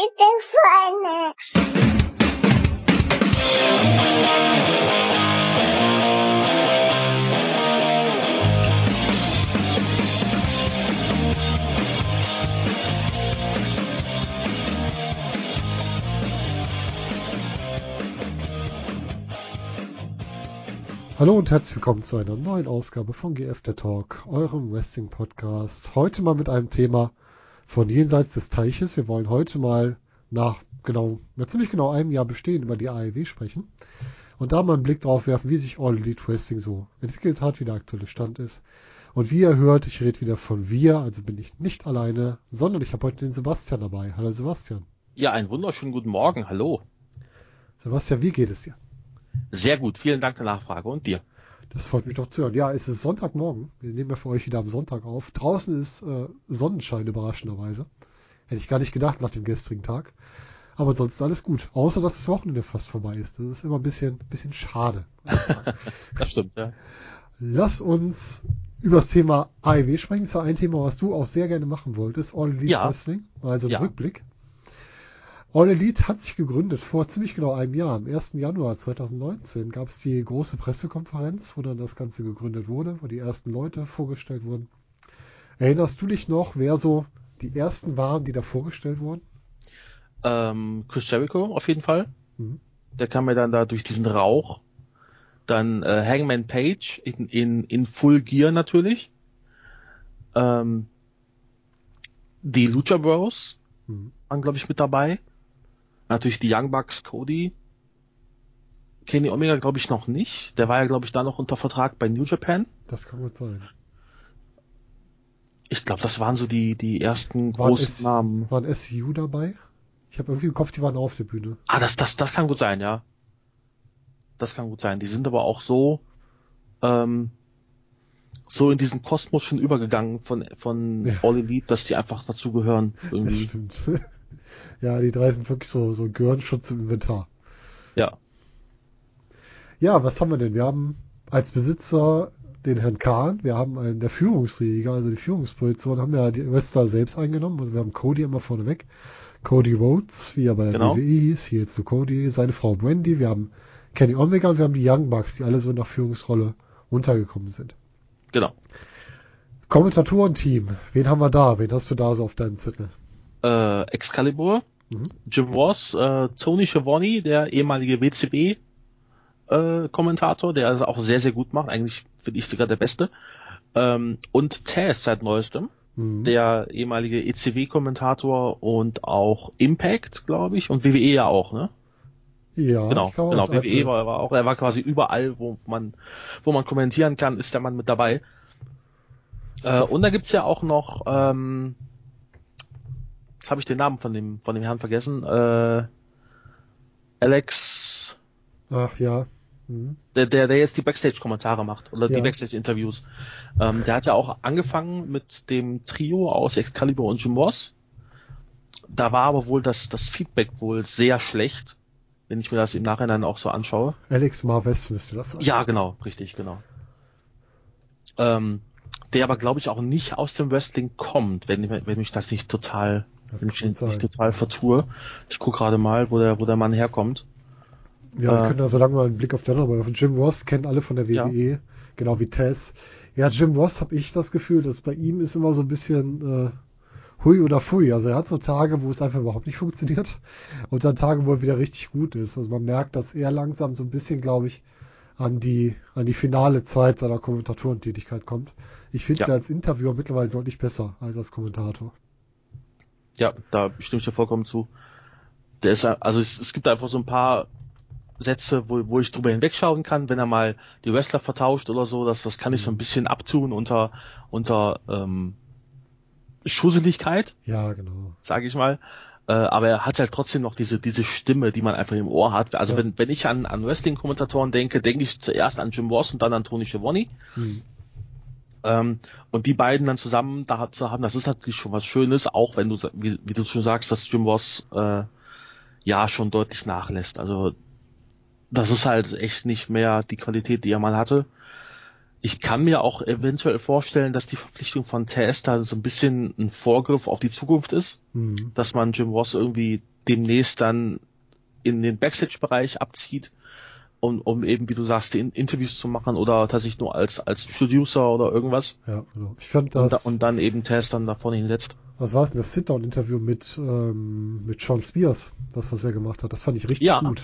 Stefanie. Hallo und herzlich willkommen zu einer neuen Ausgabe von GF der Talk, eurem Wrestling Podcast. Heute mal mit einem Thema von jenseits des Teiches. Wir wollen heute mal nach genau, nach ziemlich genau einem Jahr Bestehen über die AEW sprechen und da mal einen Blick drauf werfen, wie sich All Elite Wrestling so entwickelt hat, wie der aktuelle Stand ist. Und wie ihr hört, ich rede wieder von wir, also bin ich nicht alleine, sondern ich habe heute den Sebastian dabei. Hallo Sebastian. Ja, einen wunderschönen guten Morgen. Hallo. Sebastian, wie geht es dir? Sehr gut. Vielen Dank der Nachfrage. Und dir? Das freut mich doch zu hören. Ja, es ist Sonntagmorgen. Wir nehmen ja für euch wieder am Sonntag auf. Draußen ist äh, Sonnenschein überraschenderweise. Hätte ich gar nicht gedacht nach dem gestrigen Tag. Aber ansonsten alles gut. Außer, dass das Wochenende fast vorbei ist. Das ist immer ein bisschen, bisschen schade. das stimmt, ja. Lass uns über das Thema AEW sprechen. Das ist ja ein Thema, was du auch sehr gerne machen wolltest. All Elite Ja. Wrestling. Also ein Ja. Rückblick. All Elite hat sich gegründet vor ziemlich genau einem Jahr. Am 1. Januar 2019 gab es die große Pressekonferenz, wo dann das Ganze gegründet wurde, wo die ersten Leute vorgestellt wurden. Erinnerst du dich noch, wer so die ersten waren, die da vorgestellt wurden? Ähm, Chris Jericho auf jeden Fall. Mhm. Der kam mir dann da durch diesen Rauch. Dann äh, Hangman Page in, in, in Full Gear natürlich. Ähm, die Lucha Bros Mhm. waren, glaube ich, mit dabei. Natürlich die Young Bucks, Cody. Kenny Omega, glaube ich, noch nicht. Der war ja, glaube ich, da noch unter Vertrag bei New Japan. Das kann gut sein. Ich glaube, das waren so die, die ersten Waren, großen S Namen. waren SCU dabei? Ich habe irgendwie im Kopf, die waren auf der Bühne. Ah, das, das, das kann gut sein, ja. Das kann gut sein. Die sind aber auch so, ähm, so in diesen Kosmos schon übergegangen von, von Ja. All Elite, dass die einfach dazu gehören. Das Irgendwie. stimmt. ja, die drei sind wirklich so, so Gehirnschutz im Inventar. Ja. Ja, was haben wir denn? Wir haben als Besitzer den Herrn Kahn, wir haben einen der Führungsriege, also die Führungsposition haben ja die Wrestler selbst eingenommen. Also wir haben Cody immer vorne weg. Cody Rhodes, wie er bei der Genau. WWE hieß, hier jetzt so Cody, seine Frau Brandy, wir haben Kenny Omega und wir haben die Young Bucks, die alle so in der Führungsrolle untergekommen sind. Genau. Kommentatorenteam, wen haben wir da? Wen hast du da so auf deinem Zettel? Äh, Excalibur, Mhm. Jim Ross, äh, Tony Schiavone, der ehemalige WCW äh, Kommentator, der es auch sehr, sehr gut macht. Eigentlich finde ich sogar der Beste. Ähm, und Taz seit neuestem. Mhm. der ehemalige ECW-Kommentator und auch Impact, glaube ich, und WWE ja auch, ne? ja, genau, genau. WWE war, war auch, er war quasi überall, wo man, wo man kommentieren kann, ist der Mann mit dabei. Äh, und da gibt's ja auch noch, ähm, jetzt habe ich den Namen von dem, von dem Herrn vergessen, äh, Alex, Ach ja. Mhm. der, der, der jetzt die Backstage-Kommentare macht oder Ja. die Backstage-Interviews. Ähm, der hat ja auch angefangen mit dem Trio aus Excalibur und Jim Ross. Da war aber wohl das, das Feedback wohl sehr schlecht, wenn ich mir das im Nachhinein auch so anschaue. Alex Marves müsste das sein. Ja, genau, richtig, genau. Ähm, der aber glaube ich auch nicht aus dem Wrestling kommt, wenn, wenn mich das nicht total, Das kann ich nicht total vertue. Ich gucke gerade mal, wo der, wo der Mann herkommt. Ja, wir Äh, können da so lange mal einen Blick auf den anderen werfen. Jim Ross kennen alle von der Ja. WWE, genau wie Tess. Ja, Jim Ross habe ich das Gefühl, dass bei ihm ist immer so ein bisschen äh, hui oder fui. Also er hat so Tage, wo es einfach überhaupt nicht funktioniert und dann Tage, wo er wieder richtig gut ist. Also man merkt, dass er langsam so ein bisschen, glaube ich, an die an die finale Zeit seiner Kommentatorentätigkeit kommt. Ich finde Ja. ihn als Interviewer mittlerweile deutlich besser als als Kommentator. Ja, da stimme ich dir vollkommen zu. Der ist, also es, es gibt einfach so ein paar Sätze, wo, wo ich drüber hinwegschauen kann, wenn er mal die Wrestler vertauscht oder so, das, das kann ich so ein bisschen abtun unter, unter ähm, Schusseligkeit, Ja, genau. sage ich mal. Äh, aber er hat halt trotzdem noch diese, diese Stimme, die man einfach im Ohr hat. Also Ja. wenn, wenn ich an, an Wrestling-Kommentatoren denke, denke ich zuerst an Jim Ross und dann an Tony Schiavone. Hm. Ähm, und die beiden dann zusammen da zu haben, das ist natürlich schon was Schönes, auch wenn du, wie, wie du schon sagst, dass Jim Ross äh, ja schon deutlich nachlässt. Also das ist halt echt nicht mehr die Qualität, die er mal hatte. ich kann mir auch eventuell vorstellen, dass die Verpflichtung von Tess da so ein bisschen ein Vorgriff auf die Zukunft ist, Mhm. dass man Jim Ross irgendwie demnächst dann in den Backstage-Bereich abzieht, um, um eben, wie du sagst, die In- Interviews zu machen oder tatsächlich nur als, als Producer oder irgendwas. Ja, genau. Ich fand Und, da, das, und dann eben Tess dann da vorne hinsetzt. was war es denn, das Sit-Down-Interview mit, ähm, mit Sean Spears, das, was er gemacht hat. Das fand ich richtig Ja. gut.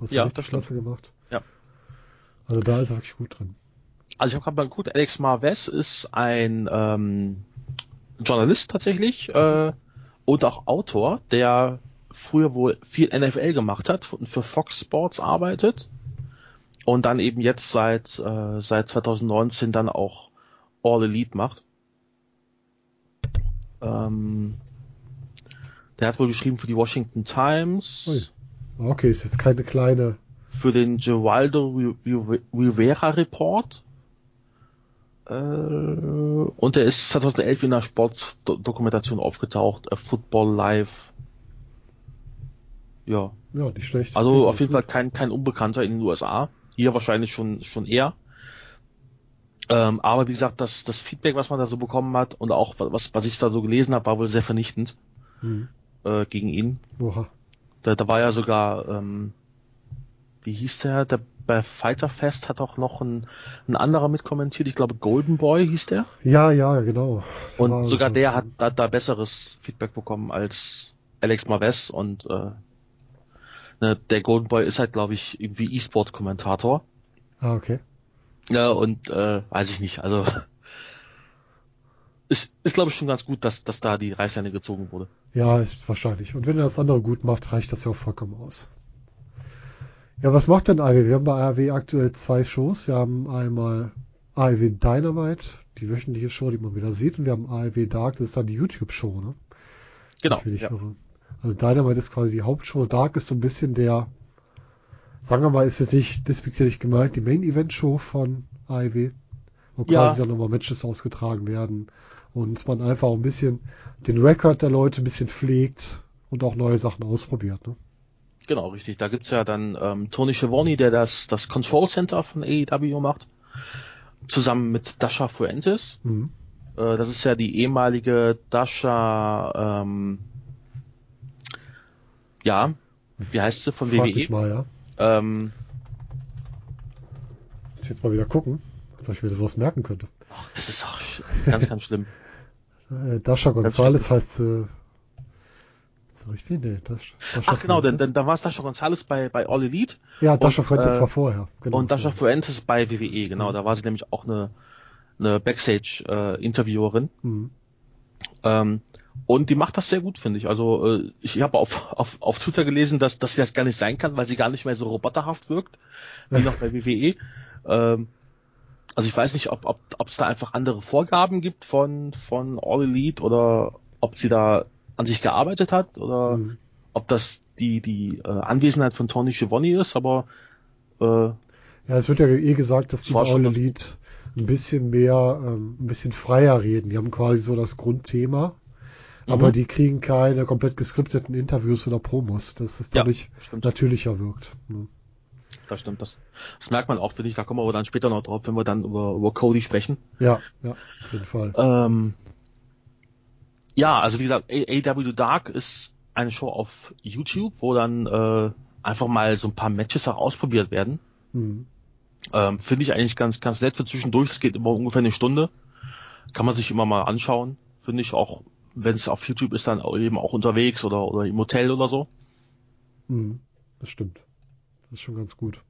Das Ja, richtig das stimmt. klasse gemacht. Ja. Also da ist er wirklich gut drin. Also ich habe gerade mal geguckt, Alex Marvez ist ein ähm, Journalist tatsächlich äh, und auch Autor, der früher wohl viel NFL gemacht hat und für Fox Sports arbeitet und dann eben jetzt seit äh, seit 2019 dann auch All Elite macht. Ähm, der hat wohl geschrieben für die Washington Times, Ui. Okay, ist jetzt keine kleine, für den Gewaldo Rivera Report. Äh, und er ist 2011 in einer Sportdokumentation aufgetaucht, A Football Live. Ja, ja, nicht schlecht. also auf jeden. Fall kein, kein Unbekannter in den USA. Hier wahrscheinlich schon, schon eher. Ähm, aber wie gesagt, das, das Feedback, was man da so bekommen hat und auch was, was ich da so gelesen habe, war wohl sehr vernichtend Mhm. äh, gegen ihn. Oha. Da, da war ja sogar, ähm, wie hieß der? Der bei Fighter Fest hat auch noch ein, ein anderer mitkommentiert. Ich glaube Golden Boy hieß der. Ja, ja, genau. Und sogar der hat da, da besseres Feedback bekommen als Alex Marvez und äh, ne, der Golden Boy ist halt, glaube ich, irgendwie E-Sport-Kommentator. Ah, okay. Ja, und äh, weiß ich nicht. Also ist, ist glaube ich schon ganz gut, dass, dass da die Reißleine gezogen wurde. Ja, ist wahrscheinlich. Und wenn er das andere gut macht, reicht das ja auch vollkommen aus. Ja, was macht denn AEW? Wir haben bei AEW aktuell zwei Shows. Wir haben einmal AEW Dynamite, die wöchentliche Show, die man wieder sieht, und wir haben AEW Dark, das ist dann die YouTube-Show, ne? Genau. Ja. irre. Also Dynamite ist quasi die Hauptshow, Dark ist so ein bisschen der, sagen wir mal, ist jetzt nicht despektierlich gemeint, die Main-Event-Show von AEW, wo Ja. quasi dann nochmal Matches ausgetragen werden und man einfach ein bisschen den Rekord der Leute ein bisschen pflegt und auch neue Sachen ausprobiert. Ne? Genau, richtig. Da gibt's ja dann ähm, Tony Schiavone, der das, das Control Center von AEW macht, zusammen mit Dasha Fuentes. Mhm. Äh, das ist ja die ehemalige Dasha, ähm, ja, wie heißt sie von Frag WWE? mich mal, ja. Ähm, Muss ich jetzt mal wieder gucken, dass ich mir sowas merken könnte. ach, das ist auch ganz, ganz schlimm. Äh, Dasha Gonzalez heißt äh, ist das richtig? Nee, Dasha, Dasha Ach genau, denn, denn da war es Dasha Gonzalez bei, bei All Elite Ja, Dasha und, Fuentes äh, war vorher. Genau, und Dasha so. Fuentes bei WWE, genau. Mhm. Da war sie nämlich auch eine, eine Backstage-Interviewerin. Mhm. Ähm, und die macht das sehr gut, finde ich. Also äh, ich habe auf, auf, auf Twitter gelesen, dass, dass sie das gar nicht sein kann, weil sie gar nicht mehr so roboterhaft wirkt, wie noch bei WWE. Ähm, also ich weiß nicht, ob ob ob es da einfach andere Vorgaben gibt von von All Elite oder ob sie da an sich gearbeitet hat oder Mhm. ob das die die äh, Anwesenheit von Tony Schiavone ist, aber äh, Ja, es wird ja eh gesagt, dass die bei All Elite ein bisschen mehr, ähm, ein bisschen freier reden. Die haben quasi so das Grundthema, aber Mhm. die kriegen keine komplett geskripteten Interviews oder Promos, dass es Ja, dadurch stimmt. natürlicher wirkt. Ne? das stimmt. Das, das merkt man auch, finde ich. Da kommen wir aber dann später noch drauf, wenn wir dann über, über Cody sprechen. Ja, ja, auf jeden Fall. Ähm, ja, also wie gesagt, AW Dark ist eine Show auf YouTube, wo dann äh, einfach mal so ein paar Matches auch ausprobiert werden. Mhm. Ähm, Finde ich eigentlich ganz, ganz nett für zwischendurch. Es geht immer ungefähr eine Stunde. Kann man sich immer mal anschauen. Finde ich auch, wenn es auf YouTube ist, dann eben auch unterwegs oder, oder im Hotel oder so. Mhm. Das stimmt. Das ist schon ganz gut.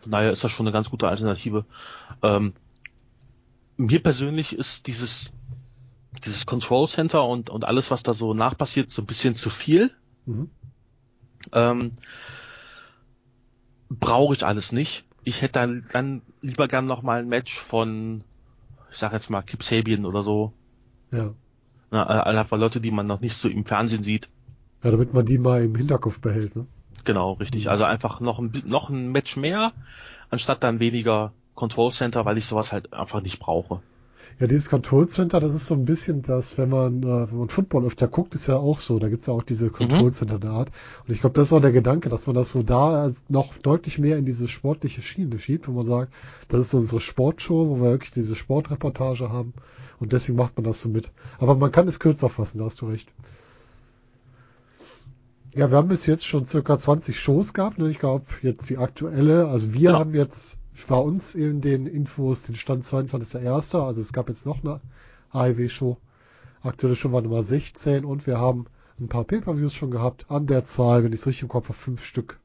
Von daher ist das schon eine ganz gute Alternative. Ähm, mir persönlich ist dieses, dieses Control Center und, und alles, was da so nachpassiert, so ein bisschen zu viel. Mhm. Ähm, Brauche ich alles nicht. Ich hätte dann, dann lieber gern noch mal ein Match von, ich sag jetzt mal, Kip Sabian oder so. Ja. Na, äh, einfach Leute, die man noch nicht so im Fernsehen sieht. Ja, damit man die mal im Hinterkopf behält, ne? Genau, richtig. Mhm. Also einfach noch ein, noch ein Match mehr, anstatt dann weniger Control Center, weil ich sowas halt einfach nicht brauche. Ja, dieses Control Center, das ist so ein bisschen das, wenn man, äh, wenn man Football öfter guckt, ist ja auch so. Da gibt's ja auch diese Control Center der Art. Und ich glaube, das ist auch der Gedanke, dass man das so da noch deutlich mehr in diese sportliche Schiene schiebt, wenn man sagt, das ist unsere Sportshow, wo wir wirklich diese Sportreportage haben. Und deswegen macht man das so mit. Aber man kann es kürzer fassen, da hast du recht. Ja, wir haben bis jetzt schon circa 20 Shows gehabt. Ne? Ich glaube, jetzt die aktuelle, also wir Genau. haben jetzt bei uns in den Infos den Stand 22.01. Also es gab jetzt noch eine AEW-Show. Aktuelle Show war Nummer 16 und wir haben ein paar Pay-Per-Views schon gehabt. An der Zahl, wenn ich es richtig im Kopf habe, fünf Stück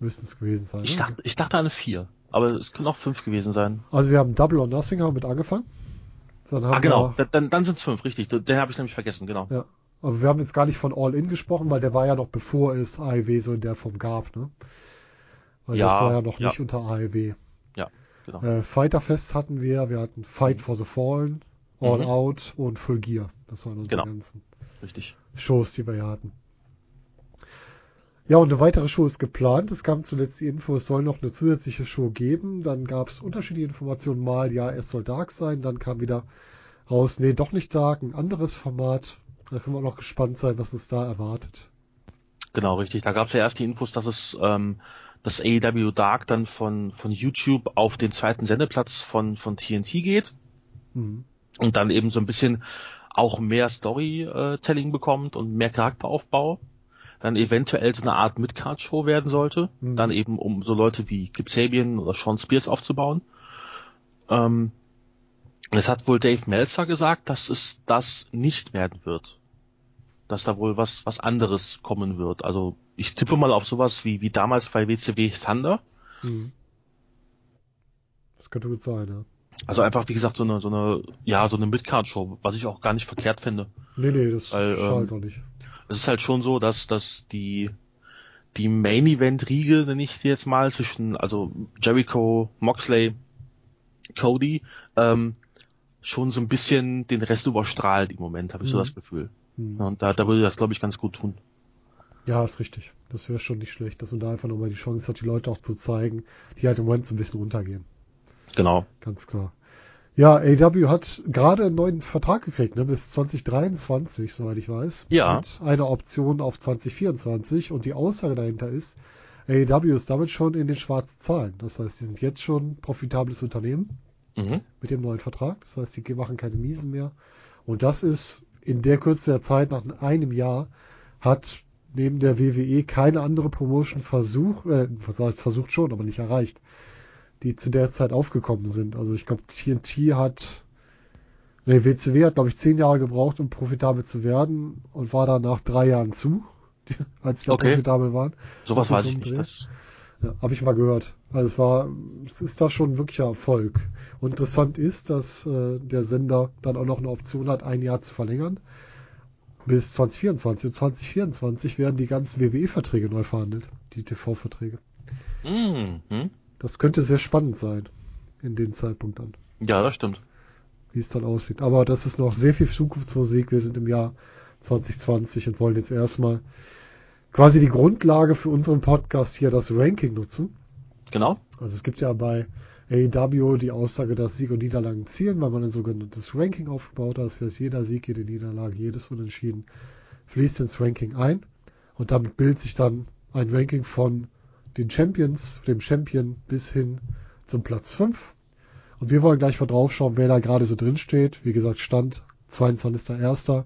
müssten es gewesen sein. Ich ne? dachte, ich dachte an vier, aber es können auch fünf gewesen sein. Also wir haben Double or Nothing haben mit angefangen. Dann Ah, genau, wir, dann, dann, dann sind es fünf, richtig. Den habe ich nämlich vergessen, genau. ja. Aber wir haben jetzt gar nicht von All In gesprochen, weil der war ja noch bevor es AEW so in der Form gab, ne? Weil das Ja, war ja noch ja. nicht unter AEW. Ja, genau. Äh, Fighterfest hatten wir, wir hatten Fight for the Fallen, All Mhm. Out und Full Gear. Das waren unsere Genau. ganzen Richtig. Shows, die wir hier hatten. Ja, und eine weitere Show ist geplant. Es kam zuletzt die Info, es soll noch eine zusätzliche Show geben. Dann gab es unterschiedliche Informationen. Mal, ja, es soll Dark sein. Dann kam wieder raus, nee, doch nicht Dark, ein anderes Format. Da können wir auch noch gespannt sein, was uns da erwartet. Genau, richtig. Da gab es ja erst die Infos, dass es ähm, das AEW Dark dann von, von YouTube auf den zweiten Sendeplatz von, von TNT geht Mhm. und dann eben so ein bisschen auch mehr Storytelling bekommt und mehr Charakteraufbau. Dann eventuell so eine Art Midcard-Show werden sollte. Mhm. Dann eben um so Leute wie Kip Sabian oder Sean Spears aufzubauen. Ähm, und es hat wohl Dave Meltzer gesagt, dass es das nicht werden wird. Dass da wohl was, was anderes kommen wird. Also ich tippe mal auf sowas wie, wie damals bei WCW Thunder. Mhm. Das könnte gut sein, ja. Also einfach, wie gesagt, so eine, so eine, ja, so eine Midcard-Show, was ich auch gar nicht verkehrt finde. Nee, nee, das Weil, schadet ähm, auch nicht. Es ist halt schon so, dass, dass die, die Main-Event-Riege, nenne ich sie jetzt mal, zwischen, also Jericho, Moxley, Cody, ähm, schon so ein bisschen den Rest überstrahlt im Moment, habe ich so Mhm. das Gefühl. Ja, Und da, da würde das, glaube ich, ganz gut tun. Ja, ist richtig. Das wäre schon nicht schlecht, dass man da einfach nochmal die Chance hat, die Leute auch zu zeigen, die halt im Moment so ein bisschen untergehen. Genau. Ganz klar. Ja, AW hat gerade einen neuen Vertrag gekriegt, ne, bis 2023, soweit ich weiß. Ja. Mit einer Option auf 2024 und die Aussage dahinter ist, AW ist damit schon in den schwarzen Zahlen. Das heißt, die sind jetzt schon ein profitables Unternehmen Mhm. mit dem neuen Vertrag. Das heißt, die machen keine Miesen mehr. Und das ist in der Kürze der Zeit, nach einem Jahr, hat neben der WWE keine andere Promotion versucht, äh, versucht schon, aber nicht erreicht, die zu der Zeit aufgekommen sind. Also ich glaube, TNT hat, nee, WCW hat, glaube ich, zehn Jahre gebraucht, um profitabel zu werden und war dann nach drei Jahren zu, als sie Okay. profitabel waren. Sowas weiß ich nicht. Das, Ja, habe ich mal gehört. Also es war, es ist da schon wirklicher Erfolg. Und interessant ist, dass äh, der Sender dann auch noch eine Option hat, ein Jahr zu verlängern. Bis 2024. Und 2024 werden die ganzen WWE-Verträge neu verhandelt. Die TV-Verträge. mhm. Das könnte sehr spannend sein. In dem Zeitpunkt dann. Ja, das stimmt. Wie es dann aussieht. Aber das ist noch sehr viel Zukunftsmusik. Wir sind im Jahr 2020 und wollen jetzt erstmal quasi die Grundlage für unseren Podcast hier, das Ranking nutzen. Genau. Also es gibt ja bei AEW die Aussage, dass Sieg und Niederlagen zielen, weil man ein sogenanntes Ranking aufgebaut hat. Das heißt, jeder Sieg, jede Niederlage, jedes Unentschieden fließt ins Ranking ein. Und damit bildet sich dann ein Ranking von den Champions, dem Champion bis hin zum Platz 5. Und wir wollen gleich mal drauf schauen, wer da gerade so drin steht. Wie gesagt, Stand 22.01.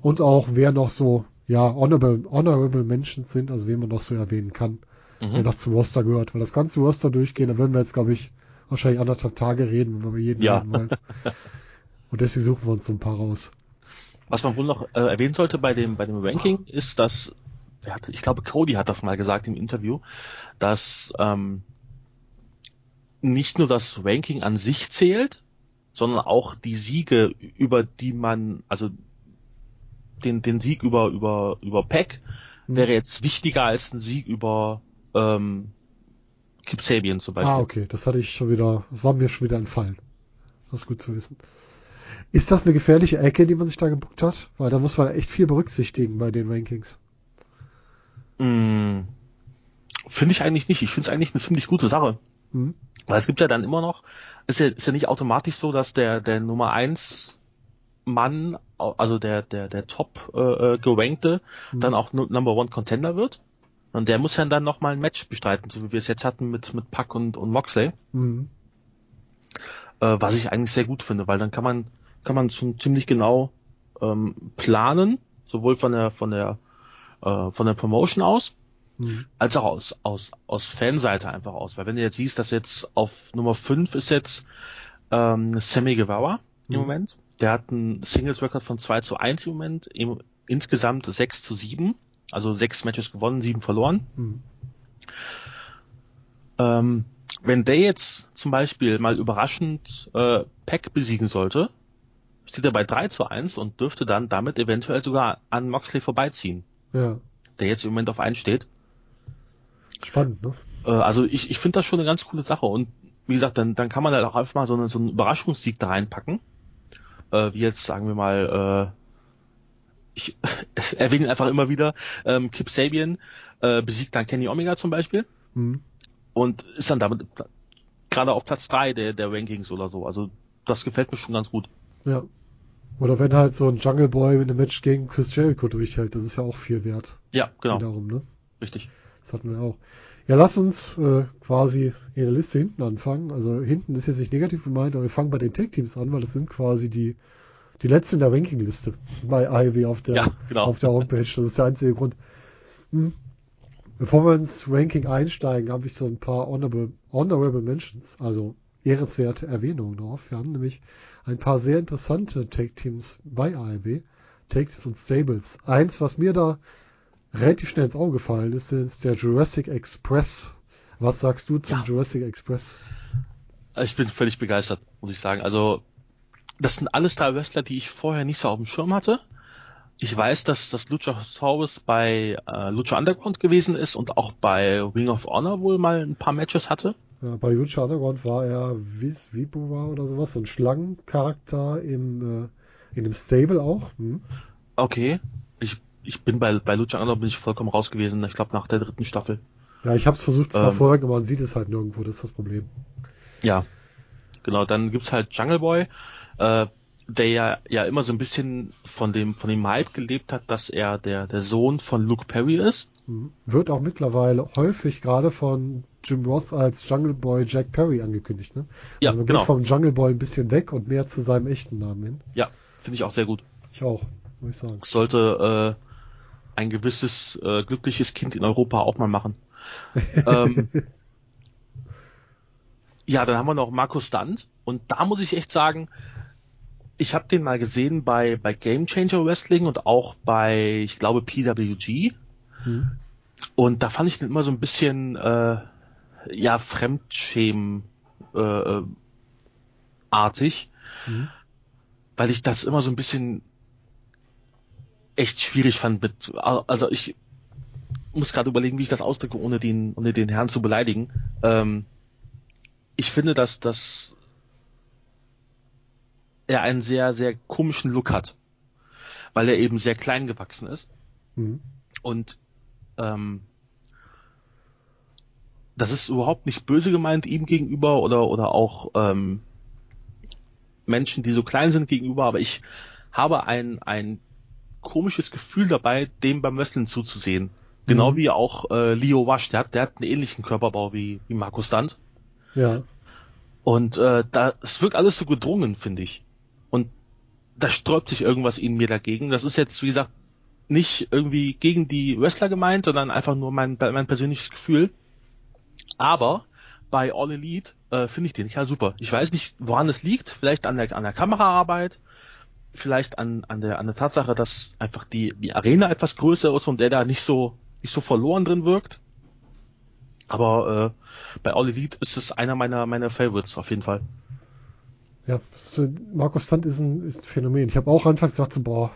Und auch wer noch so, ja, honorable, honorable Mentions sind, also wen man noch so erwähnen kann der Mhm. noch zum Roster gehört. Weil das ganze Roster durchgehen, da würden wir jetzt, glaube ich, wahrscheinlich anderthalb Tage reden, wenn wir über jeden Ja. reden wollen. Und deswegen suchen wir uns so ein paar raus. Was man wohl noch äh, erwähnen sollte bei dem, bei dem Ranking ist, dass, hat, ich glaube, Cody hat das mal gesagt im Interview, dass ähm, nicht nur das Ranking an sich zählt, sondern auch die Siege, über die man, also den, den Sieg über, über, über Peck Hm. wäre jetzt wichtiger als ein Sieg über ähm, Kip Sabian zum Beispiel. Ah, okay, das hatte ich schon wieder, das war mir schon wieder entfallen. Das ist gut zu wissen. Ist das eine gefährliche Ecke, die man sich da gebuckt hat? Weil da muss man echt viel berücksichtigen bei den Rankings. Mm, Finde ich eigentlich nicht. Ich finde es eigentlich eine ziemlich gute Sache. Mhm. Weil es gibt ja dann immer noch, ist ja, ist ja nicht automatisch so, dass der, der Nummer eins Mann, also der, der, der top äh, äh, gerankte, Mhm. dann auch Nu- Number One Contender wird. Und der muss ja dann nochmal ein Match bestreiten, so wie wir es jetzt hatten mit, mit Puck und, und Moxley. Mhm. Äh, was ich eigentlich sehr gut finde, weil dann kann man, kann man schon ziemlich genau ähm, planen, sowohl von der, von der, äh, von der Promotion aus, Mhm. als auch aus, aus, aus Fanseite einfach aus. Weil wenn du jetzt siehst, dass jetzt auf Nummer 5 ist jetzt ähm, Sammy Guevara im Mhm. Moment. Der hat einen Singles-Record von 2 zu 1 im Moment, im, insgesamt 6 zu 7. Also sechs Matches gewonnen, sieben verloren. Mhm. Ähm, wenn der jetzt zum Beispiel mal überraschend äh, Peck besiegen sollte, steht er bei 3 zu 1 und dürfte dann damit eventuell sogar an Moxley vorbeiziehen, Ja, der jetzt im Moment auf 1 steht. spannend, ne? Äh, also ich, ich finde das schon eine ganz coole Sache und wie gesagt, dann, dann kann man halt auch einfach mal so, eine, so einen Überraschungssieg da reinpacken. Äh, wie jetzt, sagen wir mal, äh, ich erwähne einfach immer wieder, ähm, Kip Sabian äh, besiegt dann Kenny Omega zum Beispiel Mhm. und ist dann damit gerade auf Platz 3 der, der Rankings oder so. Also das gefällt mir schon ganz gut. Ja. Oder wenn halt so ein Jungle Boy mit einem Match gegen Chris Jericho durchhält, das ist ja auch viel wert. Ja, genau, Wiederum, ne? richtig. Das hatten wir auch. Ja, lass uns äh, quasi in der Liste hinten anfangen. Also hinten ist jetzt nicht negativ gemeint, aber wir fangen bei den Tag-Teams an, weil das sind quasi die, die letzten in der Ranking-Liste bei AEW auf der, Ja, genau. auf der Homepage. Das ist der einzige Grund. Hm. Bevor wir ins Ranking einsteigen, habe ich so ein paar honorable, honorable Mentions, also ehrenswerte Erwähnungen drauf. Wir haben nämlich ein paar sehr interessante Tag-Teams bei AEW. Tag-Teams und Stables. Eins, was mir da relativ schnell ins Auge gefallen ist, ist der Jurassic Express. Was sagst du zum Ja. Jurassic Express? Ich bin völlig begeistert, muss ich sagen. Also, das sind alles drei Wrestler, die ich vorher nicht so auf dem Schirm hatte. Ich weiß, dass das Luchasaurus bei äh, Lucha Underground gewesen ist und auch bei Ring of Honor wohl mal ein paar Matches hatte. Ja, bei Lucha Underground war er Vis Vipova oder sowas, so ein Schlangencharakter im, äh, in dem Stable auch. Hm? Okay. Ich, bin bei, bei Lucha Underground bin ich vollkommen raus gewesen. Ich glaube nach der dritten Staffel. Ja, ich habe es versucht zu Ähm. verfolgen, aber man sieht es halt nirgendwo, das ist das Problem. Ja. Genau, dann gibt's halt Jungle Boy, äh, der ja, ja immer so ein bisschen von dem, von dem Hype gelebt hat, dass er der, der Sohn von Luke Perry ist. Hm. Wird auch mittlerweile häufig gerade von Jim Ross als Jungle Boy Jack Perry angekündigt. Ne? Ja, also man genau. geht vom Jungle Boy ein bisschen weg und mehr zu seinem echten Namen hin. Ja, finde ich auch sehr gut. Ich auch, muss ich sagen. sollte äh, ein gewisses äh, glückliches Kind in Europa auch mal machen. ähm, ja, dann haben wir noch Markus Stunt und da muss ich echt sagen, ich habe den mal gesehen bei bei Game Changer Wrestling und auch bei, ich glaube PWG Hm. und da fand ich den immer so ein bisschen äh, ja Fremdschämen äh, äh, artig Hm. weil ich das immer so ein bisschen echt schwierig fand mit, also ich muss gerade überlegen, wie ich das ausdrücke, ohne den, ohne den Herrn zu beleidigen. Ähm, ich finde, dass, dass er einen sehr, sehr komischen Look hat, weil er eben sehr klein gewachsen ist Hm. und ähm, das ist überhaupt nicht böse gemeint ihm gegenüber oder oder auch ähm, Menschen, die so klein sind gegenüber, aber ich habe ein ein komisches Gefühl dabei, dem beim Wrestling zuzusehen. Genau Mhm. wie auch äh, Leo Wasch, der hat, der hat einen ähnlichen Körperbau wie, wie Markus Stunt. Ja, Und äh, da, es wirkt alles so gedrungen, finde ich. Und da sträubt sich irgendwas in mir dagegen. Das ist jetzt, wie gesagt, nicht irgendwie gegen die Wrestler gemeint, sondern einfach nur mein, mein persönliches Gefühl. Aber bei All Elite äh, finde ich den nicht halt super. Ich weiß nicht, woran es liegt. Vielleicht an der, an der Kameraarbeit, vielleicht an, an, der, an der Tatsache, dass einfach die, die Arena etwas größer ist und der da nicht so, nicht so verloren drin wirkt. Aber äh, bei All Elite ist es einer meiner, meiner Favorites auf jeden Fall. ja. Äh, Markus Stunt ist ein, ist ein Phänomen. Ich habe auch anfangs gedacht, so, boah,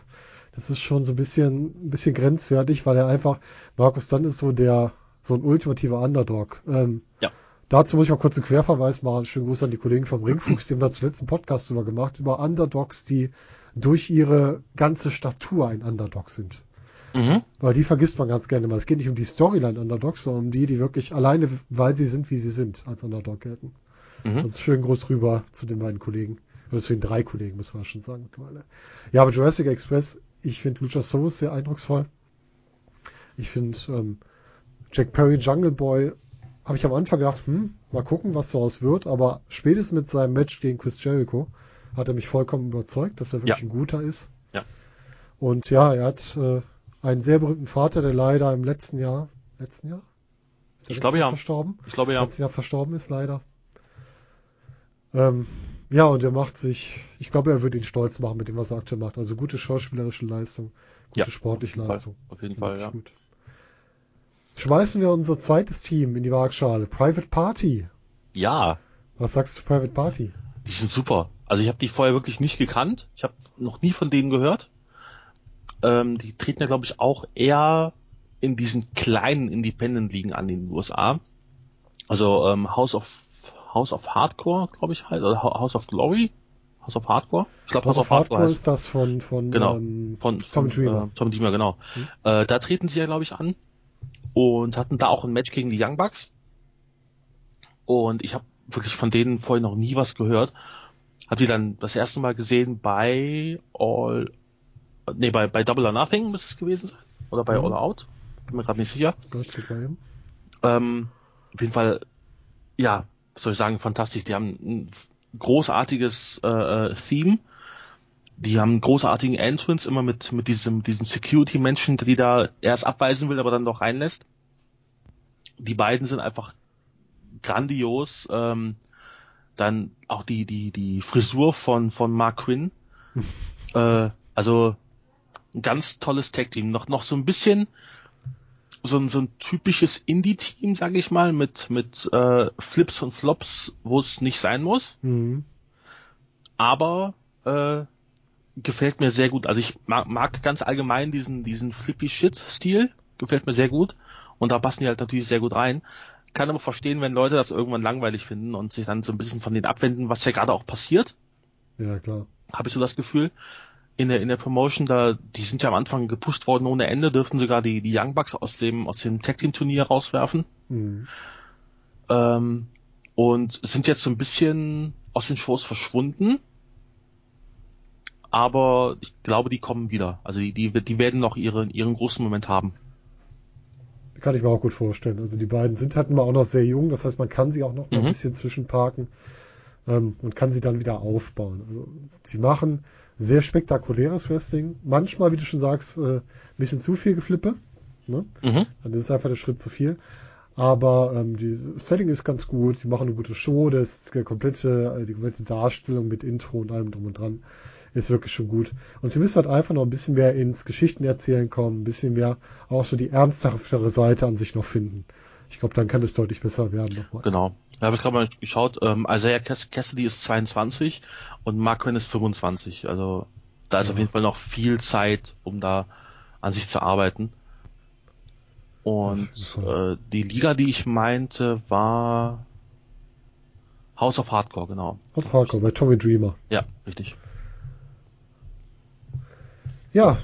das ist schon so ein bisschen, ein bisschen grenzwertig, weil er einfach, Markus Stunt ist so der, so ein ultimativer Underdog. Ähm, Ja. Dazu muss ich mal kurz einen Querverweis machen. Schönen Gruß an die Kollegen vom Ringfuchs, die haben da zuletzt einen Podcast drüber gemacht, über Underdogs, die durch ihre ganze Statur ein Underdog sind. Mhm. Weil die vergisst man ganz gerne mal. Es geht nicht um die Storyline Underdogs, sondern um die, die wirklich alleine, weil sie sind, wie sie sind, als Underdog gelten. Mhm. Also schön groß rüber zu den beiden Kollegen. Oder zu den drei Kollegen, muss man schon sagen mittlerweile. Ja, aber Jurassic Express, ich finde Luchasaurus sehr eindrucksvoll. Ich finde ähm, Jack Perry Jungle Boy, habe ich am Anfang gedacht, hm, mal gucken, was daraus wird, aber spätestens mit seinem Match gegen Chris Jericho hat er mich vollkommen überzeugt, dass er wirklich Ja. ein guter ist. Ja. Und ja, er hat äh, einen sehr berühmten Vater, der leider im letzten Jahr, letzten Jahr? Ist er Ich glaube, Jahr ja. verstorben? Ich glaube ja. letzten Jahr verstorben ist, leider. Ähm, ja, und er macht sich, ich glaube, er wird ihn stolz machen mit dem, was er aktuell macht. Also gute schauspielerische Leistung, gute Ja, sportliche Fall. Leistung. Auf jeden Fall, ja. gut. Schmeißen wir unser zweites Team in die Waagschale. Private Party. Ja, Was sagst du zu Private Party? die sind super. Also ich habe die vorher wirklich nicht gekannt. Ich habe noch nie von denen gehört. Ähm, die treten ja, glaube ich, auch eher in diesen kleinen Independent-Ligen an in den USA. Also ähm, House of House of Hardcore, glaube ich halt, oder Ho- House of Glory, House of Hardcore. Ich glaube House of Hardcore heißt ist das von, von Genau. ähm, von, Tom von Dreamer. Äh, Tom Dreamer, genau. Mhm. Äh, da treten sie ja, glaube ich, an und hatten da auch ein Match gegen die Young Bucks. Und ich habe wirklich von denen vorher noch nie was gehört. Hab die dann das erste Mal gesehen bei All, nee, bei, bei Double or Nothing müsste es gewesen sein. Oder bei Mhm. All Out. Bin mir gerade nicht sicher. Ähm, auf jeden Fall, ja, soll ich sagen, fantastisch. Die haben ein großartiges äh, äh, Theme. Die haben einen großartigen Entrance, immer mit, mit diesem, diesem Security-Menschen, die da erst abweisen will, aber dann doch reinlässt. Die beiden sind einfach grandios. Ähm, dann auch die, die, die Frisur von, von Mark Quinn. äh, also ein ganz tolles Tag-Team. Noch, noch so ein bisschen so ein, so ein typisches Indie-Team, sage ich mal, mit, mit äh, Flips und Flops, wo es nicht sein muss. Mhm. Aber äh, gefällt mir sehr gut. Also ich mag, mag ganz allgemein diesen, diesen Flippy-Shit-Stil. Gefällt mir sehr gut. Und da passen die halt natürlich sehr gut rein. Kann aber verstehen, wenn Leute das irgendwann langweilig finden und sich dann so ein bisschen von denen abwenden, was ja gerade auch passiert. Ja, klar. Habe ich so das Gefühl. In der, in der Promotion, da, die sind ja am Anfang gepusht worden ohne Ende, dürften sogar die, die Young Bucks aus dem, aus dem Tag Team Turnier rauswerfen. Mhm. Ähm, und sind jetzt so ein bisschen aus den Shows verschwunden. Aber ich glaube, die kommen wieder. Also die, die, die werden noch ihren, ihren großen Moment haben. Kann ich mir auch gut vorstellen. Also die beiden sind halt immer auch noch sehr jung, das heißt, man kann sie auch noch mal ein Mhm. bisschen zwischenparken ähm, und kann sie dann wieder aufbauen. Also, sie machen sehr spektakuläres Wrestling. Manchmal, wie du schon sagst, äh, ein bisschen zu viel Geflippe. Ne? Mhm. Dann ist einfach der Schritt zu viel. Aber ähm, die Setting ist ganz gut. Sie machen eine gute Show. Das die komplette, äh, die komplette Darstellung mit Intro und allem drum und dran ist wirklich schon gut. Und sie müssen halt einfach noch ein bisschen mehr ins Geschichtenerzählen kommen, ein bisschen mehr auch so die ernsthaftere Seite an sich noch finden. Ich glaube, dann kann es deutlich besser werden nochmal. Genau. Da habe ich gerade mal geschaut. Ähm, Isaiah Cass Cassidy ist 22 und Mark Quinn ist 25. Also da ist Ja. auf jeden Fall noch viel Zeit, um da an sich zu arbeiten. Und äh, die Liga, die ich meinte, war House of Hardcore, genau. Aus Hardcore bei Tommy Dreamer. Ja, richtig. Ja,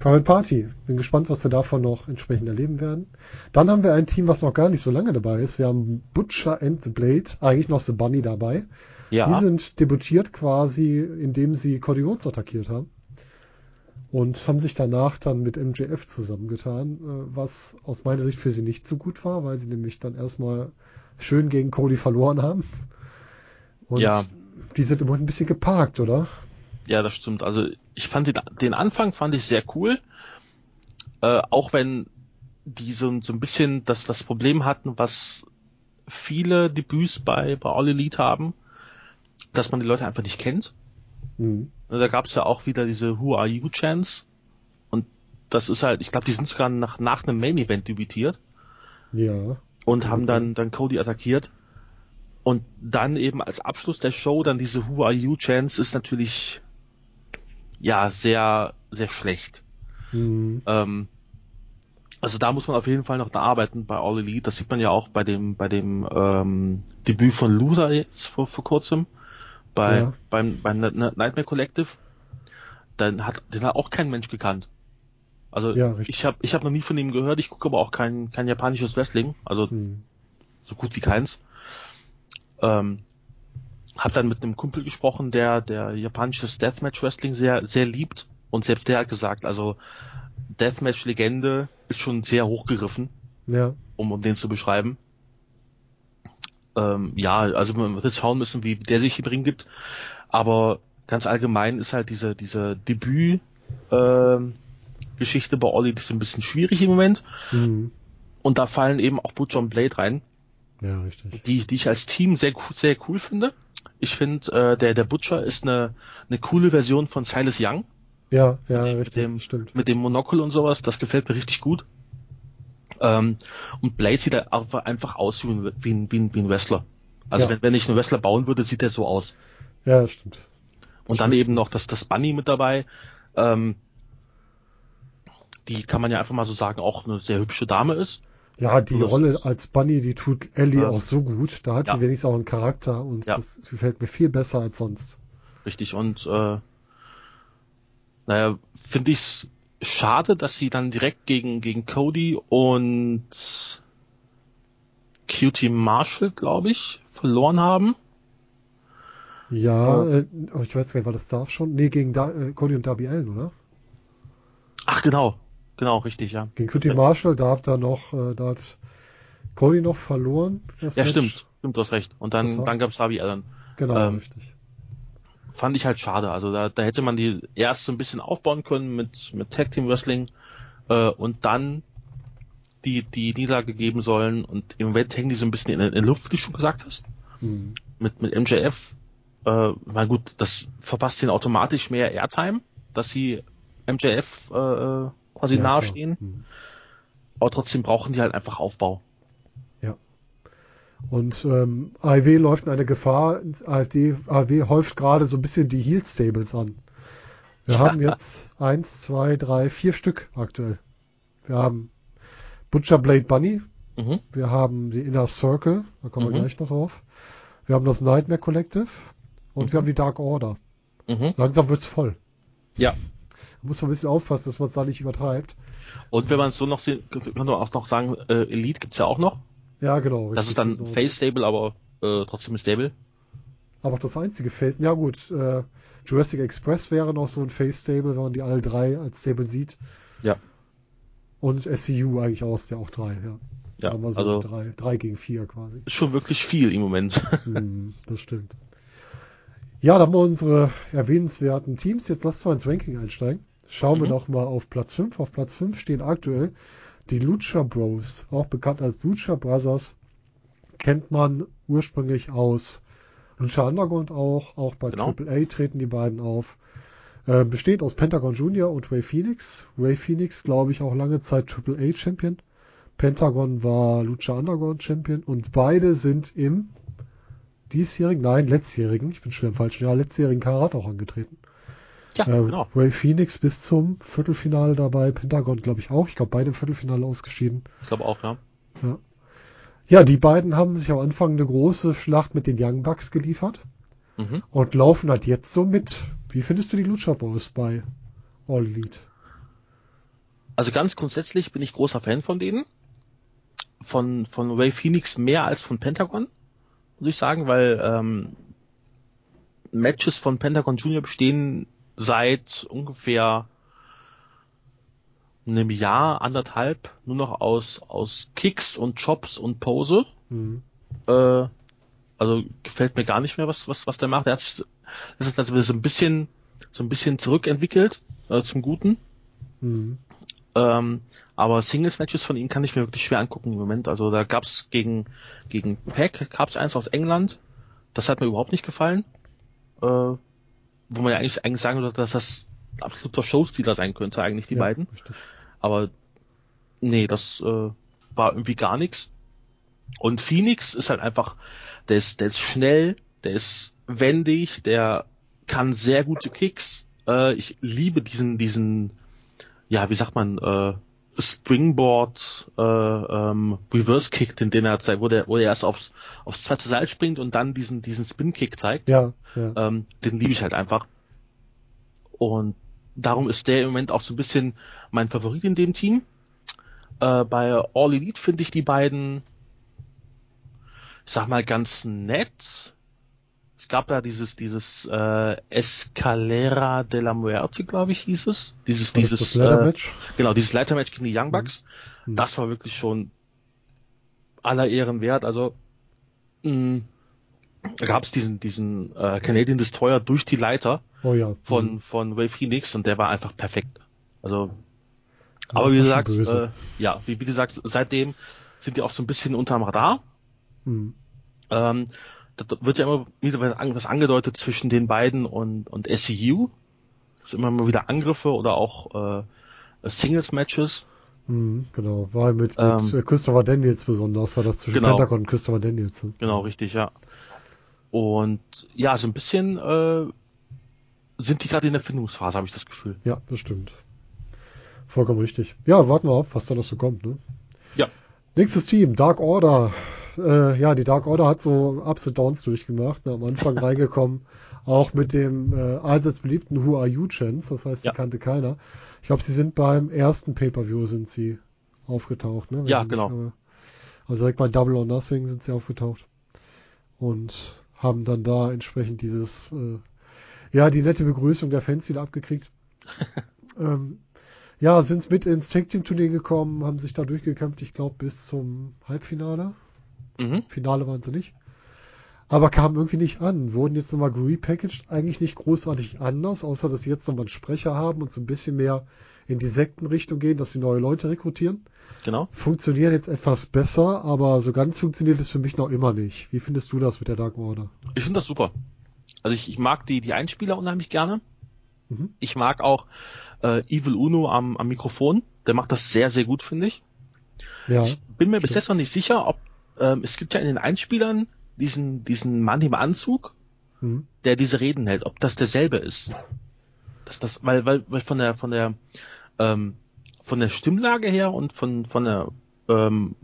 Private Party. Bin gespannt, was wir davon noch entsprechend erleben werden. Dann haben wir ein Team, was noch gar nicht so lange dabei ist. Wir haben Butcher and the Blade, eigentlich noch The Bunny dabei. Ja. Die sind debütiert quasi, indem sie Cody Rhodes attackiert haben. Und haben sich danach dann mit MJF zusammengetan, äh, was aus meiner Sicht für sie nicht so gut war, weil sie nämlich dann erstmal schön gegen Cody verloren haben. Und Ja. die sind im Moment ein bisschen geparkt, oder? Ja, das stimmt. Also ich fand den, den Anfang fand ich sehr cool. Äh, auch wenn die so, so ein bisschen das, das Problem hatten, was viele Debüts bei, bei All Elite haben, dass man die Leute einfach nicht kennt. Mhm. Da gab es ja auch wieder diese Who Are You Chance. Und das ist halt, ich glaube, die sind sogar nach, nach einem Main Event debütiert Ja. und haben dann, dann Cody attackiert. Und dann eben als Abschluss der Show dann diese Who Are You Chance ist natürlich ja sehr, sehr schlecht. Mhm. Ähm, also da muss man auf jeden Fall noch da arbeiten bei All Elite. Das sieht man ja auch bei dem, bei dem ähm, Debüt von Loser jetzt vor, vor kurzem. Bei, Ja. beim, beim Nightmare Collective. Dann hat, den hat auch kein Mensch gekannt. Also Ja, ich habe ich hab noch nie von ihm gehört, ich gucke aber auch kein, kein japanisches Wrestling, also Hm. so gut wie keins. Ähm, hab dann mit einem Kumpel gesprochen, der der japanisches Deathmatch Wrestling sehr sehr liebt und selbst der hat gesagt, also Deathmatch Legende ist schon sehr hochgegriffen, Ja. um um den zu beschreiben. Ähm, ja, also man wird jetzt schauen müssen, wie der sich im Ring gibt, aber ganz allgemein ist halt diese diese Debüt ähm, Geschichte bei Olli, die ist ein bisschen schwierig im Moment Hm. und da fallen eben auch Butcher und Blade rein. Ja, richtig. die, die ich als Team sehr, sehr cool finde. Ich finde, äh, der, der Butcher ist eine, eine coole Version von Silas Young Ja, ja, Mit richtig. dem- Stimmt. mit dem Monokel und sowas. Das gefällt mir richtig gut. Ähm, und Blade sieht halt einfach, einfach aus wie ein, wie ein, wie ein, wie ein Wrestler. Also Ja. wenn, wenn ich einen Wrestler bauen würde, sieht der so aus. Ja, stimmt. Und dann stimmt. eben noch das, das Bunny mit dabei. Ähm, die kann man ja einfach mal so sagen, auch eine sehr hübsche Dame ist. Ja, die Das Rolle ist- als Bunny, die tut Ellie Ja. auch so gut. Da hat Ja. sie wenigstens auch einen Charakter und Ja. das gefällt mir viel besser als sonst. Richtig. Und äh, naja, finde ich's schade, dass sie dann direkt gegen, gegen Cody und QT Marshall, glaube ich, verloren haben. Ja, Ja. äh, oh, ich weiß gar nicht, war das da schon? Nee, gegen da äh, Cody und Darby Allen, oder? Ach genau, genau, richtig, ja. Gegen Cutie Marshall, da hat er noch, äh, da hat Cody noch verloren. Ja, Match. stimmt, stimmt, du hast recht. Und dann, war- dann gab's Darby Allen. Genau, Ähm, richtig. Fand ich halt schade. Also da, da hätte man die erst so ein bisschen aufbauen können mit, mit Tag Team Wrestling äh, und dann die, die Niederlage geben sollen. Und im Moment hängen die so ein bisschen in, in der Luft, wie du schon gesagt hast. Hm. mit, mit MJF, äh, na gut, das verpasst ihnen automatisch mehr Airtime, dass sie MJF äh, äh, quasi Ja, nahestehen. klar. Hm. Aber trotzdem brauchen die halt einfach Aufbau. Und ähm, AEW läuft in eine Gefahr. AfD, AEW häuft gerade so ein bisschen die Heel Stables an. Wir Ja. haben jetzt eins, zwei, drei, vier Stück aktuell. Wir haben Butcher Blade Bunny, Mhm. wir haben die Inner Circle, da kommen wir Mhm. gleich noch drauf. Wir haben das Nightmare Collective und Mhm. wir haben die Dark Order. Mhm. Langsam wird's voll. Ja. Muss man ein bisschen aufpassen, dass man es da nicht übertreibt. Und wenn man es so noch sehen, könnte man auch noch sagen, äh, Elite gibt's ja auch noch. Ja, genau. Das ist dann genau. Face Stable, aber äh, trotzdem Stable. Aber auch das einzige Face. Ja gut, äh, Jurassic Express wäre noch so ein Face-Stable, wenn man die alle drei als Stable sieht. Ja. Und SCU eigentlich aus, der auch drei, ja. Ja, Aber so also drei, drei gegen vier quasi. ist schon wirklich viel im Moment. Hm, das stimmt. Ja, da haben wir unsere erwähnenswerten Teams. Jetzt lasst mal ins Ranking einsteigen. Schauen wir Mhm. doch mal auf Platz 5. Auf Platz 5 stehen aktuell die Lucha Bros, auch bekannt als Lucha Brothers. Kennt man ursprünglich aus Lucha Underground auch. Auch bei Genau. AAA treten die beiden auf. Äh, besteht aus Pentagon Junior und Ray Phoenix. Ray Phoenix, glaube ich, auch lange Zeit AAA Champion. Pentagon war Lucha Underground Champion und beide sind im diesjährigen, nein, letztjährigen, ich bin schon im falschen Jahr, letztjährigen Karat auch angetreten. Ja, Äh, genau. Ray Phoenix bis zum Viertelfinale dabei, Pentagon glaube ich auch, ich glaube beide im Viertelfinale ausgeschieden. Ich glaube auch, ja. Ja, die beiden haben sich am Anfang eine große Schlacht mit den Young Bucks geliefert Mhm. und laufen halt jetzt so mit. Wie findest du die Lucha Bros bei All Elite? Also ganz grundsätzlich bin ich großer Fan von denen. Von, von Ray Phoenix mehr als von Pentagon, muss ich sagen, weil ähm, Matches von Pentagon Junior bestehen seit ungefähr einem Jahr, anderthalb, nur noch aus, aus Kicks und Chops und Pose. Hm. Äh, also gefällt mir gar nicht mehr, was, was, was der macht. Er hat sich, das ist also so ein bisschen, so ein bisschen zurückentwickelt, äh, zum Guten. Hm. Ähm, aber Singles-Matches von ihm kann ich mir wirklich schwer angucken im Moment. Also da gab's gegen gegen Pack gab's eins aus England. Das hat mir überhaupt nicht gefallen. Äh, wo man ja eigentlich eigentlich sagen würde, dass das ein absoluter Showstealer sein könnte, eigentlich die Ja, beiden. Richtig. Aber nee, das äh, war irgendwie gar nichts. Und Phoenix ist halt einfach, der ist, der ist schnell, der ist wendig, der kann sehr gute Kicks. Äh, ich liebe diesen, diesen, ja, wie sagt man, äh, Springboard, äh, ähm, Reverse Kick, den, den er zeigt, wo der, wo er erst aufs, aufs zweite Seil springt und dann diesen, diesen Spin Kick zeigt. Ja, ja. Ähm, den liebe ich halt einfach. Und darum ist der im Moment auch so ein bisschen mein Favorit in dem Team. Äh, bei All Elite finde ich die beiden, ich sag mal, ganz nett. Es gab da dieses, dieses äh, Escalera de la Muerte, glaube ich, hieß es. Dieses, War das dieses das Leather-Match? Äh, genau, dieses Leitermatch gegen die Young Bucks. Mhm. Das war wirklich schon aller Ehren wert. Also mh, da gab es diesen, diesen äh, Canadian Destroyer durch die Leiter Oh ja. von, Mhm. von Ray Phoenix und der war einfach perfekt. Also, Ja, aber wie du sagst, äh, ja, wie, wie du sagst, seitdem sind die auch so ein bisschen unterm Radar. Mhm. Ähm, da wird ja immer wieder was angedeutet zwischen den beiden und, und SCU. Es sind immer mal wieder Angriffe oder auch äh, Singles-Matches. Mhm, genau. War mit, Ähm, äh, Christopher Daniels besonders, war das zwischen genau. Pentagon und Christopher Daniels. ne? Genau, richtig, ja. Und ja, so ein bisschen äh, sind die gerade in der Findungsphase, habe ich das Gefühl. Ja, das stimmt. Vollkommen richtig. Ja, warten wir ab, was da noch so kommt. Ne? Ja. Nächstes Team, Dark Order. Äh, ja, die Dark Order hat so Ups und Downs durchgemacht. Ne? Am Anfang reingekommen, auch mit dem äh, allseits beliebten Who Are You Chance. Das heißt, die Ja. kannte keiner. Ich glaube, sie sind beim ersten Pay-Per-View sind sie aufgetaucht. Ne? Wenn Ja, genau. irre. Also direkt bei Double or Nothing sind sie aufgetaucht. Und haben dann da entsprechend dieses, äh, ja, die nette Begrüßung der Fans wieder abgekriegt. ähm, ja, sind mit ins Tag Team Turnier gekommen, haben sich da durchgekämpft, ich glaube, bis zum Halbfinale. Mhm. Finale waren sie nicht. Aber kamen irgendwie nicht an, wurden jetzt nochmal repackaged, eigentlich nicht großartig anders, außer dass sie jetzt nochmal einen Sprecher haben und so ein bisschen mehr in die Sektenrichtung gehen, dass sie neue Leute rekrutieren. Genau. Funktionieren jetzt etwas besser, aber so ganz funktioniert es für mich noch immer nicht. Wie findest du das mit der Dark Order? Ich finde das super. Also ich, ich mag die, die Einspieler unheimlich gerne. Mhm. Ich mag auch äh, Evil Uno am, am Mikrofon. Der macht das sehr, sehr gut, finde ich. Ja, Ich bin mir bis stimmt. jetzt noch nicht sicher, ob ähm, es gibt ja in den Einspielern diesen, diesen Mann im Anzug, mhm. der diese Reden hält, ob das derselbe ist. Das, das, weil, weil, weil von der, von der, ähm, von der Stimmlage her und von, von der, ähm,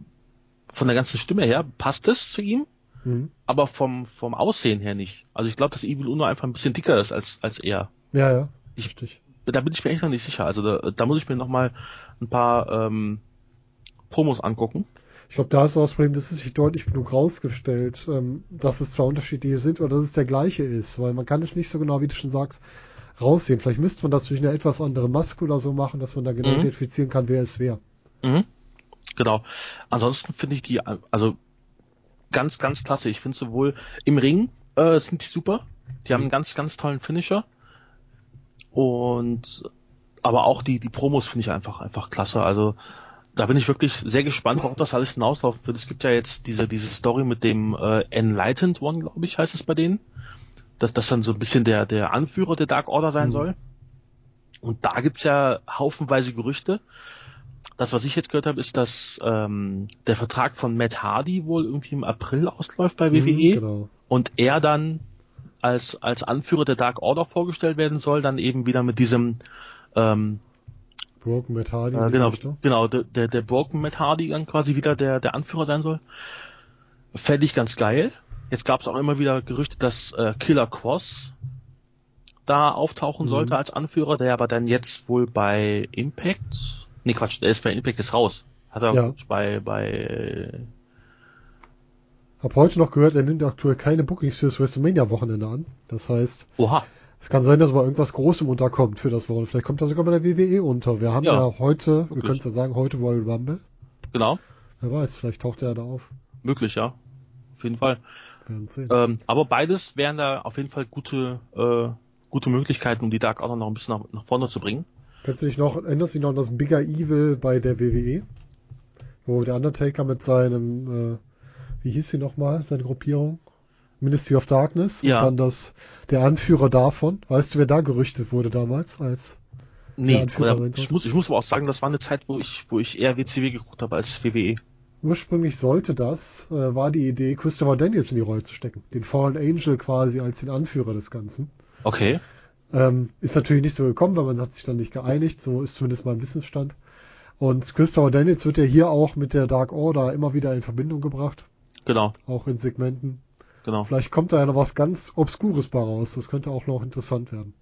von der ganzen Stimme her passt es zu ihm, Mhm. aber vom, vom Aussehen her nicht. Also ich glaube, dass Evil Uno einfach ein bisschen dicker ist als, als er. ja, ja, Ich- richtig. Da bin ich mir echt noch nicht sicher. Also da, da muss ich mir noch mal ein paar ähm, Promos angucken. Ich glaube, da ist so das Problem, das ist nicht deutlich genug rausgestellt, ähm, dass es zwar unterschiedliche sind oder dass es der gleiche ist, weil man kann es nicht so genau, wie du schon sagst, raussehen. Vielleicht müsste man das durch eine etwas andere Maske oder so machen, dass man da genau Mhm. identifizieren kann, wer es wer. Mhm. Genau. Ansonsten finde ich die, also ganz, ganz klasse. Ich finde sowohl im Ring äh, sind die super. Die haben einen ganz, ganz tollen Finisher. Und aber auch die, die Promos finde ich einfach, einfach klasse. Also da bin ich wirklich sehr gespannt, worauf das alles hinauslaufen wird. Es gibt ja jetzt diese, diese Story mit dem äh, Enlightened One, glaube ich, heißt es bei denen. Dass das dann so ein bisschen der, der Anführer der Dark Order sein Mhm. soll. Und da gibt's ja haufenweise Gerüchte. Das, was ich jetzt gehört habe, ist, dass ähm, der Vertrag von Matt Hardy wohl irgendwie im April ausläuft bei WWE Mhm, genau. und er dann als, als Anführer der Dark Order vorgestellt werden soll, dann eben wieder mit diesem ähm, Broken Matt Hardy. äh, genau, Richtung. genau, der, der, der Broken Matt Hardy dann quasi wieder der, der Anführer sein soll. Fände ich ganz geil. Jetzt gab es auch immer wieder Gerüchte, dass äh, Killer Cross da auftauchen Mhm. sollte als Anführer, der aber dann jetzt wohl bei Impact, nee Quatsch, der ist bei Impact ist raus. Hat er Ja. bei, bei, Hab heute noch gehört, er nimmt aktuell keine Bookings fürs WrestleMania-Wochenende an. Das heißt, oha, es kann sein, dass mal irgendwas Großem unterkommt für das Wochenende. Vielleicht kommt er sogar bei der WWE unter. Wir haben ja, Ja, heute, wir wirklich. können es ja sagen, heute Royal Rumble. genau, Wer weiß, vielleicht taucht er da auf. möglich, ja. Auf jeden Fall. Wir. Ähm, aber beides wären da auf jeden Fall gute, äh, gute Möglichkeiten, um die Dark Order noch ein bisschen nach, nach vorne zu bringen. Kannst du dich noch, erinnerst du dich noch an das Bigger Evil bei der WWE? Wo der Undertaker mit seinem, äh, wie hieß sie nochmal, seine Gruppierung? Ministry of Darkness. Ja. Und dann das, der Anführer davon. Weißt du, wer da gerüchtet wurde damals als, Nee, Anführer oder, sein ich, muss, ich muss aber auch sagen, das war eine Zeit, wo ich, wo ich eher WCW geguckt habe als. WWE. ursprünglich sollte das, äh, war die Idee, Christopher Daniels in die Rolle zu stecken. Den Fallen Angel quasi als den Anführer des Ganzen. Okay. Ähm, ist natürlich nicht so gekommen, weil man hat sich dann nicht geeinigt. So ist zumindest mein Wissensstand. Und Christopher Daniels wird ja hier auch mit der Dark Order immer wieder in Verbindung gebracht. Genau. auch in Segmenten. Genau. Vielleicht kommt da ja noch was ganz Obskures bei raus. Das könnte auch noch interessant werden.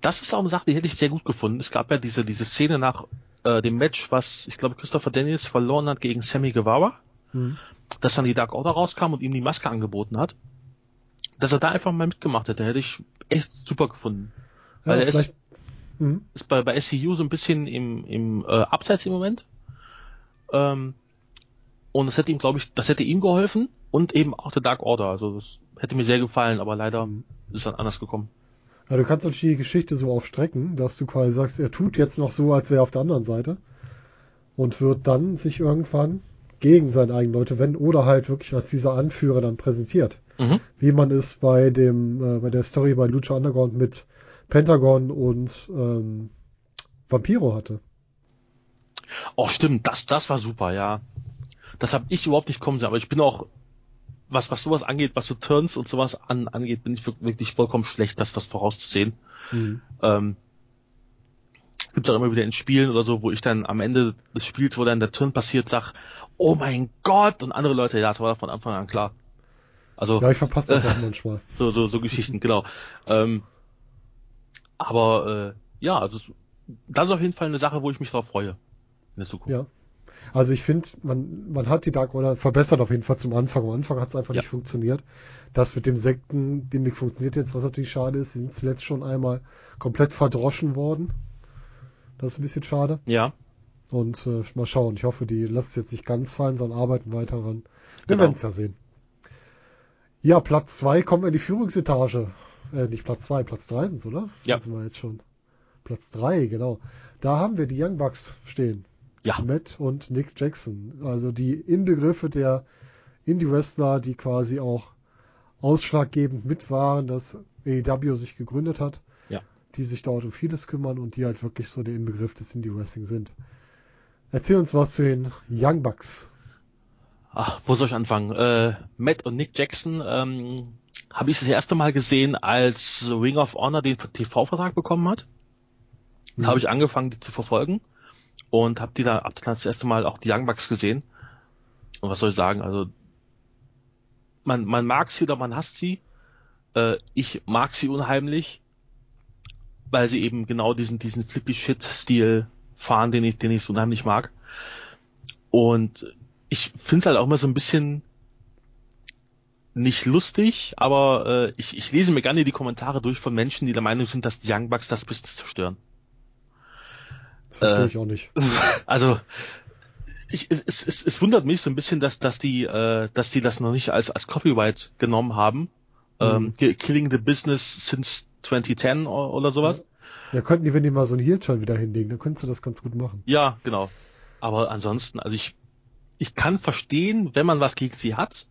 Das ist auch eine Sache, die hätte ich sehr gut gefunden. Es gab ja diese, diese Szene nach äh, dem Match, was ich glaube Christopher Daniels verloren hat gegen Sammy Guevara, Hm. dass dann die Dark Order rauskam und ihm die Maske angeboten hat. Dass er da einfach mal mitgemacht hätte, hätte ich echt super gefunden. Weil er ist, hm. ist bei, bei SCU so ein bisschen im, im äh, Abseits im Moment. Ähm, und das hätte ihm, glaube ich, das hätte ihm geholfen und eben auch der Dark Order. Also das hätte mir sehr gefallen, aber leider ist es dann anders gekommen. Ja, du kannst natürlich die Geschichte so aufstrecken, dass du quasi sagst, er tut jetzt noch so, als wäre er auf der anderen Seite und wird dann sich irgendwann gegen seine eigenen Leute wenden oder halt wirklich als dieser Anführer dann präsentiert. Mhm. Wie man es bei dem, äh, bei der Story bei Lucha Underground mit Pentagon und ähm, Vampiro hatte. Oh, stimmt, das, das war super, ja. Das habe ich überhaupt nicht kommen sehen, aber ich bin auch, was, was sowas angeht, was so Turns und sowas an, angeht, bin ich wir- wirklich vollkommen schlecht, das, das vorauszusehen. Ähm, gibt auch immer wieder in Spielen oder so, wo ich dann am Ende des Spiels, wo dann der Turn passiert, sag, oh mein Gott, und andere Leute, ja, das war von Anfang an klar. Also, Ja, ich verpasse das auch manchmal. so, so, so Geschichten, genau. Ähm, aber äh, ja, also das ist auf jeden Fall eine Sache, wo ich mich drauf freue in der Zukunft. Ja. Also ich finde, man, man hat die Dark Order verbessert auf jeden Fall zum Anfang. Am Anfang hat es einfach Ja. nicht funktioniert. Das mit dem Sekten, dem nicht funktioniert jetzt, was natürlich schade ist. Sie sind zuletzt schon einmal komplett verdroschen worden. Das ist ein bisschen schade. Ja, Und äh, mal schauen. Ich hoffe, die lassen es jetzt nicht ganz fallen, sondern arbeiten weiter dran. Wir Genau. werden es ja sehen. Ja, Platz zwei kommen wir in die Führungsetage. Äh, nicht Platz zwei, Platz drei sind's, oder? Ja. Da sind wir jetzt schon. Platz drei, genau. Da haben wir die Young Bucks stehen. Ja, Matt und Nick Jackson. Also die Inbegriffe der Indie-Wrestler, die quasi auch ausschlaggebend mit waren, dass AEW sich gegründet hat. Ja. Die sich dort um vieles kümmern und die halt wirklich so der Inbegriff des Indie-Wrestling sind. Erzähl uns was zu den Young Bucks. Ach, wo soll ich anfangen? Äh, Matt und Nick Jackson ähm, habe ich das erste Mal gesehen, als Ring of Honor den TV-Vertrag bekommen hat. Da Mhm. habe ich angefangen, die zu verfolgen und habe die da dann das erste Mal auch die Young Bucks gesehen. Und was soll ich sagen? Also man, man mag sie oder man hasst sie. Äh, ich mag sie unheimlich, weil sie eben genau diesen diesen flippy Shit Stil fahren, den ich den ich so unheimlich mag. Und ich finde es halt auch immer so ein bisschen nicht lustig, aber äh, ich, ich lese mir gerne die Kommentare durch von Menschen, die der Meinung sind, dass die Young Bucks das Business zerstören. Verstehe Äh, ich auch nicht. Also ich, es, es, es wundert mich so ein bisschen, dass, dass die, äh, dass die das noch nicht als, als Copyright genommen haben. Ähm, Mhm. Ki- Killing the Business since 2010 o- oder sowas. Ja, könnten die, wenn die mal so einen Heel-Turn wieder hinlegen, dann könntest du das ganz gut machen. Ja, genau. Aber ansonsten, also ich, ich kann verstehen, wenn man was gegen sie hat,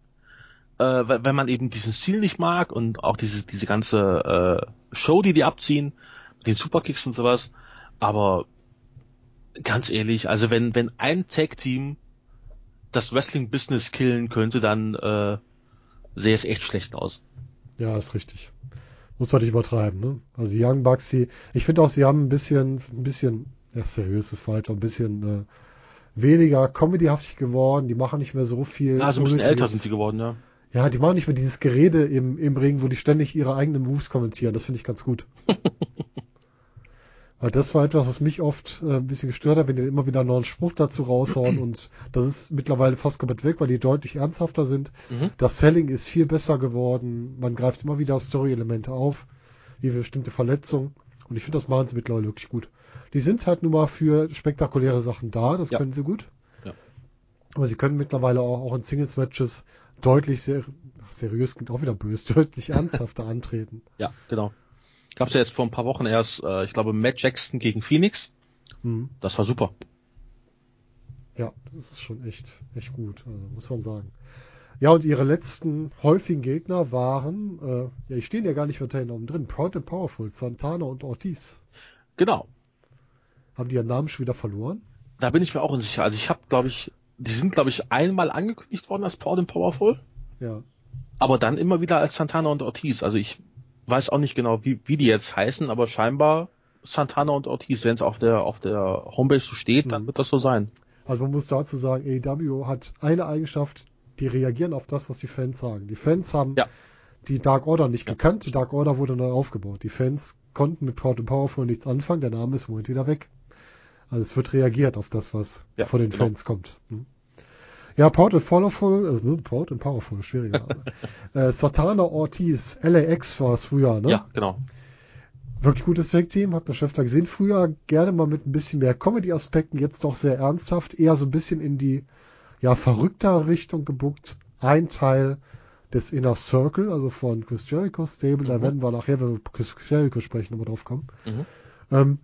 äh, wenn wenn man eben diesen Stil nicht mag und auch diese, diese ganze äh, Show, die die abziehen, mit den Superkicks und sowas. Aber ganz ehrlich, also wenn, wenn ein Tag-Team das Wrestling-Business killen könnte, dann äh, sähe es echt schlecht aus. Ja, ist richtig. Muss man nicht übertreiben, ne? Also die Young Bucks, die, ich finde auch, sie haben ein bisschen, ein bisschen, ja, seriös ist falsch, ein bisschen äh, weniger comedyhaftig geworden. Die machen nicht mehr so viel. Ja, also ein bisschen älter sind sie geworden, ja. Ja, die machen nicht mehr dieses Gerede im, im Ring, wo die ständig ihre eigenen Moves kommentieren. Das finde ich ganz gut. Weil das war etwas, was mich oft äh, ein bisschen gestört hat, wenn die immer wieder einen neuen Spruch dazu raushauen und das ist mittlerweile fast komplett weg, weil die deutlich ernsthafter sind. Mhm. Das Selling ist viel besser geworden. Man greift immer wieder Story-Elemente auf, wie bestimmte Verletzungen. Und ich finde, das machen sie mittlerweile wirklich gut. Die sind halt nun mal für spektakuläre Sachen da, das Ja. können sie gut. Ja. Aber sie können mittlerweile auch, auch in Singles-Matches deutlich sehr, ach, seriös klingt auch wieder böse, deutlich ernsthafter antreten. Ja, genau. Gab's ja jetzt vor ein paar Wochen erst, äh, ich glaube, Matt Jackson gegen Phoenix. Hm. Das war super. Ja, das ist schon echt, echt gut, also muss man sagen. Ja, und ihre letzten häufigen Gegner waren, äh, ja, die stehen ja gar nicht weiterhin oben drin, Proud and Powerful, Santana und Ortiz. Genau. Haben die ihren Namen schon wieder verloren? Da bin ich mir auch unsicher. Also ich habe, glaube ich, die sind, glaube ich, einmal angekündigt worden als Proud and Powerful, Ja. aber dann immer wieder als Santana und Ortiz. Also ich weiß auch nicht genau, wie, wie die jetzt heißen, aber scheinbar Santana und Ortiz, wenn es auf der auf der Homepage so steht, dann Mhm. wird das so sein. Also man muss dazu sagen, AEW hat eine Eigenschaft, die reagieren auf das, was die Fans sagen. Die Fans haben Ja. die Dark Order nicht gekannt. Die Dark Order wurde neu aufgebaut. Die Fans konnten mit Proud and Powerful nichts anfangen. Der Name ist im Moment wieder weg. Also es wird reagiert auf das, was Ja, von den genau. Fans kommt. Hm. Ja, Proud and Powerful, äh, ne, Proud and Powerful, schwieriger äh, Satana Ortiz, LAX war es früher, ne? Ja, genau. Wirklich gutes Tag-Team, habt ihr schon öfter gesehen. Früher gerne mal mit ein bisschen mehr Comedy-Aspekten, jetzt doch sehr ernsthaft, eher so ein bisschen in die, ja, verrücktere Richtung gebuckt. Ein Teil des Inner Circle, also von Chris Jericho Stable, da Mhm. werden wir nachher, wenn wir Chris Jericho sprechen, nochmal drauf kommen. Mhm. Ähm,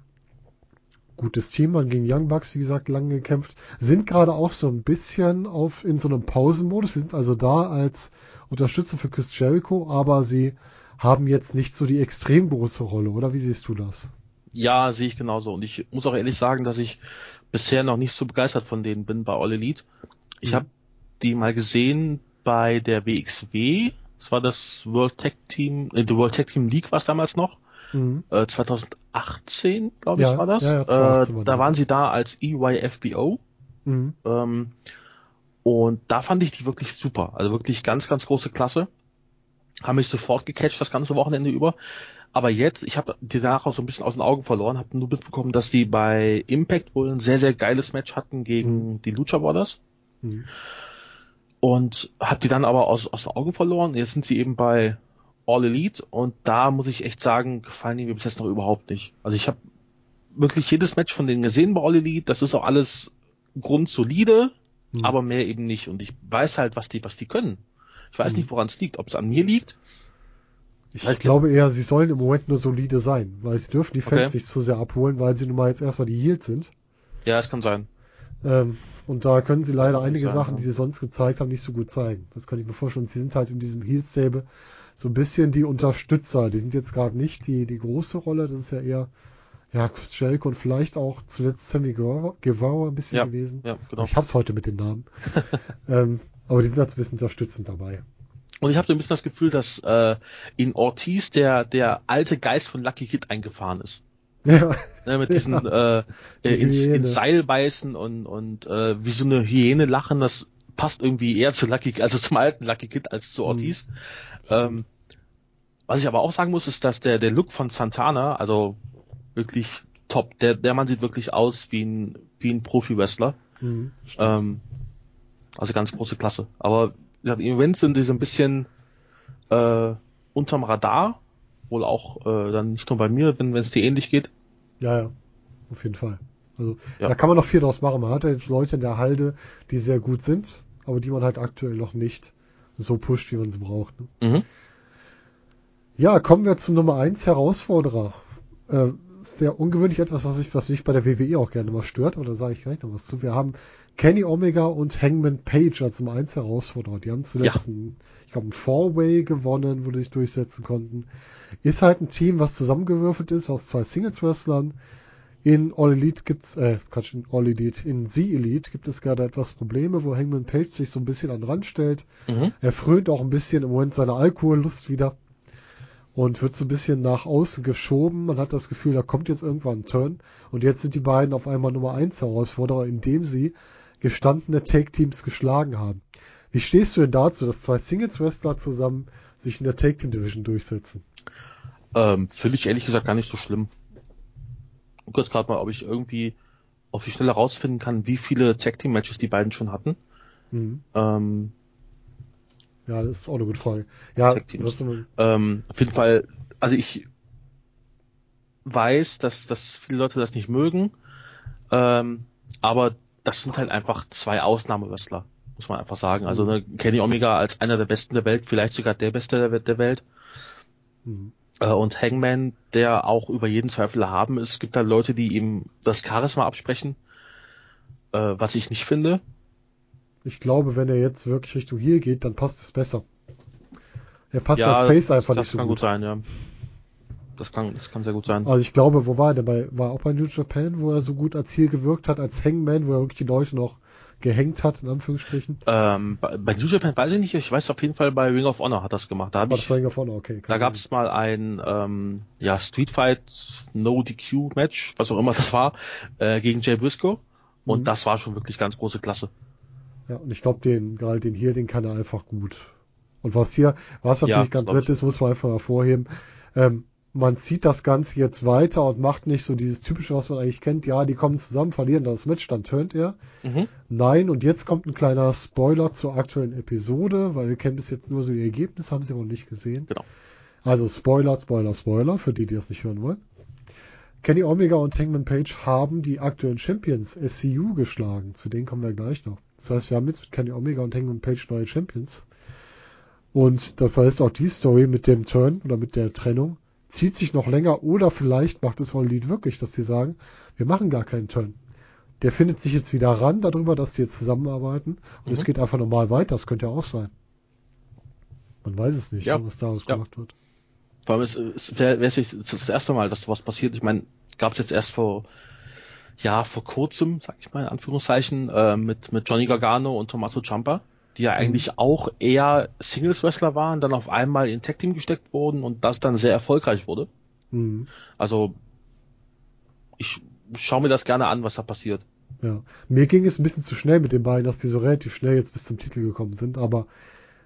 gutes Team, man gegen Young Bucks, wie gesagt, lange gekämpft, sind gerade auch so ein bisschen auf, in so einem Pausenmodus, sie sind also da als Unterstützer für Chris Jericho, aber sie haben jetzt nicht so die extrem große Rolle, oder wie siehst du das? Ja, sehe ich genauso. Und ich muss auch ehrlich sagen, dass ich bisher noch nicht so begeistert von denen bin bei All Elite. Ich Mhm. habe die mal gesehen bei der WXW. Das war das World Tag Team, äh, die World Tag Team League war es damals noch. Mhm. Äh, 2018, glaube ich, Ja, war das. ja, ja, 2018 war äh, da waren sie da als EYFBO. Mhm. Ähm, und da fand ich die wirklich super. Also wirklich ganz, ganz große Klasse. Haben mich sofort gecatcht das ganze Wochenende über. Aber jetzt, ich habe die danach auch so ein bisschen aus den Augen verloren, habe nur mitbekommen, dass die bei Impact wohl ein sehr, sehr geiles Match hatten gegen die Lucha Brothers. Mhm. Und habe die dann aber aus, aus den Augen verloren. Jetzt sind sie eben bei All Elite und da muss ich echt sagen, gefallen die mir bis jetzt noch überhaupt nicht. Also ich habe wirklich jedes Match von denen gesehen bei All Elite. Das ist auch alles grundsolide, Mhm. aber mehr eben nicht. Und ich weiß halt, was die, was die können. Ich weiß Mhm. nicht, woran es liegt. Ob es an mir liegt. Ich Halt- glaube eher, sie sollen im Moment nur solide sein, weil sie dürfen die Fans Okay. nicht zu sehr abholen, weil sie nun mal jetzt erstmal die Heels sind. Ja, es kann sein. Ähm, und da können sie leider einige sein, Sachen, ja. die sie sonst gezeigt haben, nicht so gut zeigen. Das kann ich mir vorstellen. Sie sind halt in diesem Heel-Stable so ein bisschen die Unterstützer. Die sind jetzt gerade nicht die, die große Rolle. Das ist ja eher, ja, Jericho und vielleicht auch zuletzt Sammy Guevara ein bisschen Ja, gewesen. Ja, genau. Ich hab's heute mit den Namen. ähm, aber die sind jetzt ein bisschen unterstützend dabei. Und ich habe so ein bisschen das Gefühl, dass äh, in Ortiz der, der alte Geist von Lucky Kid eingefahren ist. Ja, Ne, mit diesen äh, äh, ins, ins Seil beißen und, und äh, wie so eine Hyäne lachen, das passt irgendwie eher zu Lucky, also zum alten Lucky Kid als zu Ortiz. Ähm, was ich aber auch sagen muss, ist, dass der, der Look von Santana, also wirklich top. Der, der Mann sieht wirklich aus wie ein, wie ein Profi-Wrestler. Mhm. Ähm, also ganz große Klasse. Aber wie gesagt, im Moment sind die so ein bisschen äh, unterm Radar. Wohl auch äh, dann nicht nur bei mir, wenn es dir ähnlich geht. Ja, ja, auf jeden Fall. Also Ja. da kann man noch viel draus machen. Man hat ja jetzt Leute in der Halde, die sehr gut sind, aber die man halt aktuell noch nicht so pusht, wie man sie braucht. Ne? Mhm. Ja, kommen wir zum Nummer 1 Herausforderer. Äh, sehr ungewöhnlich etwas, was, ich, was mich bei der WWE auch gerne mal stört, aber da sage ich gleich noch was zu. Wir haben Kenny Omega und Hangman Page als Nummer 1 Herausforderer. Die haben zuletzt, einen, ich glaube, ein Four-Way gewonnen, wo die sich durchsetzen konnten. Ist halt ein Team, was zusammengewürfelt ist aus zwei Singles-Wrestlern. In All Elite gibt's, äh, Quatsch, in All Elite, in The Elite gibt es gerade etwas Probleme, wo Hangman Page sich so ein bisschen an den Rand stellt. Mhm. Er frönt auch ein bisschen im Moment seiner Alkohollust wieder und wird so ein bisschen nach außen geschoben. Man hat das Gefühl, da kommt jetzt irgendwann ein Turn. Und jetzt sind die beiden auf einmal Nummer 1 Herausforderer, indem sie gestandene Take-Teams geschlagen haben. Wie stehst du denn dazu, dass zwei Singles-Wrestler zusammen sich in der Take-Team-Division durchsetzen? Ähm, Finde ich ehrlich gesagt gar nicht so schlimm. Gucke jetzt gerade mal, ob ich irgendwie auf die Schnelle rausfinden kann, wie viele Tag Team Matches die beiden schon hatten. Mhm. Ähm, Ja, das ist auch eine gute Frage. Ja, immer- ähm, auf jeden Fall, also ich weiß, dass, dass viele Leute das nicht mögen, ähm, aber das sind halt einfach zwei Ausnahmewrestler, muss man einfach sagen. Also Mhm. ne, Kenny Omega als einer der Besten der Welt, vielleicht sogar der Beste der, der Welt. Mhm. Äh, und Hangman, der auch über jeden Zweifel erhaben ist. Es gibt da Leute, die ihm das Charisma absprechen, äh, was ich nicht finde. Ich glaube, wenn er jetzt wirklich Richtung hier geht, dann passt es besser. Er passt ja, als Face das, einfach das nicht so kann gut. gut sein, ja. Das kann, das kann sehr gut sein. Also ich glaube, wo war er denn bei, war auch bei New Japan, wo er so gut als Ziel gewirkt hat, als Hangman, wo er wirklich die Leute noch gehängt hat, in Anführungsstrichen. Ähm, bei, bei New Japan weiß ich nicht, ich weiß auf jeden Fall bei Ring of Honor hat das gemacht. Da hab War ich, Ring of Honor, okay. da gab es mal ein ähm, ja, Street Fight No DQ Match, was auch immer das war, äh, gegen Jay Briscoe. Und Mhm. das war schon wirklich ganz große Klasse. Ja, und ich glaube, den, gerade den hier, den kann er einfach gut. Und was hier, was natürlich Ja, ganz nett ist, muss man einfach hervorheben, ähm, man zieht das Ganze jetzt weiter und macht nicht so dieses typische, was man eigentlich kennt, ja, die kommen zusammen, verlieren das Match, dann turnt er. Mhm. Nein, und jetzt kommt ein kleiner Spoiler zur aktuellen Episode, weil wir kennen bis jetzt nur so die Ergebnisse, haben sie aber noch nicht gesehen. Genau. Also Spoiler, Spoiler, Spoiler, für die, die das nicht hören wollen. Kenny Omega und Hangman Page haben die aktuellen Champions SCU geschlagen. Zu denen kommen wir gleich noch. Das heißt, wir haben jetzt mit Kenny Omega und Hangman Page neue Champions. Und das heißt, auch die Story mit dem Turn oder mit der Trennung zieht sich noch länger oder vielleicht macht es Elite wirklich, dass sie sagen, wir machen gar keinen Turn. Der findet sich jetzt wieder ran darüber, dass die jetzt zusammenarbeiten und Mhm. es geht einfach normal weiter. Das könnte ja auch sein. Man weiß es nicht, Ja. was daraus Ja. gemacht wird. Vor allem, es, es wäre das, das erste Mal, dass sowas passiert. Ich meine, gab es jetzt erst vor, ja, vor kurzem, sag ich mal, in Anführungszeichen, äh, mit, mit Johnny Gargano und Tommaso Ciampa, die ja eigentlich auch eher Singles-Wrestler waren, dann auf einmal in Tag-Team gesteckt wurden und das dann sehr erfolgreich wurde. Mhm. Also, ich schaue mir das gerne an, was da passiert. Ja. Mir ging es ein bisschen zu schnell mit den beiden, dass die so relativ schnell jetzt bis zum Titel gekommen sind, aber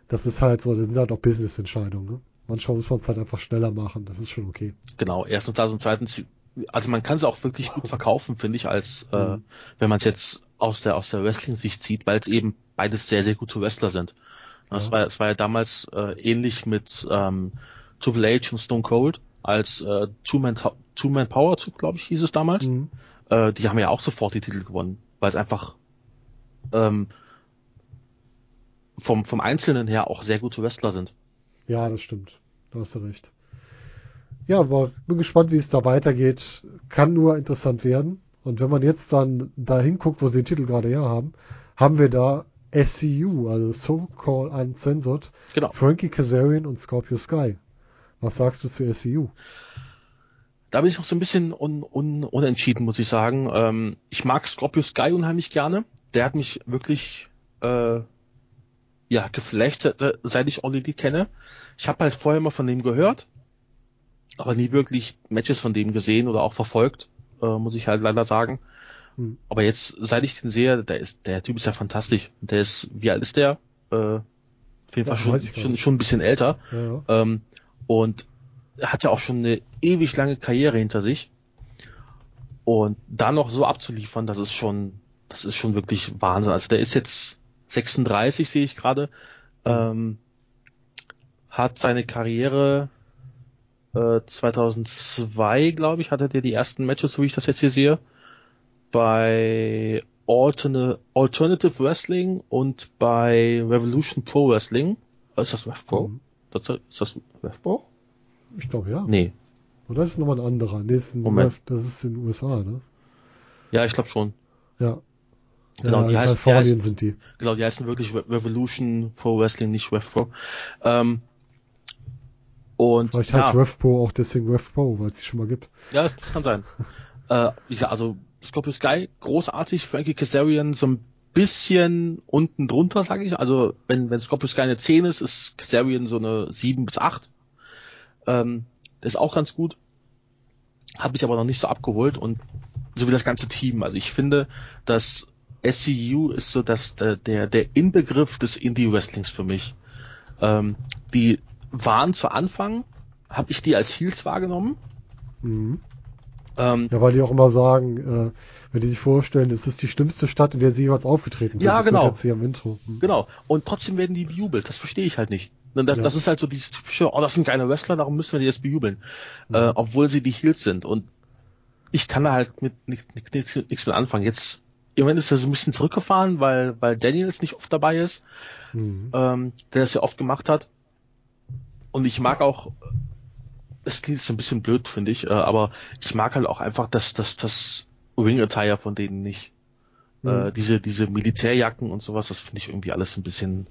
das ist halt so, das sind halt auch Business-Entscheidungen. Ne? Manchmal muss man es halt einfach schneller machen, das ist schon okay. Genau, erstens das und zweitens, also man kann es auch wirklich gut verkaufen, finde ich, als äh, Mhm. wenn man es jetzt aus der aus der Wrestling-Sicht sieht, weil es eben beides sehr sehr gute Wrestler sind. Es Ja. war es war ja damals äh, ähnlich mit ähm, Triple H und Stone Cold als äh, Two Man Two Man Power glaube ich hieß es damals. Mhm. Äh, die haben ja auch sofort die Titel gewonnen, weil es einfach ähm, vom vom Einzelnen her auch sehr gute Wrestler sind. Ja, das stimmt. Da hast du recht. Ja, aber bin gespannt, wie es da weitergeht. Kann nur interessant werden. Und wenn man jetzt dann da hinguckt, wo sie den Titel gerade her haben, haben wir da SCU, also So Called Uncensored, Genau. Frankie Kazarian und Scorpio Sky. Was sagst du zu SCU? Da bin ich noch so ein bisschen un, un, unentschieden, muss ich sagen. Ähm, ich mag Scorpio Sky unheimlich gerne. Der hat mich wirklich äh, ja geflasht, se- seit ich All Elite kenne. Ich habe halt vorher mal von dem gehört, aber nie wirklich Matches von dem gesehen oder auch verfolgt, äh, muss ich halt leider sagen. Hm. Aber jetzt, seit ich den sehe, der ist, der Typ ist ja fantastisch. Der ist, wie alt ist der? Äh, auf jeden Ja, Fall schon, schon, schon ein bisschen älter. Ja, ja. Ähm, und hat ja auch schon eine ewig lange Karriere hinter sich. Und da noch so abzuliefern, das ist schon, das ist schon wirklich Wahnsinn. Also der ist jetzt 36, sehe ich gerade. Ähm, hat seine Karriere äh, 2002, glaube ich, hatte der die ersten Matches, so wie ich das jetzt hier sehe, bei Alterne, Alternative Wrestling und bei Revolution Pro Wrestling. Ist das Rev Pro? Mhm. Das, ist das Rev Pro? Ich glaube ja. Nee. Oder ist es nochmal ein anderer? Nee, ist ein Moment. das ist in den USA, ne? Ja, ich glaube schon. Ja. Genau, ja, die heißt- die heißt- sind die. Genau, die heißen wirklich Re Revolution Pro Wrestling, nicht Rev Pro. Ähm, und Vielleicht ja, heißt Rev Pro auch deswegen Rev Pro, weil es die schon mal gibt. ja, das, das kann sein. äh, wie gesagt, also Scorpio Sky, großartig, Frankie Kazarian so ein bisschen unten drunter, sage ich. Also wenn, wenn Scorpio Sky eine 10 ist, ist Kazarian so eine 7 bis 8. Ähm, der ist auch ganz gut. Hat mich aber noch nicht so abgeholt und so wie das ganze Team. Also ich finde, dass SCU ist so dass der, der, der Inbegriff des Indie-Wrestlings für mich. Ähm, die waren zu Anfang, habe ich die als Heels wahrgenommen. Mhm. Ähm, Ja, weil die auch immer sagen, äh, wenn die sich vorstellen, es ist die schlimmste Stadt, in der sie jeweils aufgetreten sind. Ja, das genau. Jetzt hier im Intro. Mhm. Genau. Und trotzdem werden die bejubelt. Das verstehe ich halt nicht. Das, Ja. das ist halt so dieses typische, oh, das sind geile Wrestler, darum müssen wir die jetzt bejubeln. Mhm. Äh, obwohl sie die Heels sind. Und ich kann da halt mit nichts nicht, nicht, nichts mit anfangen. Jetzt, im Moment ist er so ein bisschen zurückgefahren, weil, weil Daniels nicht oft dabei ist, Mhm. ähm, der das ja oft gemacht hat. Und ich mag auch, das klingt so ein bisschen blöd, finde ich, äh, aber ich mag halt auch einfach das, das, das Ring-Attire von denen nicht. Äh, Mhm. diese, diese Militärjacken und sowas, das finde ich irgendwie alles ein bisschen,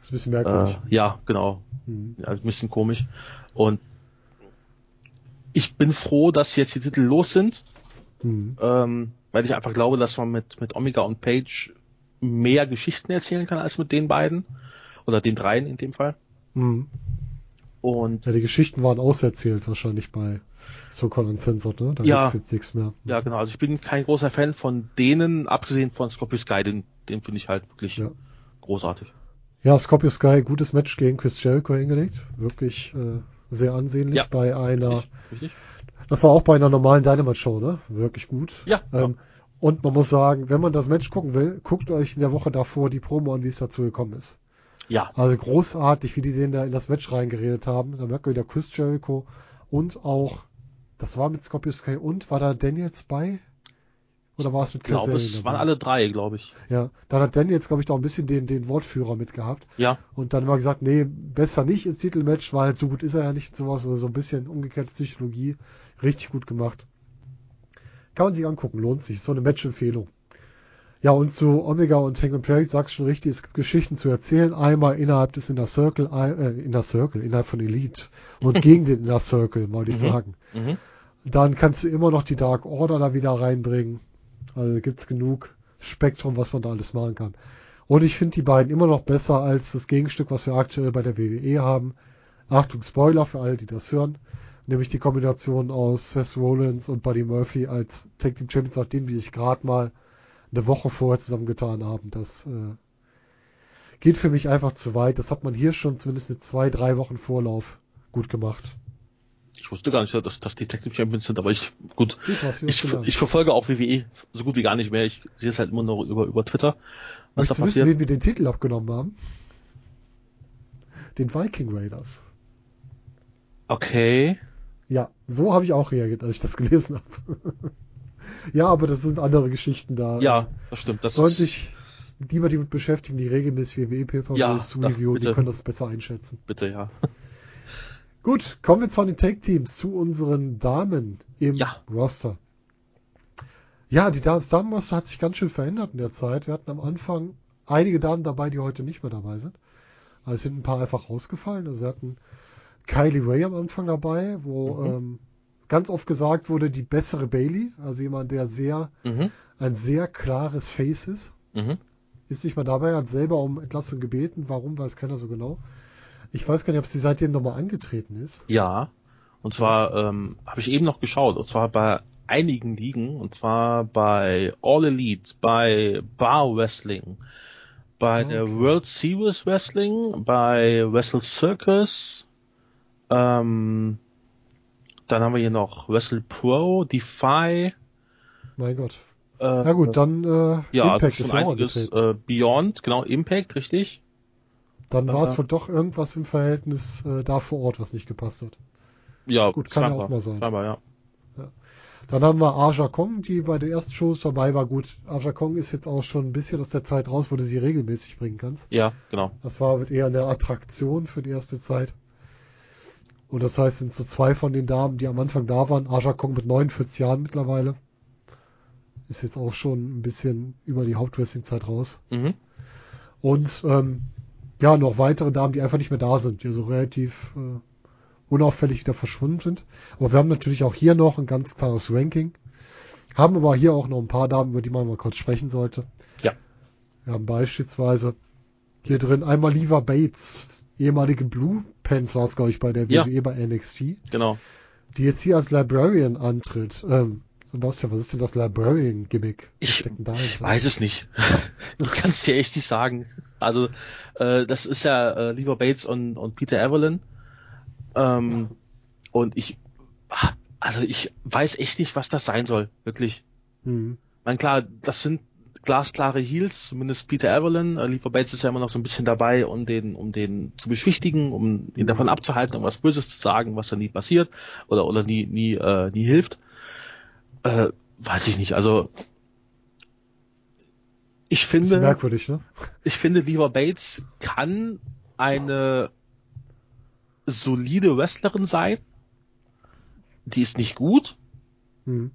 ist ein bisschen äh, merkwürdig. ja, genau, Mhm. ja, ein bisschen komisch. Und ich bin froh, dass jetzt die Titel los sind, Mhm. ähm, weil ich einfach glaube, dass man mit, mit Omega und Page mehr Geschichten erzählen kann als mit den beiden. Oder den dreien in dem Fall. Mhm. Und Ja, die Geschichten waren auserzählt wahrscheinlich bei So-Called Uncensored, ne? Da Ja. gibt's jetzt nichts mehr. ja, genau, also ich bin kein großer Fan von denen, abgesehen von Scorpio Sky, den, den finde ich halt wirklich Ja. großartig. Ja, Scorpio Sky, gutes Match gegen Chris Jericho hingelegt. Wirklich äh, sehr ansehnlich Ja, bei einer, Richtig? richtig? das war auch bei einer normalen Dynamite-Show, ne? Wirklich gut. Ja, Ähm, und man muss sagen, wenn man das Match gucken will, guckt euch in der Woche davor die Promo an, wie es dazu gekommen ist. Ja, Also großartig, wie die den da in das Match reingeredet haben. Da merkt man wieder Chris Jericho und auch, das war mit Scorpio Sky und war da Daniels bei? Oder war es mit ich glaube, es waren alle drei, glaube ich. Ja, dann hat Daniels, glaube ich, da ein bisschen den, den Wortführer mitgehabt. Ja, Und dann war gesagt, nee, besser nicht ins Titelmatch, weil so gut ist er ja nicht und sowas. Also so ein bisschen umgekehrte Psychologie. Richtig gut gemacht. Kann man sich angucken, lohnt sich. So eine Match-Empfehlung. Ja, und zu Omega und Hangman Page sagst schon richtig, es gibt Geschichten zu erzählen. Einmal innerhalb des Inner Circle, äh, Inner Circle, innerhalb von Elite. Und gegen den Inner Circle, wollte ich Mhm. sagen. mhm. Dann kannst du immer noch die Dark Order da wieder reinbringen. Also gibt's genug Spektrum, was man da alles machen kann. Und ich finde die beiden immer noch besser als das Gegenstück, was wir aktuell bei der WWE haben. Achtung, Spoiler für alle, die das hören. Nämlich die Kombination aus Seth Rollins und Buddy Murphy als Tag Team Champions, nachdem die sich gerade mal eine Woche vorher zusammengetan haben. Das äh, geht für mich einfach zu weit. Das hat man hier schon zumindest mit zwei, drei Wochen Vorlauf gut gemacht. Ich wusste gar nicht, dass das Detective Champions sind, aber ich, gut. Ich, ich verfolge auch WWE so gut wie gar nicht mehr. Ich sehe es halt immer nur über, über Twitter, was da Möchtest wissen, passiert. wen wir den Titel abgenommen haben? Den Viking Raiders. Okay. Ja, so habe ich auch reagiert, als ich das gelesen habe. ja, aber das sind andere Geschichten da. Ja, das stimmt. Das Sollen sich die, die mit beschäftigen, die regelmäßig WWE PPVs Ja, zu reviewen, die können das besser einschätzen. bitte, ja. Gut, kommen wir zu den Tag Teams, zu unseren Damen im Ja. Roster. Ja, die das Damenroster hat sich ganz schön verändert in der Zeit. Wir hatten am Anfang einige Damen dabei, die heute nicht mehr dabei sind. Also es sind ein paar einfach rausgefallen. Also wir hatten Kylie Ray am Anfang dabei, wo Mhm. ähm, ganz oft gesagt wurde, die bessere Bailey, also jemand, der sehr, Mhm. ein sehr klares Face ist. Mhm. Ist nicht mal dabei, hat selber um Entlassung gebeten. Warum, weiß keiner so genau. Ich weiß gar nicht, ob sie seitdem nochmal angetreten ist. Ja. Und zwar ähm, habe ich eben noch geschaut, und zwar bei einigen Ligen, und zwar bei All Elite, bei Bar Wrestling, bei der Okay. World Series Wrestling, bei Wrestle Circus, ähm, dann haben wir hier noch Wrestle Pro, Defy, Mein Gott. äh, Ja gut, dann äh, ja, Impact also ist schon ja auch einiges, äh, Beyond, genau, Impact, richtig? Dann war es äh, wohl doch irgendwas im Verhältnis äh, da vor Ort, was nicht gepasst hat. Ja, Gut, kann ja auch mal sein. Scheinbar, ja. Dann haben wir Aja Kong, die bei den ersten Shows dabei war. Gut, Aja Kong ist jetzt auch schon ein bisschen aus der Zeit raus, wo du sie regelmäßig bringen kannst. Ja, genau. Das war eher eine Attraktion für die erste Zeit. Und das heißt, sind so zwei von den Damen, die am Anfang da waren. Aja Kong mit 49 Jahren mittlerweile. Ist jetzt auch schon ein bisschen über die Hauptwrestling-Zeit raus. Mhm. Und ähm, ja, noch weitere Damen, die einfach nicht mehr da sind, die so relativ äh, unauffällig wieder verschwunden sind. Aber wir haben natürlich auch hier noch ein ganz klares Ranking. Haben aber hier auch noch ein paar Damen, über die man mal kurz sprechen sollte. Ja. Wir haben beispielsweise hier drin einmal Liva Bates, ehemalige Blue Pants war es, glaube ich, bei der Ja. WWE bei NXT, Genau. die jetzt hier als Librarian antritt. Ähm, Sebastian, was ist denn das Librarian-Gimmick? Ich? Ich weiß es nicht. ich kann es dir echt nicht sagen. Also, äh, das ist ja äh, Lieber Bates und, und Peter Evelyn. Ähm, und ich, ah, also ich weiß echt nicht, was das sein soll, wirklich. Hm. Ich meine, klar, das sind glasklare Heels, zumindest Peter Evelyn. Äh, Lieber Bates ist ja immer noch so ein bisschen dabei, um den, um den zu beschwichtigen, um ihn davon abzuhalten, um was Böses zu sagen, was dann nie passiert oder, oder nie, nie, äh, nie hilft. Äh, weiß ich nicht. Also, ich Ist finde, merkwürdig, ne? ich finde, Lever Bates kann eine solide Wrestlerin sein. Die ist nicht gut, Hm.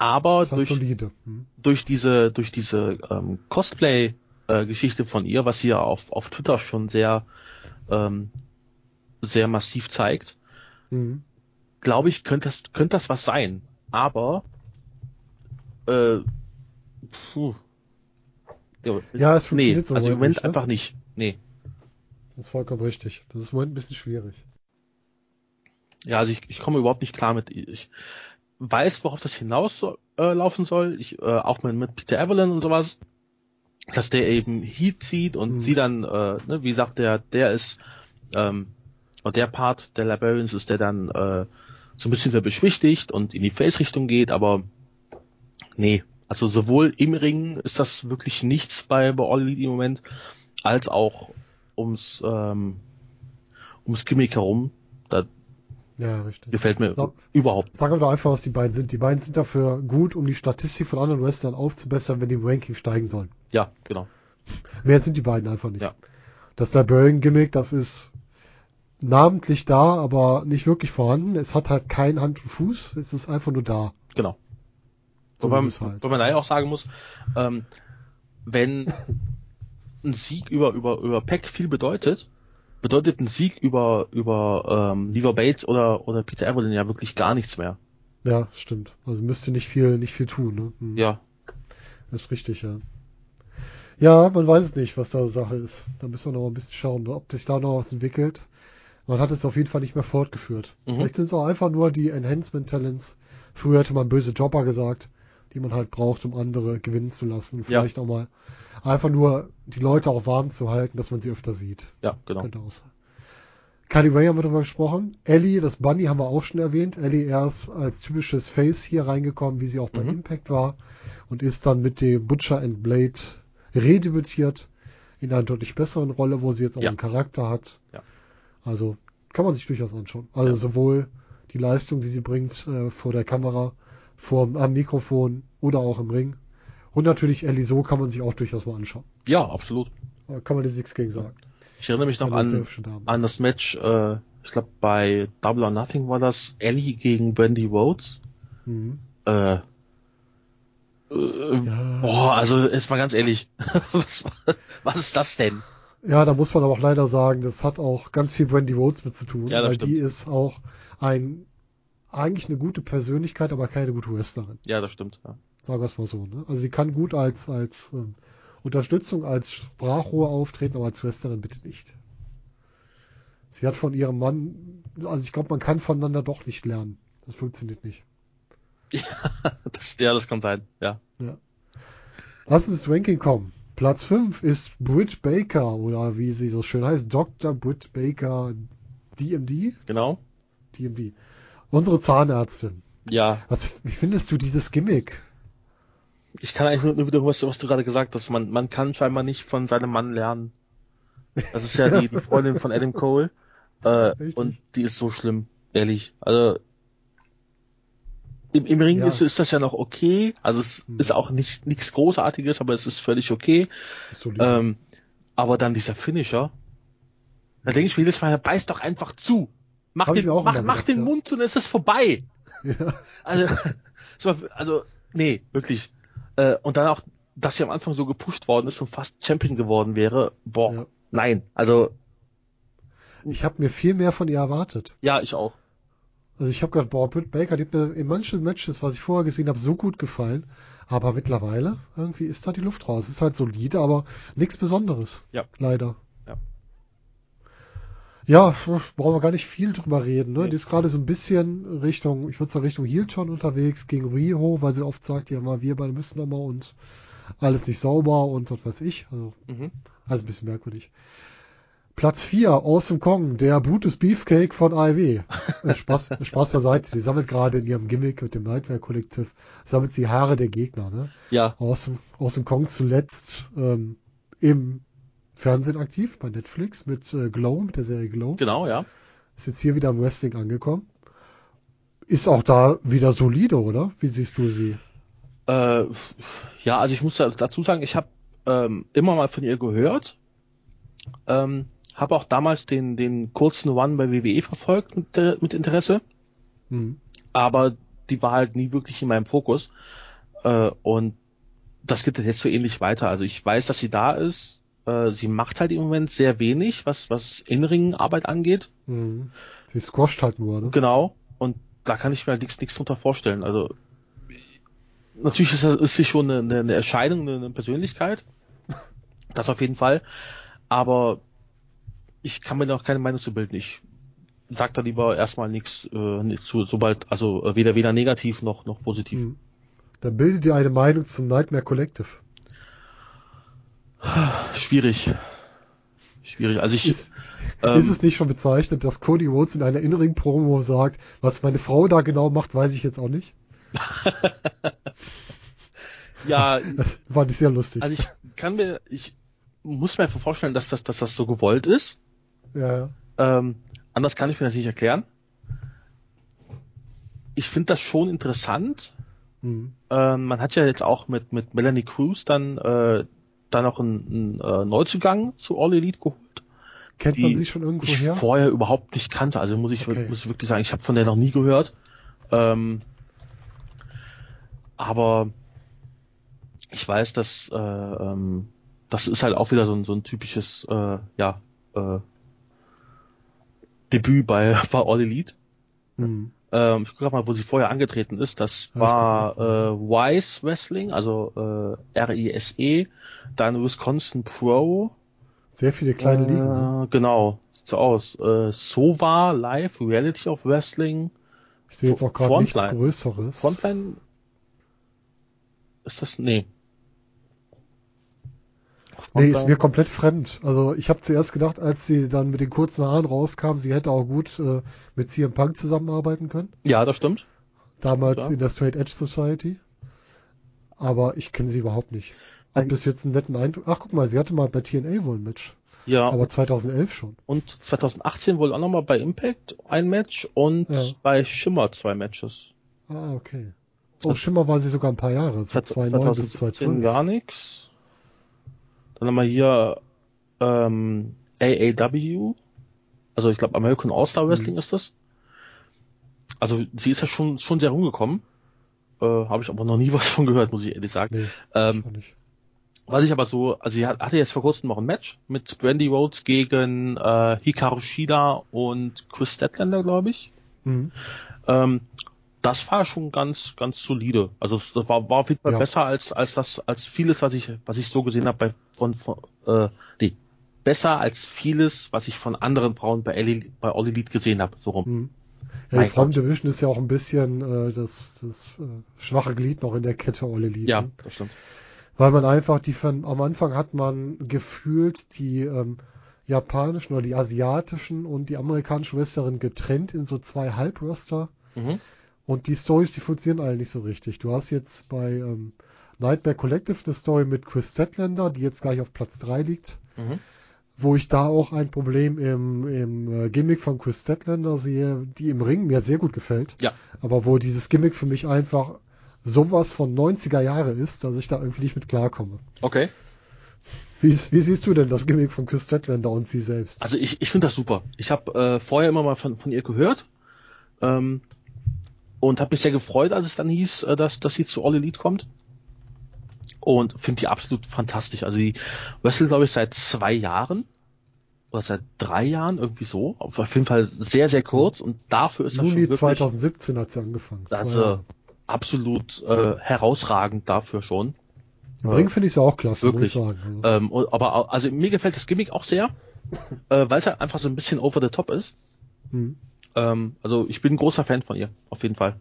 Aber durch, solide. Hm. durch diese, durch diese ähm, Cosplay-Geschichte von ihr, was sie ja auf, auf Twitter schon sehr, ähm, sehr massiv zeigt, Hm. glaube ich, könnte das, könnte das was sein. Aber, äh, puh. Ja, es nee, funktioniert so also im Moment nicht, ne? einfach nicht. Nee. Das ist vollkommen richtig. Das ist im Moment ein bisschen schwierig. Ja, also ich, ich komme überhaupt nicht klar mit. Ich weiß, worauf das hinaus so, äh, laufen soll. Ich, äh, auch mit, mit Peter Evelyn und sowas. dass der eben Heat zieht und Mhm. sie dann, äh, ne, wie sagt der, der ist, ähm, oder der Part der Librarians ist, der dann äh, so ein bisschen beschwichtigt und in die Face-Richtung geht, aber nee, also sowohl im Ring ist das wirklich nichts bei, bei All Elite im Moment, als auch ums, ähm, ums Gimmick herum. Da Ja, richtig. gefällt mir So. überhaupt. Sagen wir doch einfach, was die beiden sind. Die beiden sind dafür gut, um die Statistik von anderen Wrestlern aufzubessern, wenn die im Ranking steigen sollen. Ja, genau. Mehr sind die beiden einfach nicht. Ja. Das Librarian-Gimmick, das ist namentlich da, aber nicht wirklich vorhanden. Es hat halt kein Hand und Fuß. Es ist einfach nur da. Genau. So Wobei, halt. man da ja auch sagen muss, ähm, wenn ein Sieg über, über, über Peck viel bedeutet, bedeutet ein Sieg über, über ähm, Lever Bates oder, oder Peter Evelyn ja wirklich gar nichts mehr. Ja, stimmt. Also müsste nicht viel, nicht viel tun. Ne? Hm. Ja, Das ist richtig, ja. Ja, man weiß es nicht, was da Sache ist. Da müssen wir noch ein bisschen schauen, ob sich da noch was entwickelt. Man hat es auf jeden Fall nicht mehr fortgeführt. Mhm. Vielleicht sind es auch einfach nur die Enhancement Talents. Früher hätte man böse Jobber gesagt, die man halt braucht, um andere gewinnen zu lassen. Und Ja. vielleicht auch mal einfach nur die Leute auch warm zu halten, dass man sie öfter sieht. ja, genau. Könnte auch sein. Kylie Ray haben wir darüber gesprochen. Ellie, das Bunny haben wir auch schon erwähnt. Ellie erst als typisches Face hier reingekommen, wie sie auch bei Mhm. Impact war. Und ist dann mit dem Butcher and Blade redebütiert in einer deutlich besseren Rolle, wo sie jetzt auch Ja. einen Charakter hat. Ja. Also kann man sich durchaus anschauen. Also Ja. sowohl die Leistung, die sie bringt äh, vor der Kamera, vor, am Mikrofon oder auch im Ring. Und natürlich Ellie so kann man sich auch durchaus mal anschauen. Ja, absolut. Kann man jetzt nichts gegen sagen. Ich erinnere mich noch an, an das Match, äh, ich glaube bei Double or Nothing war das Ellie gegen Brandy Rhodes. Mhm. Äh, äh, Ja. Boah, also jetzt mal ganz ehrlich, was, was ist das denn? Ja, da muss man aber auch leider sagen, das hat auch ganz viel Brandy Rhodes mit zu tun, Ja, das weil stimmt. die ist auch ein eigentlich eine gute Persönlichkeit, aber keine gute Wrestlerin. Ja, das stimmt. Ja. Sagen wir es mal so. Ne? Also sie kann gut als als ähm, Unterstützung, als Sprachrohr auftreten, aber als Wrestlerin bitte nicht. Sie hat von ihrem Mann, also ich glaube, man kann voneinander doch nicht lernen. Das funktioniert nicht. Das, ja, das kann sein. Ja. Lass uns ins Ranking kommen. Platz 5 ist Britt Baker oder wie sie so schön heißt, Dr. Britt Baker DMD. Genau. DMD. Unsere Zahnärztin. Ja, Was, wie findest du dieses Gimmick? ich kann eigentlich nur, wiederholen, was, was du gerade gesagt hast. Man, man kann scheinbar nicht von seinem Mann lernen. Das ist ja die, die Freundin von Adam Cole. Äh, Richtig. und die ist so schlimm, ehrlich. Also im, im Ring Ja. ist, ist das ja noch okay. Also es Hm. ist auch nicht nichts Großartiges, aber es ist völlig okay. Ist. Ähm, aber dann dieser Finisher. Da denke ich mir jedes Mal, beiß doch einfach zu. Mach Hab den, mach, mach den. Mund zu und es ist vorbei. ja. Also, so, also nee, wirklich. Äh, und dann auch, dass sie am Anfang so gepusht worden ist und fast Champion geworden wäre. Boah, Ja. nein. Also, Ich habe mir viel mehr von ihr erwartet. ja, ich auch. Also ich habe gedacht, boah, Britt Baker, die hat mir in manchen Matches, was ich vorher gesehen habe, so gut gefallen. Aber mittlerweile, irgendwie ist da die Luft raus. Es ist halt solide, aber nichts Besonderes. Ja. Leider. Ja. Brauchen wir gar nicht viel drüber reden. Ne? Nee. Die ist gerade so ein bisschen Richtung, ich würde sagen Richtung Heel-Turn unterwegs gegen Riho, weil sie oft sagt, ja mal, wir beide müssen nochmal und alles nicht sauber und was weiß ich. Also Mhm. also ein bisschen merkwürdig. Platz 4, Awesome Kong, der Brutus Beefcake von AEW. Äh, Spaß, Spaß beiseite. Sie sammelt gerade in ihrem Gimmick mit dem Nightmare Kollektiv, sammelt sie Haare der Gegner. Ne? Ja, Awesome, awesome Kong zuletzt ähm, im Fernsehen aktiv, bei Netflix mit äh, Glow, mit der Serie Glow. genau, ja. Ist jetzt hier wieder im Wrestling angekommen. Ist auch da wieder solide, oder? Wie siehst du sie? Äh, ja, also ich muss da- dazu sagen, ich habe ähm, immer mal von ihr gehört. Ähm, habe auch damals den, den kurzen One bei WWE verfolgt mit, äh, mit Interesse. Hm. aber die war halt nie wirklich in meinem Fokus. Äh, und das geht jetzt so ähnlich weiter. Also ich weiß, dass sie da ist. Äh, sie macht halt im Moment sehr wenig, was, was Innenring-Arbeit angeht. Hm. Sie squasht halt nur, ne? Genau. Und da kann ich mir halt nichts, nichts drunter vorstellen. Also natürlich ist, das, ist sie schon eine, eine Erscheinung, eine, Persönlichkeit. Das auf jeden Fall. Aber ich kann mir noch keine Meinung zu bilden. Ich sag da lieber erstmal nichts äh, zu, sobald, also äh, weder weder negativ noch noch positiv. Hm. Dann bildet ihr eine Meinung zum Nightmare Collective. Schwierig. Schwierig. Also ich. Ist, ähm, ist es nicht schon bezeichnet, dass Cody Rhodes in einer inneren Promo sagt, was meine Frau da genau macht, weiß ich jetzt auch nicht. ja, Das fand ich sehr lustig. also ich kann mir, ich muss mir einfach vorstellen, dass das, dass das so gewollt ist. ja. Ähm, anders kann ich mir das nicht erklären. Ich finde das schon interessant. Hm. Ähm, man hat ja jetzt auch mit, mit Melanie Cruz dann, äh, dann noch einen, einen äh, Neuzugang zu All Elite geholt, Kennt man sie schon irgendwo ich her? vorher überhaupt nicht kannte. Also muss ich, Okay. muss ich wirklich sagen, ich habe von der noch nie gehört. Ähm, aber ich weiß, dass äh, ähm, das ist halt auch wieder so ein, so ein typisches äh, ja, äh, Debüt bei, bei All Elite. Hm. Ähm, ich gucke mal, wo sie vorher angetreten ist. Das war äh, Wise Wrestling, also äh, R-I-S-E, dann Wisconsin Pro. Sehr viele kleine äh, Ligen. Ne? Genau, sieht so aus. Äh, Sova Live, Reality of Wrestling. Ich sehe jetzt auch gerade nichts. Größeres. Frontline ist das? Nee. Nee, ist mir komplett fremd. Also ich habe zuerst gedacht, als sie dann mit den kurzen Haaren rauskam, sie hätte auch gut äh, mit CM Punk zusammenarbeiten können. Ja, das stimmt. Damals Ja. in der Straight Edge Society. Aber ich kenne sie überhaupt nicht. Äh, bis jetzt einen netten Eindruck. Ach, guck mal, sie hatte mal bei TNA wohl ein Match. Ja, Aber 2011 schon. und 2018 wohl auch nochmal bei Impact ein Match und Ja. bei Shimmer zwei Matches. Ah, okay. Oh, Schimmer war sie sogar ein paar Jahre. Von 2009 bis 2017 2012. gar nichts. Dann haben wir hier ähm, AAW. Also ich glaube American All-Star Wrestling Mhm. ist das. Also sie ist ja schon schon sehr rumgekommen. Äh, Habe ich aber noch nie was von gehört, muss ich ehrlich sagen. Nee, Ähm, ich was ich aber so, also sie hat- hatte jetzt vor kurzem noch ein Match mit Brandy Rhodes gegen äh, Hikaru Shida und Chris Statlander, glaube ich. Mhm. Ähm, das war schon ganz, ganz solide. Also es- das war, war auf jeden Fall Ja. besser als, als das, als vieles, was ich, was ich so gesehen habe bei von, von äh, nee, besser als vieles, was ich von anderen Frauen bei Ellie, bei All Elite gesehen habe, so rum. Mhm. Ja, die Frauen. Division ist ja auch ein bisschen äh, das, das äh, schwache Glied noch in der Kette All Elite. Ja, ne? das stimmt. Weil man einfach die von, am Anfang hat man gefühlt die ähm, japanischen oder die asiatischen und die amerikanischen Wrestlerinnen getrennt in so zwei Halbroster. Mhm. Und die Stories, die funktionieren alle nicht so richtig. Du hast jetzt bei ähm, Nightmare Collective eine Story mit Chris Statlander, die jetzt gleich auf Platz 3 liegt, Mhm. wo ich da auch ein Problem im, im äh, Gimmick von Chris Statlander sehe, die im Ring mir sehr gut gefällt. Ja. Aber wo dieses Gimmick für mich einfach sowas von 90er Jahre ist, dass ich da irgendwie nicht mit klarkomme. Okay. Wie, wie siehst du denn das Gimmick von Chris Statlander und sie selbst? Also ich, ich finde das super. Ich habe äh, vorher immer mal von, von ihr gehört ähm, und habe mich sehr gefreut, als es dann hieß, äh, dass, dass sie zu All Elite kommt. Und finde die absolut fantastisch. Also die wrestelt, glaube ich, seit zwei Jahren oder seit drei Jahren, irgendwie so. Auf jeden Fall sehr, sehr kurz und dafür ist das schon Juni wirklich 2017 hat sie angefangen. Also absolut äh, herausragend dafür schon. Im Ring finde ich sie auch klasse, Wirklich. muss ich sagen. Ähm, aber also mir gefällt das Gimmick auch sehr, äh, weil es halt einfach so ein bisschen over the top ist. hm. Ähm, also ich bin ein großer Fan von ihr, auf jeden Fall.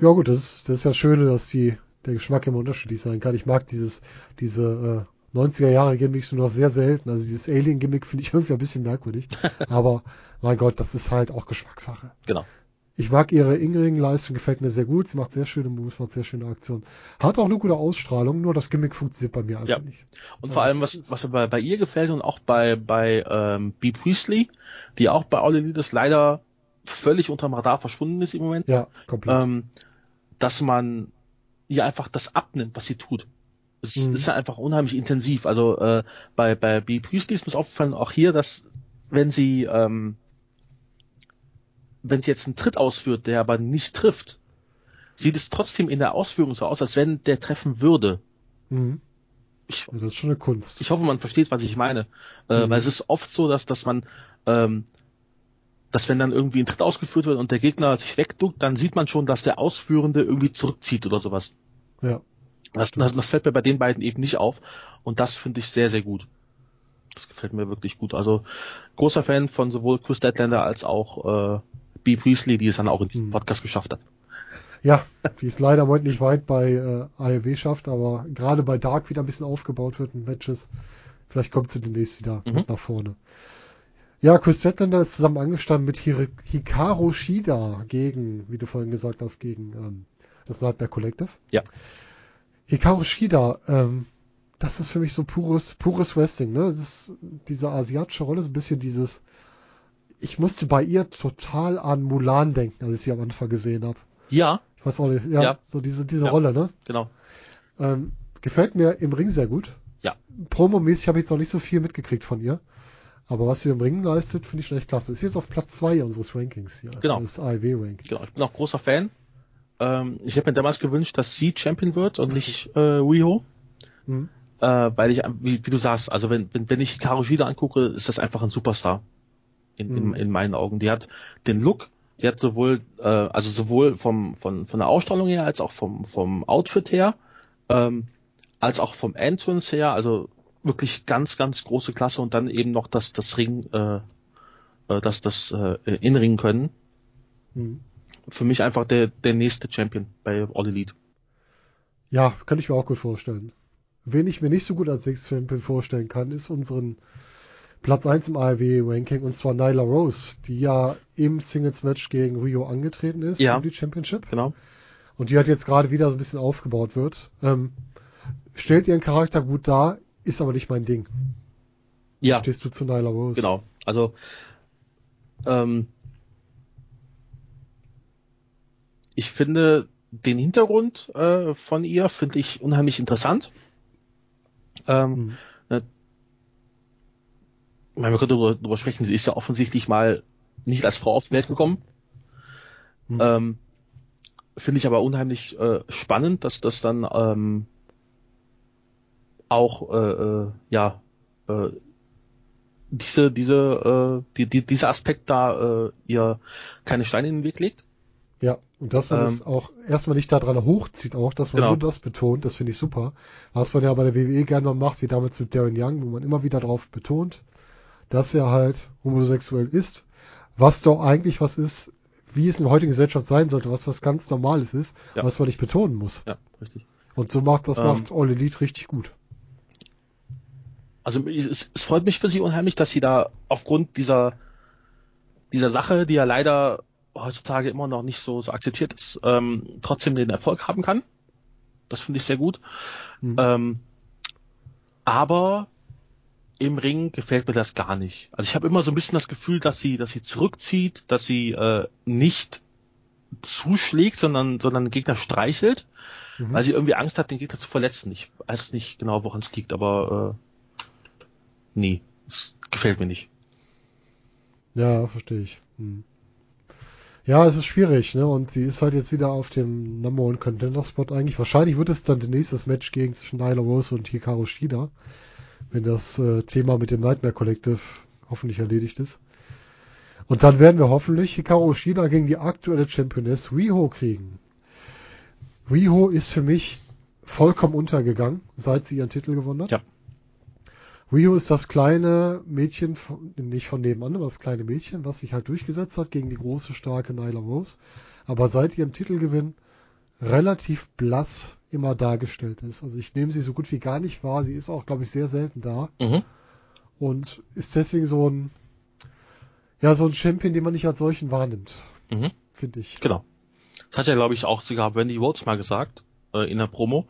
Ja gut, das ist, das ist ja schön, dass die, der Geschmack immer unterschiedlich sein kann. Ich mag dieses, diese äh, 90er Jahre Gimmicks nur noch sehr selten. Also dieses Alien Gimmick finde ich irgendwie ein bisschen merkwürdig. Aber mein Gott, das ist halt auch Geschmackssache. Genau. Ich mag ihre Ingring-Leistung, gefällt mir sehr gut. Sie macht sehr schöne Moves, macht sehr schöne Aktionen. Hat auch eine gute Ausstrahlung, nur das Gimmick funktioniert bei mir einfach Ja. nicht. Und vor allem, was, was mir bei, bei ihr gefällt und auch bei, bei ähm, B. Priestley, die auch bei All Elite leider völlig unterm Radar verschwunden ist im Moment, Ja, komplett. ähm, dass man ihr einfach das abnimmt, was sie tut. Es Mhm. ist ja einfach unheimlich intensiv. Also äh, bei, bei B. Priestley ist mir aufgefallen, auch hier, dass wenn sie ähm, wenn sie jetzt einen Tritt ausführt, der aber nicht trifft, sieht es trotzdem in der Ausführung so aus, als wenn der treffen würde. Mhm. Ich, Ja, das ist schon eine Kunst. ich hoffe, man versteht, was ich meine. Äh, Mhm. Weil es ist oft so, dass, dass man, ähm, dass wenn dann irgendwie ein Tritt ausgeführt wird und der Gegner sich wegduckt, dann sieht man schon, dass der Ausführende irgendwie zurückzieht oder sowas. Ja. Das, das, das fällt mir bei den beiden eben nicht auf. Und das finde ich sehr, sehr gut. Das gefällt mir wirklich gut. Also großer Fan von sowohl Chris Deadlander als auch äh, B. Priestley, die es dann auch in diesem Mhm. Podcast geschafft hat. Ja, die ist leider heute nicht weit bei äh, AEW schafft, aber gerade bei Dark wieder ein bisschen aufgebaut wird in Matches. Vielleicht kommt sie demnächst wieder Mhm. nach vorne. Ja, Chris Statlander ist zusammen angestanden mit Hir Hikaru Shida gegen, wie du vorhin gesagt hast, gegen ähm, das Nightmare Collective. Ja. Hikaru Shida, ähm, das ist für mich so pures, pures Wrestling, ne? Das ist diese asiatische Rolle, so ein bisschen dieses, ich musste bei ihr total an Mulan denken, als ich sie am Anfang gesehen habe. Ja, Ich weiß auch nicht, ja, Ja. so diese, diese Ja. Rolle, ne? genau. Ähm, gefällt mir im Ring sehr gut. Ja. Promomäßig habe ich jetzt noch nicht so viel mitgekriegt von ihr. Aber was sie im Ring leistet, finde ich schon echt klasse. Ist jetzt auf Platz zwei unseres Rankings hier. Genau. Das AEW-Rankings. Genau, ich bin auch großer Fan. Ähm, ich hätte mir damals gewünscht, dass sie Champion wird und nicht äh, Riho. Mhm. Äh, weil ich, wie, wie du sagst, also wenn, wenn, wenn ich Hikaru Shida angucke, ist das einfach ein Superstar. In, Mhm. in, in meinen Augen. Die hat den Look, die hat sowohl, äh, also sowohl vom, von, von der Ausstrahlung her, als auch vom, vom Outfit her, ähm, als auch vom Entrance her, also wirklich ganz, ganz große Klasse und dann eben noch das, das Ring, äh, äh, das, das äh, Inring können. Mhm. Für mich einfach der, der nächste Champion bei All Elite. Ja, kann ich mir auch gut vorstellen. Wen ich mir nicht so gut als Champion vorstellen kann, ist unseren Platz 1 im AEW-Ranking und zwar Nyla Rose, die ja im Singles-Match gegen Rio angetreten ist Ja. um die Championship. Genau. Und die hat jetzt gerade wieder so ein bisschen aufgebaut wird. Ähm, stellt ihren Charakter gut dar, ist aber nicht mein Ding. Ja, Stehst du zu Nyla Rose? genau. Also, ähm, ich finde den Hintergrund äh, von ihr finde ich unheimlich interessant. Ähm, Mhm. Meine, wir können darüber, darüber sprechen, sie ist ja offensichtlich mal nicht als Frau auf die Welt gekommen. Mhm. Ähm, Finde ich aber unheimlich äh, spannend, dass das dann ähm, auch äh, äh, ja äh, diese diese äh, die, die, dieser Aspekt da äh, ihr keine Steine in den Weg legt. Ja, und dass man Ähm, das auch erstmal nicht daran hochzieht, auch, dass man Genau. nur das betont, das finde ich super. Was man ja bei der WWE gerne mal macht, wie damals mit Darren Young, wo man immer wieder drauf betont, dass er halt homosexuell ist, was doch eigentlich was ist, wie es in der heutigen Gesellschaft sein sollte, was was ganz Normales ist, Ja. was man nicht betonen muss. Ja, richtig. Und so macht das Ähm, macht All Elite richtig gut. Also es, es freut mich für sie unheimlich, dass sie da aufgrund dieser dieser Sache, die ja leider heutzutage immer noch nicht so so akzeptiert ist, ähm, trotzdem den Erfolg haben kann. Das finde ich sehr gut. Mhm. Ähm, aber im Ring gefällt mir das gar nicht. Also ich habe immer so ein bisschen das Gefühl, dass sie, dass sie zurückzieht, dass sie äh, nicht zuschlägt, sondern, sondern den Gegner streichelt, Mhm. weil sie irgendwie Angst hat, den Gegner zu verletzen. Ich weiß nicht genau, woran es liegt, aber äh, nee, es gefällt mir nicht. Ja, verstehe ich. Hm. Ja, es ist schwierig, ne? Und sie ist halt jetzt wieder auf dem Number One Contender Spot eigentlich. Wahrscheinlich wird es dann demnächst das Match gegen zwischen Nyla Rose und Hikaru Shida, wenn das äh, Thema mit dem Nightmare Collective hoffentlich erledigt ist. Und dann werden wir hoffentlich Hikaru Shida gegen die aktuelle Championess Riho kriegen. Riho ist für mich vollkommen untergegangen, seit sie ihren Titel gewonnen hat. Ja. Rio ist das kleine Mädchen, von, nicht von nebenan, aber das kleine Mädchen, was sich halt durchgesetzt hat gegen die große, starke Nyla Rose. Aber seit ihrem Titelgewinn relativ blass immer dargestellt ist. Also ich nehme sie so gut wie gar nicht wahr. Sie ist auch, glaube ich, sehr selten da Mhm. und ist deswegen so ein, ja, so ein Champion, den man nicht als solchen wahrnimmt, Mhm. finde ich. Genau. Das hat ja, glaube ich, auch sogar Wendy Rhodes mal gesagt äh, in der Promo,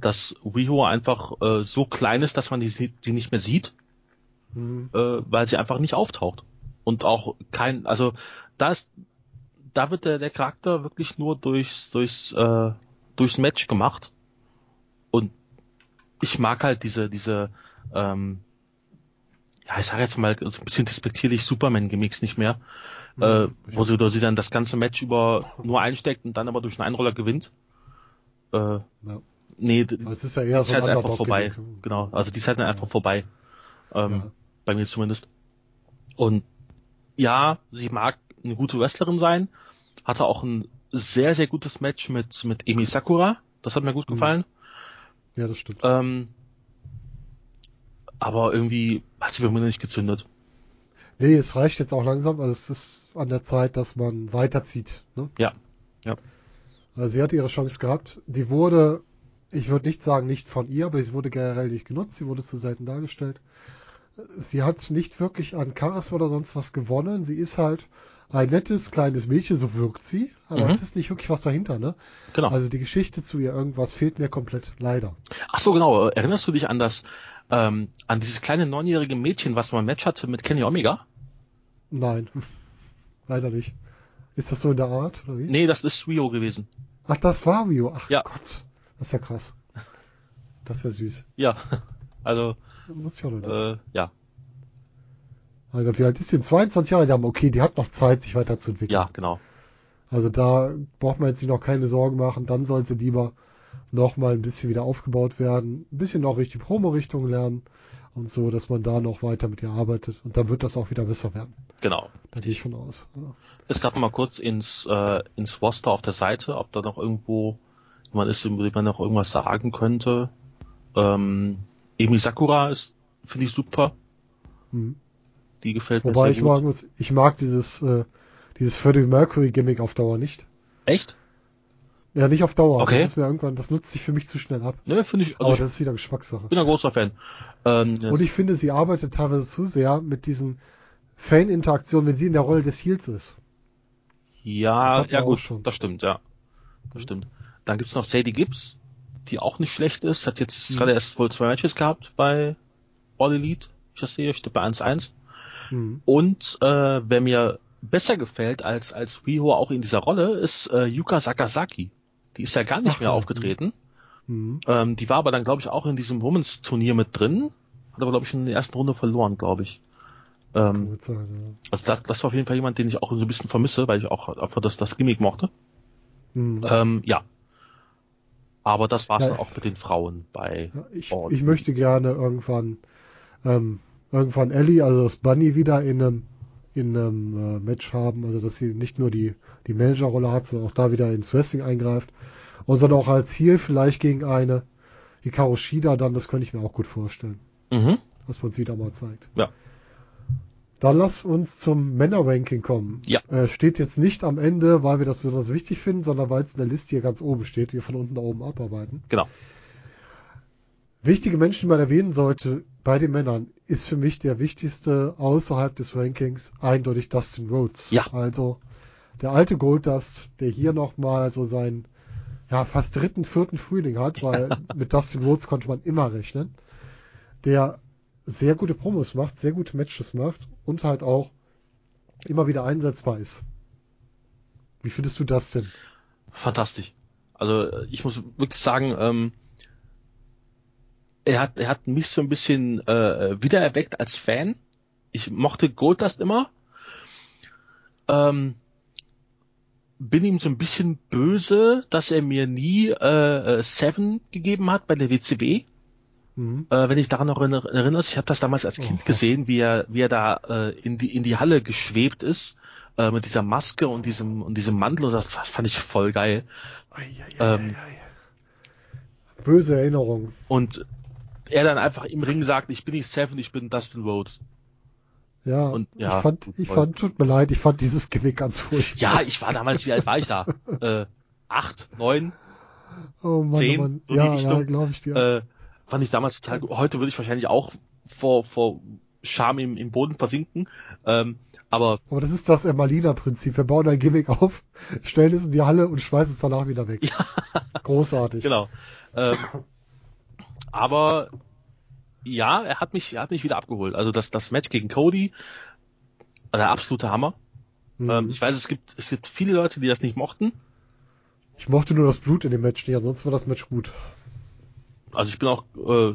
dass Riho einfach äh, so klein ist, dass man die, die nicht mehr sieht, Mhm. äh, weil sie einfach nicht auftaucht. Und auch kein, also da ist, da wird der, der Charakter wirklich nur durchs, durchs, äh, durchs Match gemacht. Und ich mag halt diese, diese, ähm, ja, ich sage jetzt mal so ein bisschen despektierlich Superman-Gimmicks nicht mehr, äh, Mhm. wo sie, wo sie dann das ganze Match über nur einsteckt und dann aber durch einen Einroller gewinnt. Äh, Ja. nee, d- Aber es ist ja eher so ein halt einfach vorbei. Gimmick. Genau, also die ist halt dann einfach vorbei. Ähm, Ja. Bei mir zumindest. Und ja, sie mag eine gute Wrestlerin sein, hatte auch ein sehr, sehr gutes Match mit, mit Emi Sakura. Das hat mir gut Mhm. gefallen. Ja, das stimmt. Ähm, aber irgendwie hat sie bei mir nicht gezündet. Nee, es reicht jetzt auch langsam. Also es ist an der Zeit, dass man weiterzieht. Ne? Ja. Ja. Also sie hatte ihre Chance gehabt. Die wurde, ich würde nicht sagen, nicht von ihr, aber sie wurde generell nicht genutzt. Sie wurde zu selten dargestellt. Sie hat nicht wirklich an Charisma oder sonst was gewonnen. Sie ist halt ein nettes kleines Mädchen, so wirkt sie, aber Mhm. es ist nicht wirklich was dahinter, ne? Genau. Also die Geschichte zu ihr irgendwas fehlt mir komplett, leider. Ach so, genau. Erinnerst du dich an das, ähm, an dieses kleine neunjährige Mädchen, was mal ein Match hatte mit Kenny Omega? Nein, leider nicht. Ist das so in der Art, oder wie? Nee, das ist Rio gewesen. Ach, das war Rio. Ach Ja. Gott, das ist ja krass. Das ist ja süß. Ja. Also, Muss ich auch noch nicht. äh, ja. Mein Gott, wie alt ist die? 22 Jahre? Ja, okay, die hat noch Zeit, sich weiterzuentwickeln. Ja, genau. Also da braucht man jetzt sich noch keine Sorgen machen. Dann soll sie lieber noch mal ein bisschen wieder aufgebaut werden. Ein bisschen noch richtig Promo-Richtung lernen und so, dass man da noch weiter mit ihr arbeitet. Und dann wird das auch wieder besser werden. Genau. Da gehe ich von aus. Ja. Es gab mal kurz ins, äh, ins Roster auf der Seite, ob da noch irgendwo jemand ist, über den man noch irgendwas sagen könnte. Ähm, Emi Sakura ist, finde ich super. Mhm. Die gefällt mir Wobei sehr ich gut. mag, muss- ich mag dieses, äh, dieses Freddie Mercury Gimmick auf Dauer nicht. Echt? Ja, nicht auf Dauer. Okay. Das ist mir irgendwann, das nutzt sich für mich zu schnell ab. Ne, finde ich, also Aber ich das ist wieder Geschmackssache. bin ein großer Fan. Ähm, Und ich finde, sie arbeitet teilweise zu sehr mit diesen Fan-Interaktionen, wenn sie in der Rolle des Heels ist. Ja, ja gut, schon. das stimmt, ja. Das stimmt. Dann gibt's noch Sadie Gibbs, die auch nicht schlecht ist, hat jetzt Mhm. gerade erst wohl zwei Matches gehabt bei All Elite, ich das sehe, steht bei 1-1. Mhm. Und äh, wer mir besser gefällt als als Riho auch in dieser Rolle ist äh, Yuka Sakazaki. Die ist ja gar nicht Ach, mehr ja, aufgetreten. Mhm. Ähm, die war aber dann glaube ich auch in diesem Women's Turnier mit drin, hat aber glaube ich schon in der ersten Runde verloren, glaube ich. Das Ähm, gut sein, also das, das war auf jeden Fall jemand, den ich auch so ein bisschen vermisse, weil ich auch einfach das, das Gimmick mochte. ja. Mhm. Ähm, ja. Aber das war's Ja. dann auch mit den Frauen bei. Ja, ich, ich möchte gerne irgendwann, ähm, irgendwann Ellie, also das Bunny wieder in einem, in einem äh, Match haben, also dass sie nicht nur die, die Managerrolle hat, sondern auch da wieder ins Wrestling eingreift. Und dann auch als Ziel vielleicht gegen eine Hikaru Shida dann, das könnte ich mir auch gut vorstellen, Mhm. was man sie da mal zeigt. Ja. Dann lass uns zum Männer-Ranking kommen. Ja. Äh, steht jetzt nicht am Ende, weil wir das besonders wichtig finden, sondern weil es in der Liste hier ganz oben steht, wir von unten nach oben abarbeiten. Genau. Wichtige Menschen, die man erwähnen sollte bei den Männern, ist für mich der wichtigste außerhalb des Rankings eindeutig Dustin Rhodes. Ja. Also der alte Goldust, der hier nochmal so seinen ja, fast dritten, vierten Frühling hat, weil mit Dustin Rhodes konnte man immer rechnen, der sehr gute Promos macht, sehr gute Matches macht und halt auch immer wieder einsetzbar ist. Wie findest du das denn? Fantastisch. Also ich muss wirklich sagen, ähm, er hat, er hat mich so ein bisschen äh, wiedererweckt als Fan. Ich mochte Goldust immer. Ähm, bin ihm so ein bisschen böse, dass er mir nie äh, äh, Seven gegeben hat bei der WCW. Mhm. Äh, wenn ich daran noch erinner- erinnerst, ich habe das damals als Kind Oh. gesehen, wie er, wie er da äh, in die in die Halle geschwebt ist äh, mit dieser Maske und diesem und diesem Mantel und das, fand ich voll geil. Ähm, Böse Erinnerung. Und er dann einfach im Ring sagt, ich bin nicht Seven, ich bin Dustin Rhodes. Ja, Und- ja, ich fand, ich voll. fand, tut mir leid, ich fand dieses Gimmick ganz furchtbar. Ja, ich war damals, wie alt war ich da? Äh, acht, neun, oh Mann, zehn, oh Mann. so ja, ja, glaube ich dir. äh, fand ich damals total gut. Heute würde ich wahrscheinlich auch vor, vor Scham im, im Boden versinken. Ähm, aber Aber das ist das Ermalina-Prinzip. Wir bauen ein Gimmick auf, stellen es in die Halle und schmeißen es danach wieder weg. Großartig. genau. Ähm, aber ja, er hat mich, er hat mich wieder abgeholt. Also das, das Match gegen Cody, der absolute Hammer. Mhm. Ähm, ich weiß, es gibt, es gibt viele Leute, die das nicht mochten. Ich mochte nur das Blut in dem Match nicht, ansonsten war das Match gut. Also ich bin auch äh,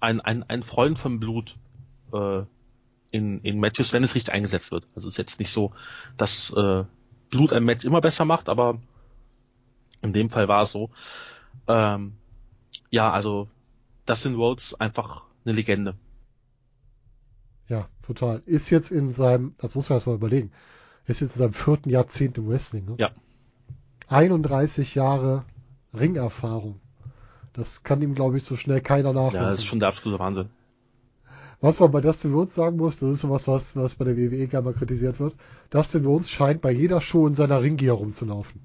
ein, ein, ein Freund von Blut äh, in, in Matches, wenn es richtig eingesetzt wird. Also es ist jetzt nicht so, dass äh, Blut ein Match immer besser macht, aber in dem Fall war es so. Ähm, ja, also Dustin Rhodes einfach eine Legende. Ja, total. Ist jetzt in seinem, das muss man erst mal überlegen, ist jetzt in seinem vierten Jahrzehnt im Wrestling. Ne? Ja. 31 Jahre Ringerfahrung. Das kann ihm, glaube ich, so schnell keiner nachmachen. Ja, das ist schon der absolute Wahnsinn. Was man bei Dustin Rhodes sagen muss, das ist sowas, was, was bei der WWE gerne mal kritisiert wird. Dustin Rhodes scheint bei jeder Show in seiner Ringgear rumzulaufen.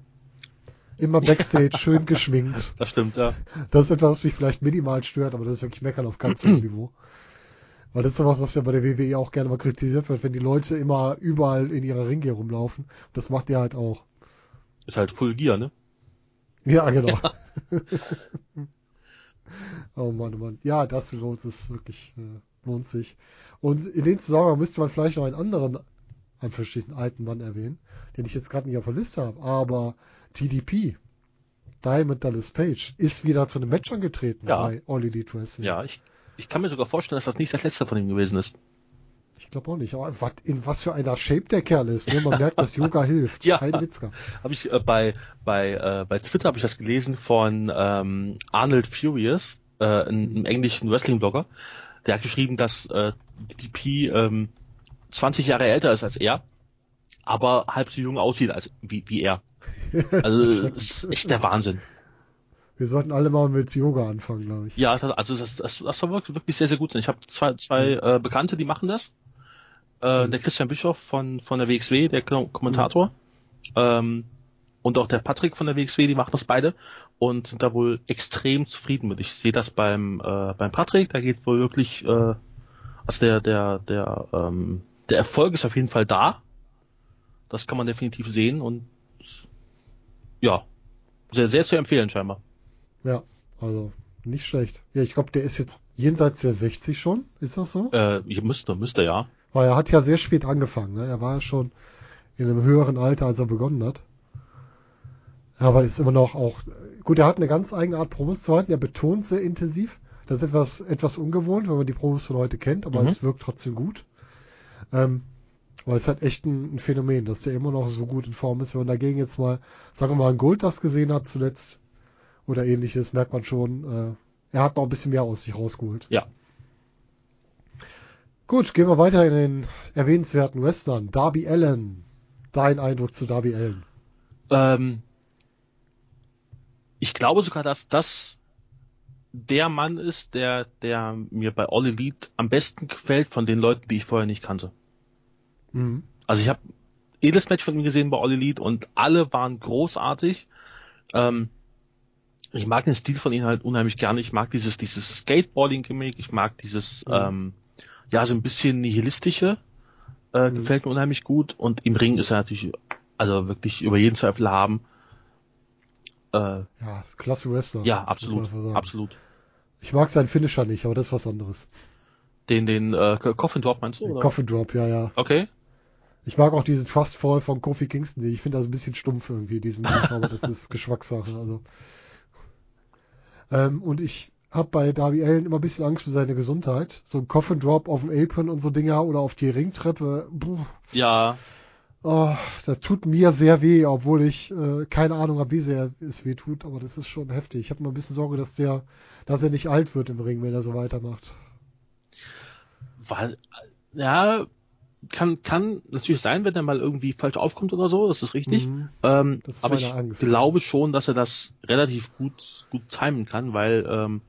Immer Backstage, schön geschminkt. Das stimmt, ja. Das ist etwas, was mich vielleicht minimal stört, aber das ist wirklich meckern auf ganz hohem Niveau. Weil das ist sowas, was ja bei der WWE auch gerne mal kritisiert wird, wenn die Leute immer überall in ihrer Ringe rumlaufen. Das macht ihr halt auch. Ist halt Full Gear, ne? Ja, genau. oh Mann, oh Mann. Ja, das los ist wirklich, äh, lohnt sich. Und in dem Zusammenhang müsste man vielleicht noch einen anderen, einen verschiedenen alten Mann erwähnen, den ich jetzt gerade nicht auf der Liste habe, aber TDP, Diamond Dallas Page, ist wieder zu einem Match angetreten Ja. bei All Elite Wrestling. Ja, ich, ich kann mir sogar vorstellen, dass das nicht das letzte von ihm gewesen ist. Ich glaube auch nicht. Aber was, in was für einer Shape der Kerl ist. Ne? Man merkt, dass Yoga hilft. Ja. Kein Witz gehabt. Habe ich äh, bei bei äh, bei Twitter habe ich das gelesen von ähm, Arnold Furious, äh, einem, einem englischen Wrestling-Blogger. Der hat geschrieben, dass äh, DDP ähm, 20 Jahre älter ist als er, aber halb so jung aussieht als wie, wie er. Also das ist echt der Wahnsinn. Wir sollten alle mal mit Yoga anfangen, glaube ich. Ja, das, also das, das, das soll wirklich sehr, sehr gut sein. Ich habe zwei, zwei äh, Bekannte, die machen das. Äh, Mhm. Der Christian Bischoff von, von der WXW, der Ko- Kommentator. Ähm, und auch der Patrick von der WXW, die machen das beide und sind da wohl extrem zufrieden mit. Ich sehe das beim, äh, beim Patrick, da geht wohl wirklich, äh, also der, der, der, ähm, der Erfolg ist auf jeden Fall da. Das kann man definitiv sehen und ja, sehr, sehr zu empfehlen scheinbar. Ja, also nicht schlecht. Ja, ich glaube, der ist jetzt jenseits der 60 schon. Ist das so? Äh, müsste, müsste ja. Weil er hat ja sehr spät angefangen. Ne? Er war ja schon in einem höheren Alter, als er begonnen hat. Aber ist immer noch auch. Gut, er hat eine ganz eigene Art Promos zu halten. Er betont sehr intensiv. Das ist etwas, etwas ungewohnt, wenn man die Promos von heute kennt, aber Mhm. es wirkt trotzdem gut. Ähm, weil es halt echt ein, ein Phänomen, dass der immer noch so gut in Form ist. Wenn man dagegen jetzt mal, sagen wir mal, ein Gold das gesehen hat zuletzt oder ähnliches, merkt man schon, äh, er hat noch ein bisschen mehr aus sich rausgeholt. Ja. Gut, gehen wir weiter in den erwähnenswerten Western. Darby Allen. Dein Eindruck zu Darby Allen? Ähm, ich glaube sogar, dass das der Mann ist, der, der mir bei All Elite am besten gefällt von den Leuten, die ich vorher nicht kannte. Mhm. Also ich habe jedes Match von ihm gesehen bei All Elite und alle waren großartig. Ähm, ich mag den Stil von ihm halt unheimlich gerne. Ich mag dieses, dieses Skateboarding-Gimmick. Ich mag dieses, Mhm. ähm, ja, so ein bisschen nihilistische. Äh, Mhm. Gefällt mir unheimlich gut. Und im Ring ist er natürlich, also wirklich über jeden Zweifel haben. Äh, Ja, ist klasse Wrestler. ja, absolut. Absolut. Ich mag seinen Finisher nicht, aber das ist was anderes. Den, den äh, Coffin Drop meinst du? Oder? Coffin Drop, ja, ja. Okay. Ich mag auch diesen Trust Fall von Kofi Kingston. Ich finde das ein bisschen stumpf irgendwie, diesen aber das ist Geschmackssache. Also. Ähm, und ich habe bei Darby Allen immer ein bisschen Angst für seine Gesundheit. So ein Coffin Drop auf dem Apron und so Dinger oder auf die Ringtreppe. Puh, Ja, Oh, das tut mir sehr weh, obwohl ich äh, keine Ahnung habe, wie sehr es weh tut, aber das ist schon heftig. Ich habe mal ein bisschen Sorge, dass der, dass er nicht alt wird im Ring, wenn er so weitermacht. war, ja, kann, kann natürlich sein, wenn er mal irgendwie falsch aufkommt oder so, das ist richtig. Mhm. Ähm, Das ist aber ich Angst. glaube schon, dass er das relativ gut, gut timen kann, weil ähm,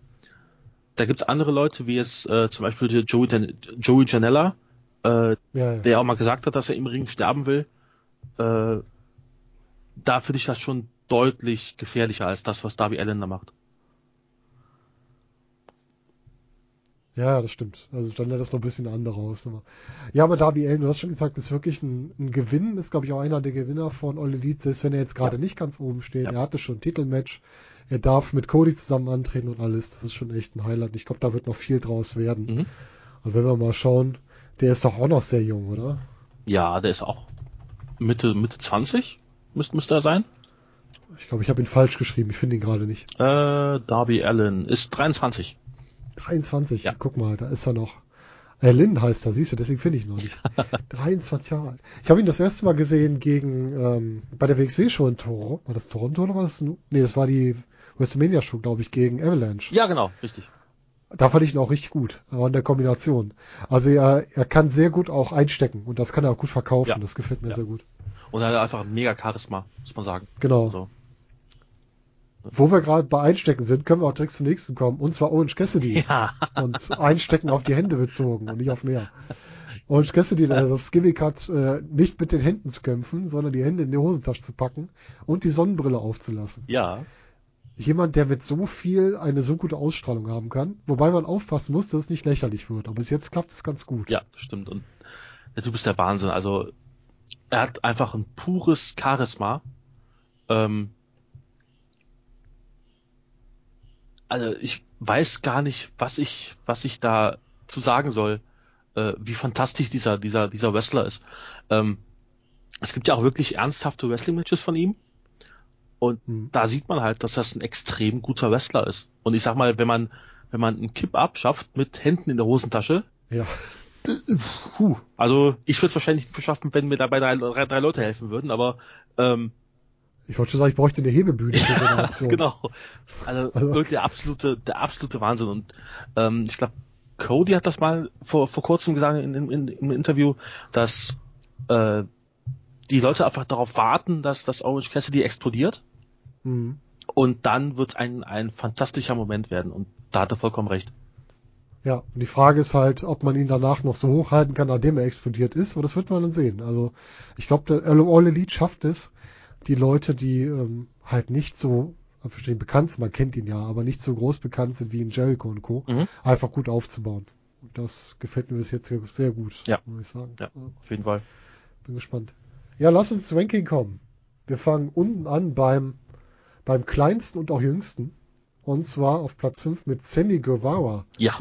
da gibt's andere Leute, wie jetzt äh, zum Beispiel der Joey, Jan- Joey Janella, äh, Ja, ja. der auch mal gesagt hat, dass er im Ring sterben will. Äh, da finde ich das schon deutlich gefährlicher als das, was Darby Allen da macht. Ja, das stimmt. Also dann wäre das noch ein bisschen andere Hausnummer. Ja, aber Darby Allen, du hast schon gesagt, ist wirklich ein, ein Gewinn, ist glaube ich auch einer der Gewinner von All Elite, selbst wenn er jetzt gerade nicht ganz oben steht. Ja. Er hatte schon ein Titelmatch, er darf mit Cody zusammen antreten und alles. Das ist schon echt ein Highlight. Ich glaube, da wird noch viel draus werden. Mhm. Und wenn wir mal schauen, der ist doch auch noch sehr jung, oder? Ja, der ist auch Mitte, Mitte 20, müsste, müsste er sein. Ich glaube, ich habe ihn falsch geschrieben. Ich finde ihn gerade nicht. Äh, Darby Allen ist 23. 23. Ja. Guck mal, da ist er noch. Äh, Lynn heißt er, siehst du, deswegen finde ich ihn noch nicht. 23 Jahre alt. Ich habe ihn das erste Mal gesehen gegen, ähm, bei der WXW-Show in Toronto. War das Toronto oder war das? Nee, das war die WrestleMania-Show, glaube ich, gegen Avalanche. Ja, genau, richtig. Da fand ich ihn auch richtig gut, aber in der Kombination. Also er, er kann sehr gut auch einstecken und das kann er auch gut verkaufen. Ja. Das gefällt mir Ja. sehr gut. Und er hat einfach mega Charisma, muss man sagen. Genau. So. Wo wir gerade bei Einstecken sind, können wir auch direkt zum nächsten kommen. Und zwar Orange Cassidy. Ja. und Einstecken auf die Hände bezogen und nicht auf mehr. Orange Cassidy, der das Gimmick hat, äh, nicht mit den Händen zu kämpfen, sondern die Hände in die Hosentasche zu packen und die Sonnenbrille aufzulassen. Ja. Jemand, der mit so viel eine so gute Ausstrahlung haben kann, wobei man aufpassen muss, dass es nicht lächerlich wird. Aber bis jetzt klappt es ganz gut. Ja, stimmt. Und der Typ ist der Wahnsinn. Also er hat einfach ein pures Charisma. Ähm, also ich weiß gar nicht, was ich, was ich da zu sagen soll, äh, wie fantastisch dieser, dieser, dieser Wrestler ist. Ähm, es gibt ja auch wirklich ernsthafte Wrestling-Matches von ihm. Und Hm. da sieht man halt, dass das ein extrem guter Wrestler ist. Und ich sag mal, wenn man, wenn man einen Kipp-Up schafft mit Händen in der Hosentasche, Ja. Puh. Also ich würde es wahrscheinlich nicht beschaffen, wenn mir dabei drei, drei, drei Leute helfen würden, aber ähm, Ich wollte schon sagen, ich bräuchte eine Hebebühne für so eine Aktion. genau. Also, Also- wirklich der absolute, der absolute Wahnsinn. Und ähm, ich glaube, Cody hat das mal vor, vor kurzem gesagt in, in, in, im Interview, dass äh, die Leute einfach darauf warten, dass das Orange Cassidy explodiert Mhm. und dann wird es ein, ein fantastischer Moment werden. Und da hat er vollkommen recht. Ja, und die Frage ist halt, ob man ihn danach noch so hochhalten kann, nachdem er explodiert ist, aber das wird man dann sehen. Also ich glaube, der All Elite schafft es, die Leute, die ähm, halt nicht so, ich verstehe, bekannt sind, man kennt ihn ja, aber nicht so groß bekannt sind wie in Jericho und Co., Mhm. einfach gut aufzubauen. Und das gefällt mir bis jetzt sehr gut, Ja. muss ich sagen. Ja, auf jeden Fall. Bin gespannt. Ja, lass uns ins Ranking kommen. Wir fangen unten an beim, beim kleinsten und auch jüngsten. Und zwar auf Platz 5 mit Sammy Guevara. Ja,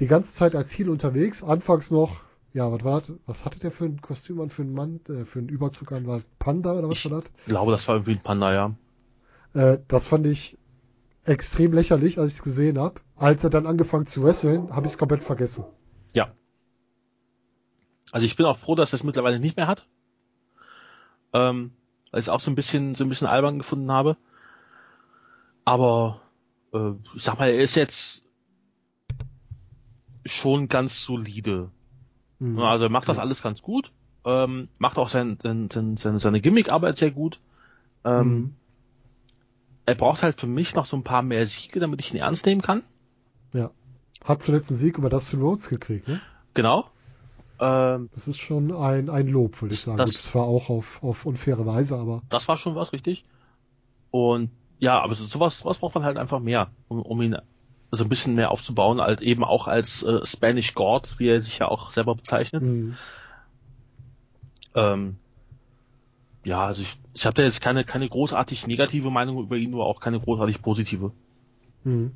Die ganze Zeit als Ziel unterwegs. Anfangs noch, ja, was war das? Was hatte der für ein Kostüm an, für einen Mann, äh, für einen Überzug an? War das Panda oder was Ich- war das? ich glaube, das war irgendwie ein Panda, ja. Äh, das fand ich extrem lächerlich, als ich es gesehen habe. Als er dann angefangen zu wresteln, habe ich es komplett vergessen. Ja. Also ich bin auch froh, dass er es mittlerweile nicht mehr hat. Ähm, weil ich es auch so ein bisschen, so ein bisschen albern gefunden habe. Aber äh, ich sag mal, er ist jetzt schon ganz solide. Mhm. Also er macht das alles ganz gut. Ähm, macht auch sein, sein, sein, seine, seine Gimmick-Arbeit sehr gut. Ähm, Mhm. Er braucht halt für mich noch so ein paar mehr Siege, damit ich ihn ernst nehmen kann. Ja. Hat zuletzt einen Sieg über Dustin Rhodes gekriegt, ne? Genau. Ähm, Das ist schon ein, ein Lob, würde ich sagen. Das- Gut, zwar auch auf, auf unfaire Weise, aber das war schon was, richtig. Und ja, aber so- sowas, sowas braucht man halt einfach mehr, um, um ihn so ein bisschen mehr aufzubauen, als eben auch als äh, Spanish God, wie er sich ja auch selber bezeichnet. mh, Ähm, ja, also ich, ich habe da jetzt keine, keine großartig negative Meinung über ihn, nur auch keine großartig positive. mh.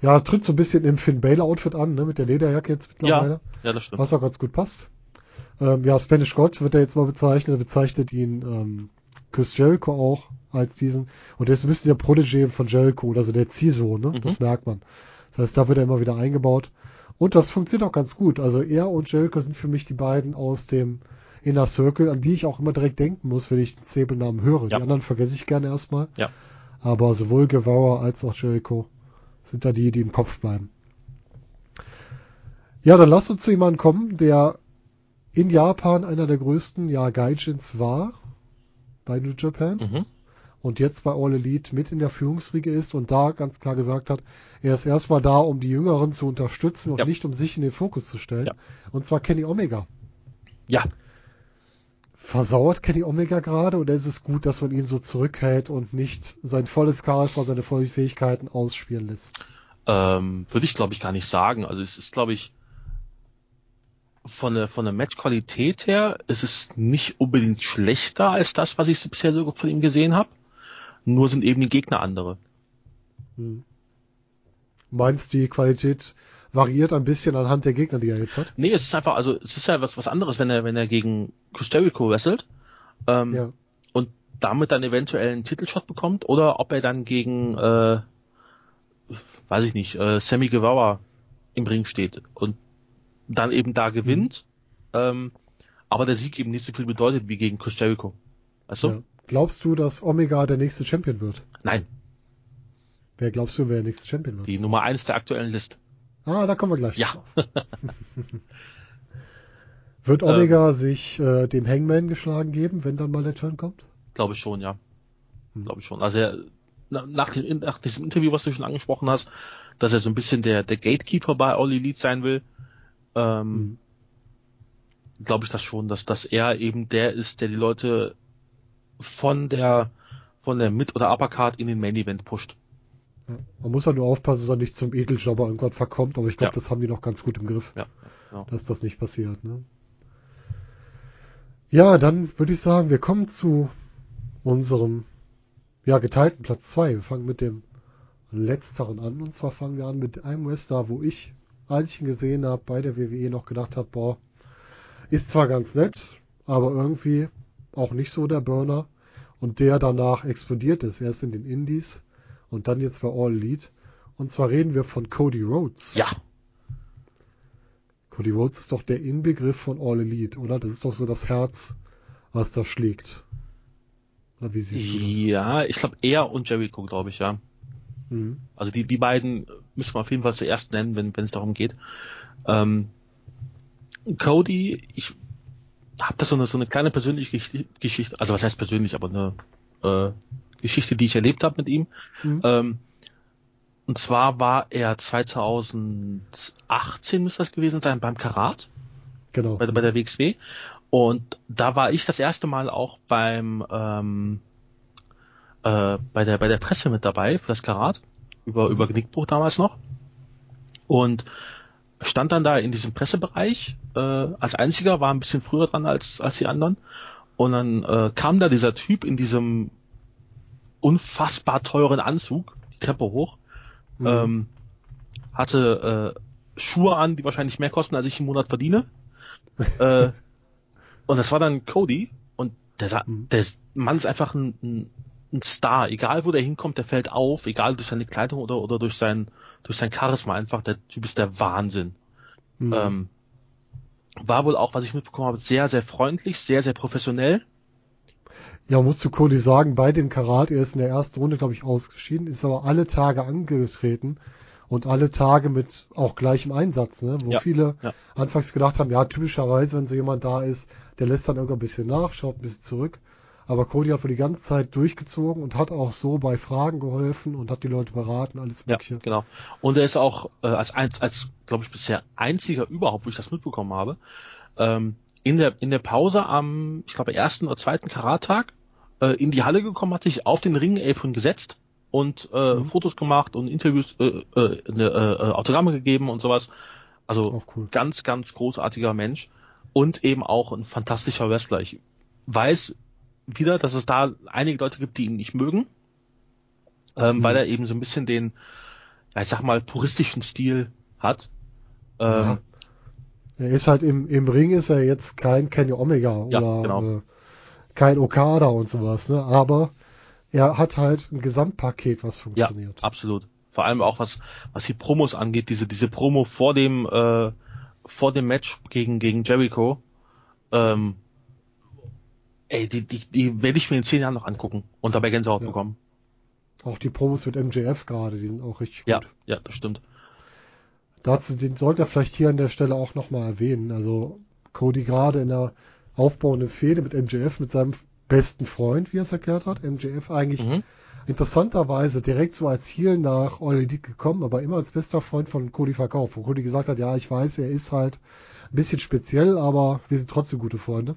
ja, tritt so ein bisschen im Finn Balor Outfit an, ne, mit der Lederjacke jetzt mittlerweile. Ja, das stimmt. was auch ganz gut passt. Ähm, ja, Spanish God wird er jetzt mal bezeichnet. Er bezeichnet ihn ähm, Chris Jericho auch als diesen. Und er ist ein bisschen der Protégé von Jericho, also der Ziehsohn, ne? Mhm. Das merkt man. Das heißt, da wird er immer wieder eingebaut. Und das funktioniert auch ganz gut. Also er und Jericho sind für mich die beiden aus dem Inner Circle, an die ich auch immer direkt denken muss, wenn ich den Zäbelnamen höre. Ja. Die anderen vergesse ich gerne erstmal. Ja. Aber sowohl Guevara als auch Jericho sind da die, die im Kopf bleiben. Ja, dann lass uns zu jemandem kommen, der in Japan einer der größten ja, Gaijins war bei New Japan Mhm. Und jetzt bei All Elite mit in der Führungsriege ist und da ganz klar gesagt hat, er ist erstmal da, um die Jüngeren zu unterstützen und Ja. nicht um sich in den Fokus zu stellen. Ja. Und zwar Kenny Omega. Ja, Versauert Kenny Omega gerade oder ist es gut, dass man ihn so zurückhält und nicht sein volles Charisma, seine vollen Fähigkeiten ausspielen lässt? ähm, würde ich glaube ich gar nicht sagen. Also es ist glaube ich von der von der Matchqualität her ist es nicht unbedingt schlechter als das, was ich bisher so von ihm gesehen habe. Nur sind eben die Gegner andere. Hm. Meinst die Qualität variiert ein bisschen anhand der Gegner, die er jetzt hat? Nee, es ist einfach, also es ist ja was was anderes, wenn er wenn er gegen Jericho wrestelt ähm, Ja. und damit dann eventuell einen Titelshot bekommt oder ob er dann gegen äh, weiß ich nicht äh, Sammy Guevara im Ring steht und dann eben da gewinnt, ähm, aber der Sieg eben nicht so viel bedeutet wie gegen Jericho. Weißt du? ja. Glaubst du, dass Omega der nächste Champion wird? Nein, Wer glaubst du, wer der nächste Champion wird? die Nummer eins der aktuellen Liste. Ah, da kommen wir gleich Ja. drauf. Wird Omega sich äh, dem Hangman geschlagen geben, wenn dann mal der Turn kommt? Glaube ich schon, ja. Hm. Glaube ich schon. Also er, na- nach, nach diesem Interview, was du schon angesprochen hast, dass er so ein bisschen der, der Gatekeeper bei All Elite sein will, ähm, Hm. glaube ich das schon, dass das er eben der ist, der die Leute von der von der Mid- oder Uppercard in den Main Event pusht. Ja. Man muss halt nur aufpassen, dass er nicht zum Edeljobber irgendwann verkommt, aber ich glaube, Ja. das haben die noch ganz gut im Griff, Ja, genau. dass das nicht passiert. Ne? Ja, dann würde ich sagen, wir kommen zu unserem ja, geteilten Platz 2. Wir fangen mit dem letzteren an. Und zwar fangen wir an mit einem Wrestler, wo ich, als ich ihn gesehen habe, bei der WWE noch gedacht habe, boah, ist zwar ganz nett, aber irgendwie auch nicht so der Burner. Und der danach explodiert ist. Erst in den Indies und dann jetzt bei All Elite. Und zwar reden wir von Cody Rhodes. Ja, Cody Rhodes ist doch der Inbegriff von All Elite, oder? Das ist doch so das Herz, was da schlägt. Oder wie siehst du das? ja, ich glaube er und Jericho, glaube ich, ja. Mhm. Also die, die beiden müssen wir auf jeden Fall zuerst nennen, wenn wenn es darum geht. Ähm, Cody, ich habe da so eine so eine kleine persönliche Gesch- Geschichte, also was heißt persönlich, aber eine äh, Geschichte, die ich erlebt habe mit ihm. Mhm. Ähm, und zwar war er 2018 müsste das gewesen sein beim Karat Genau. bei, bei der WXW und da war ich das erste Mal auch beim ähm, äh, bei der bei der Presse mit dabei für das Karat über über Genickbruch damals noch und stand dann da in diesem Pressebereich äh, als einziger war ein bisschen früher dran als als die anderen und dann äh, kam da dieser Typ in diesem unfassbar teuren Anzug die Treppe hoch Mhm. ähm, hatte äh, Schuhe an, die wahrscheinlich mehr kosten, als ich im Monat verdiene. äh, und das war dann Cody und der, Mhm. der Mann ist einfach ein, ein, ein Star. Egal wo der hinkommt, der fällt auf, egal durch seine Kleidung oder, oder durch sein durch sein Charisma einfach. Der Typ ist der Wahnsinn. Mhm. Ähm, war wohl auch, was ich mitbekommen habe, sehr, sehr freundlich, sehr, sehr professionell. Ja, man muss zu Cody sagen, bei dem Karat, er ist in der ersten Runde, glaube ich, ausgeschieden, ist aber alle Tage angetreten und alle Tage mit auch gleichem Einsatz, ne? Wo Ja, viele ja. anfangs gedacht haben, ja, typischerweise, wenn so jemand da ist, der lässt dann irgendwann ein bisschen nach, schaut ein bisschen zurück. Aber Cody hat wohl die ganze Zeit durchgezogen und hat auch so bei Fragen geholfen und hat die Leute beraten, alles Ja, Mögliche. genau. Und er ist auch äh, als ein, als glaube ich bisher einziger überhaupt, wo ich das mitbekommen habe, ähm, in der in der Pause am, ich glaube ersten oder zweiten Karattag äh, in die Halle gekommen, hat sich auf den Ring-Apron gesetzt und äh, Mhm. Fotos gemacht und Interviews, äh, äh, ne, äh, Autogramme gegeben und sowas. Also cool. ganz, ganz großartiger Mensch und eben auch ein fantastischer Wrestler. Ich weiß wieder, dass es da einige Leute gibt, die ihn nicht mögen, ähm, Mhm. weil er eben so ein bisschen den, ja, ich sag mal, puristischen Stil hat. Ähm, Ja. Er ist halt im, im Ring ist er jetzt kein Kenny Omega Ja, oder genau. äh, kein Okada und sowas, ne? Aber er hat halt ein Gesamtpaket, was ja, funktioniert. absolut. Vor allem auch was, was die Promos angeht, diese, diese Promo vor dem, äh, vor dem Match gegen, gegen Jericho, ähm, ey, die, die, die werde ich mir in zehn Jahren noch angucken und dabei Gänsehaut Ja. bekommen. Auch die Promos mit MJF gerade, die sind auch richtig Ja, gut. ja, das stimmt. Dazu, den sollte er vielleicht hier an der Stelle auch nochmal erwähnen. Also Cody gerade in der aufbauenden Fehde mit MJF, mit seinem besten Freund, wie er es erklärt hat. MJF eigentlich Mhm. interessanterweise direkt so als Ziel nach All Elite gekommen, aber immer als bester Freund von Cody verkauft. Wo Cody gesagt hat, ja, ich weiß, er ist halt ein bisschen speziell, aber wir sind trotzdem gute Freunde.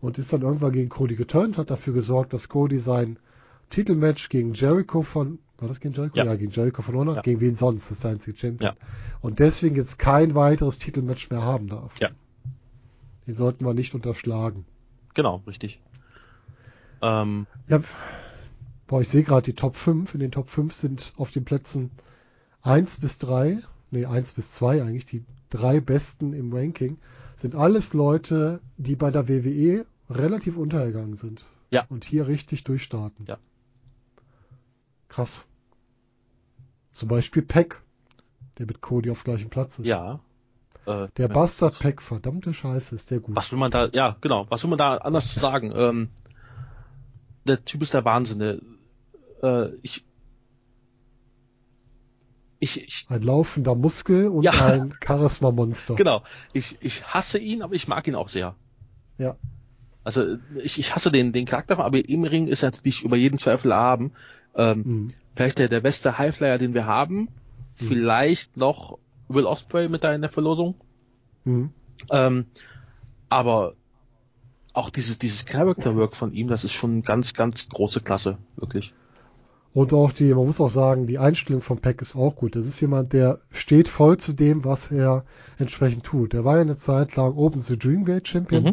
Und ist dann irgendwann gegen Cody geturnt, hat dafür gesorgt, dass Cody sein Titelmatch gegen Jericho von, war das gegen Jericho? Ja. gegen Jericho von Honor, Ja. gegen wen sonst, das ist der einzige Champion. Ja. Und deswegen jetzt kein weiteres Titelmatch mehr haben darf. Ja. Den sollten wir nicht unterschlagen. Genau, richtig. Ähm, Ja, boah, ich sehe gerade die Top 5. In den Top 5 sind auf den Plätzen 1 bis 3, nee, 1 bis 2 eigentlich, die drei besten im Ranking, sind alles Leute, die bei der WWE relativ untergegangen sind. Ja. Und hier richtig durchstarten. Ja. Krass. Zum Beispiel Peck, der mit Cody auf gleichem Platz ist. ja. Äh, Der. Bastard Peck, verdammte Scheiße, ist der gut. Was will man da, ja, genau, was will man da anders zu sagen? Ähm, der Typ ist der Wahnsinn. Der, äh, ich, ich, ich, Ein laufender Muskel und Ja. ein Charisma-Monster. genau, ich, ich hasse ihn, aber ich mag ihn auch sehr. Ja. Also ich, ich hasse den, den Charakter, aber im Ring ist er natürlich über jeden Zweifel erhaben. Ähm, Mhm. vielleicht der, der beste Highflyer, den wir haben. Vielleicht noch Will Osprey mit da in der Verlosung. Mhm. Ähm, aber auch dieses, dieses Character Work von ihm, das ist schon ganz, ganz große Klasse, wirklich. Und auch die, man muss auch sagen, die Einstellung von Peck ist auch gut. Das ist jemand, der steht voll zu dem, was er entsprechend tut. Er war ja eine Zeit lang Open the Dreamgate Champion Mhm.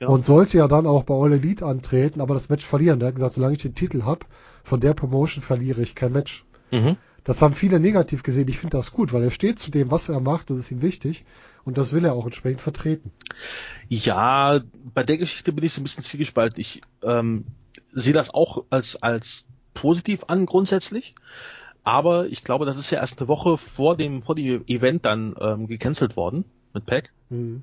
Ja. und sollte ja dann auch bei All Elite antreten, aber das Match verlieren. Der hat gesagt, solange ich den Titel hab, von der Promotion verliere ich kein Match. Mhm. Das haben viele negativ gesehen. Ich finde das gut, weil er steht zu dem, was er macht. Das ist ihm wichtig. Und das will er auch entsprechend vertreten. Ja, bei der Geschichte bin ich so ein bisschen zwiegespalten. Ich ähm, sehe das auch als, als positiv an grundsätzlich. Aber ich glaube, das ist ja erst eine Woche vor dem, vor dem Event dann ähm, gecancelt worden mit Pack. Mhm.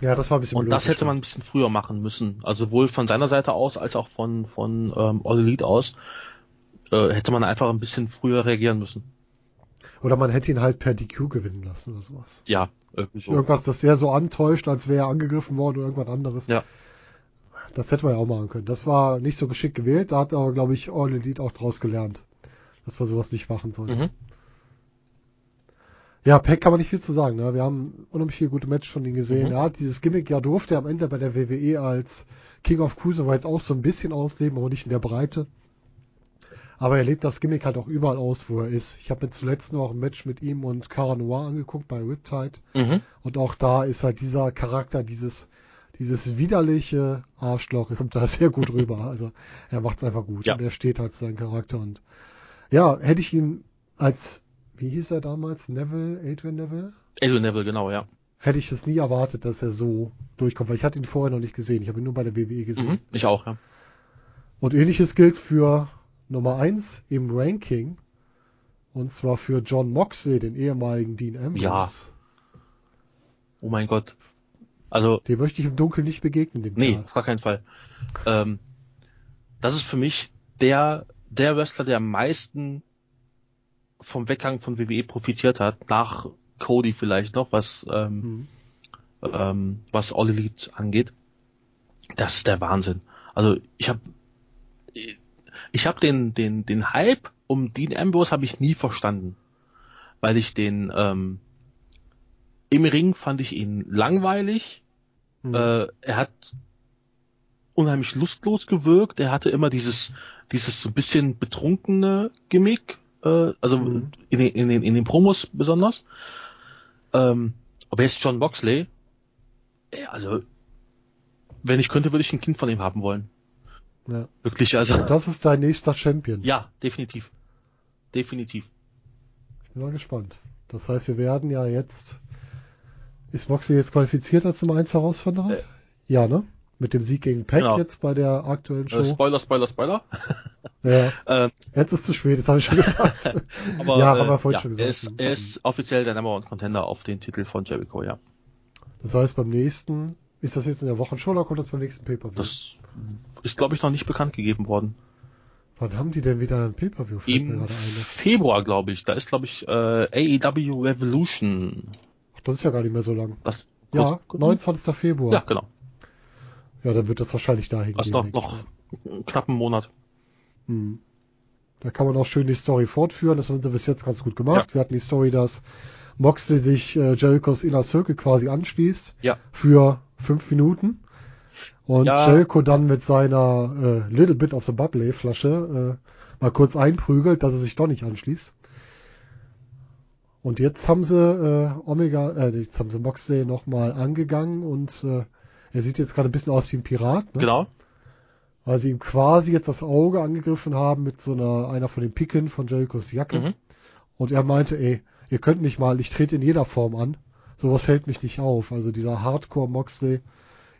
Ja, das war ein bisschen Und blöd, das hätte man ein bisschen früher machen müssen. Also sowohl von seiner Seite aus als auch von, von ähm, All Elite aus äh, hätte man einfach ein bisschen früher reagieren müssen. Oder man hätte ihn halt per DQ gewinnen lassen oder sowas. Ja, irgendwie so. Irgendwas, das sehr so antäuscht, als wäre er angegriffen worden oder irgendwas anderes. Ja. Das hätte man ja auch machen können. Das war nicht so geschickt gewählt, da hat aber, glaube ich, All Elite auch draus gelernt, dass man sowas nicht machen sollte. Mhm. Ja, Peck kann man nicht viel zu sagen. Ne? Wir haben unheimlich viele gute Matches von ihm gesehen. Mhm. Er hat dieses Gimmick ja durfte er am Ende bei der WWE als King of Cruiserweights auch so ein bisschen ausleben, aber nicht in der Breite. Aber er lebt das Gimmick halt auch überall aus, wo er ist. Ich habe mir zuletzt noch ein Match mit ihm und Cara Noir angeguckt bei Riptide. Mhm. Und auch da ist halt dieser Charakter, dieses, dieses widerliche Arschloch, kommt da sehr gut rüber. Also er macht's einfach gut. Ja. Und er steht halt zu seinem Charakter. Und ja, hätte ich ihn als, wie hieß er damals? Neville, Adrian Neville? Adrian Neville, genau, ja. Hätte ich es nie erwartet, dass er so durchkommt, weil ich hatte ihn vorher noch nicht gesehen. Ich habe ihn nur bei der WWE gesehen. Mhm. Ich auch, ja. Und ähnliches gilt für Nummer eins im Ranking. Und zwar für John Moxley, den ehemaligen Dean Ambrose. Oh mein Gott. Also, Dem möchte ich im Dunkeln nicht begegnen, dem nee, Kerl. auf gar keinen Fall. Ähm, das ist für mich der, der Wrestler, der am meisten vom Weggang von WWE profitiert hat, nach Cody vielleicht noch, was, ähm, Hm. ähm, was All Elite angeht. Das ist der Wahnsinn. Also ich habe ich habe den den den Hype um Dean Ambrose habe ich nie verstanden, weil ich den ähm, im Ring fand ich ihn langweilig. Hm. Äh, er hat unheimlich lustlos gewirkt. Er hatte immer dieses dieses so ein bisschen betrunkene Gimmick, äh, also Mhm. in, den, in den in den Promos besonders. Ähm, aber jetzt John Boxley, ey, also wenn ich könnte, würde ich ein Kind von ihm haben wollen. ja. Wirklich, also Das ist dein nächster Champion. ja, definitiv, definitiv. Ich bin mal gespannt. Das heißt, wir werden ja jetzt. Ist Moxley jetzt qualifiziert als Nummer 1 Herausforderer? Äh. ja, ne? Mit dem Sieg gegen Pack Genau. jetzt bei der aktuellen Show. Äh, Spoiler, Spoiler, Spoiler. ja, Äh, jetzt ist es zu spät, das habe ich schon gesagt. aber ja, äh, haben wir vorhin ja, schon er gesagt. ist, er ist offiziell der Number One Contender auf den Titel von Jericho, ja. Das heißt, beim nächsten, ist das jetzt in der Wochenshow oder kommt das beim nächsten Pay-Per-View? Das ist, glaube ich, noch nicht bekannt gegeben worden. Wann haben die denn wieder ein Pay-Per-View? Im. Februar, glaube ich. Da ist, glaube ich, äh, AEW Revolution. Ach, das ist ja gar nicht mehr so lang. Das, Ja, kurz- kurz- 29. Februar. Ja, genau. Ja, dann wird das wahrscheinlich dahin Das ist gehen. noch, denke ich noch mal. einen knappen Monat. Hm. Da kann man auch schön die Story fortführen. Das haben sie bis jetzt ganz gut gemacht. Wir hatten die Story, dass Moxley sich äh, Jerichos Inner Circle quasi anschließt Ja. für fünf Minuten. Und Ja. Jericho dann mit seiner äh, Little Bit of the Bubbly Flasche äh, mal kurz einprügelt, dass er sich doch nicht anschließt. Und jetzt haben sie äh, Omega, äh, jetzt haben sie Moxley nochmal angegangen und äh, er sieht jetzt gerade ein bisschen aus wie ein Pirat. Ne? Genau. weil sie ihm quasi jetzt das Auge angegriffen haben mit so einer, einer von den Picken von Jerichos Jacke. Mhm. Und er meinte, ey, ihr könnt mich mal, ich trete in jeder Form an. Sowas hält mich nicht auf. Also dieser Hardcore Moxley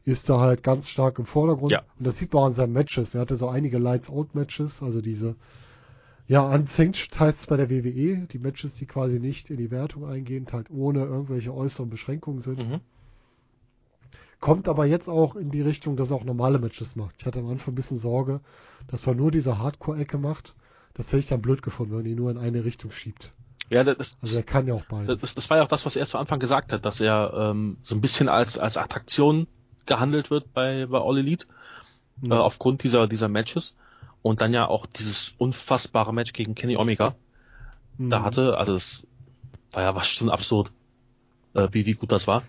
ist da halt ganz stark im Vordergrund. Ja. Und das sieht man auch an seinen Matches. Er hatte so einige Lights-Out-Matches, also diese, ja, Unsanctioned bei der WWE, die Matches, die quasi nicht in die Wertung eingehen, halt ohne irgendwelche äußeren Beschränkungen sind. Mhm. Kommt aber jetzt auch in die Richtung, dass er auch normale Matches macht. Ich hatte am Anfang ein bisschen Sorge, dass man nur diese Hardcore-Ecke macht. Das hätte ich dann blöd gefunden, wenn man ihn nur in eine Richtung schiebt. Ja, das, Also er kann ja auch beides. das, das war ja auch das, was er zu Anfang gesagt hat, dass er ähm, so ein bisschen als, als Attraktion gehandelt wird bei, bei All Elite, Mhm. äh, aufgrund dieser, dieser Matches. Und dann ja auch dieses unfassbare Match gegen Kenny Omega Mhm. da hatte, also das war ja was schon absurd, äh, wie, wie gut das war.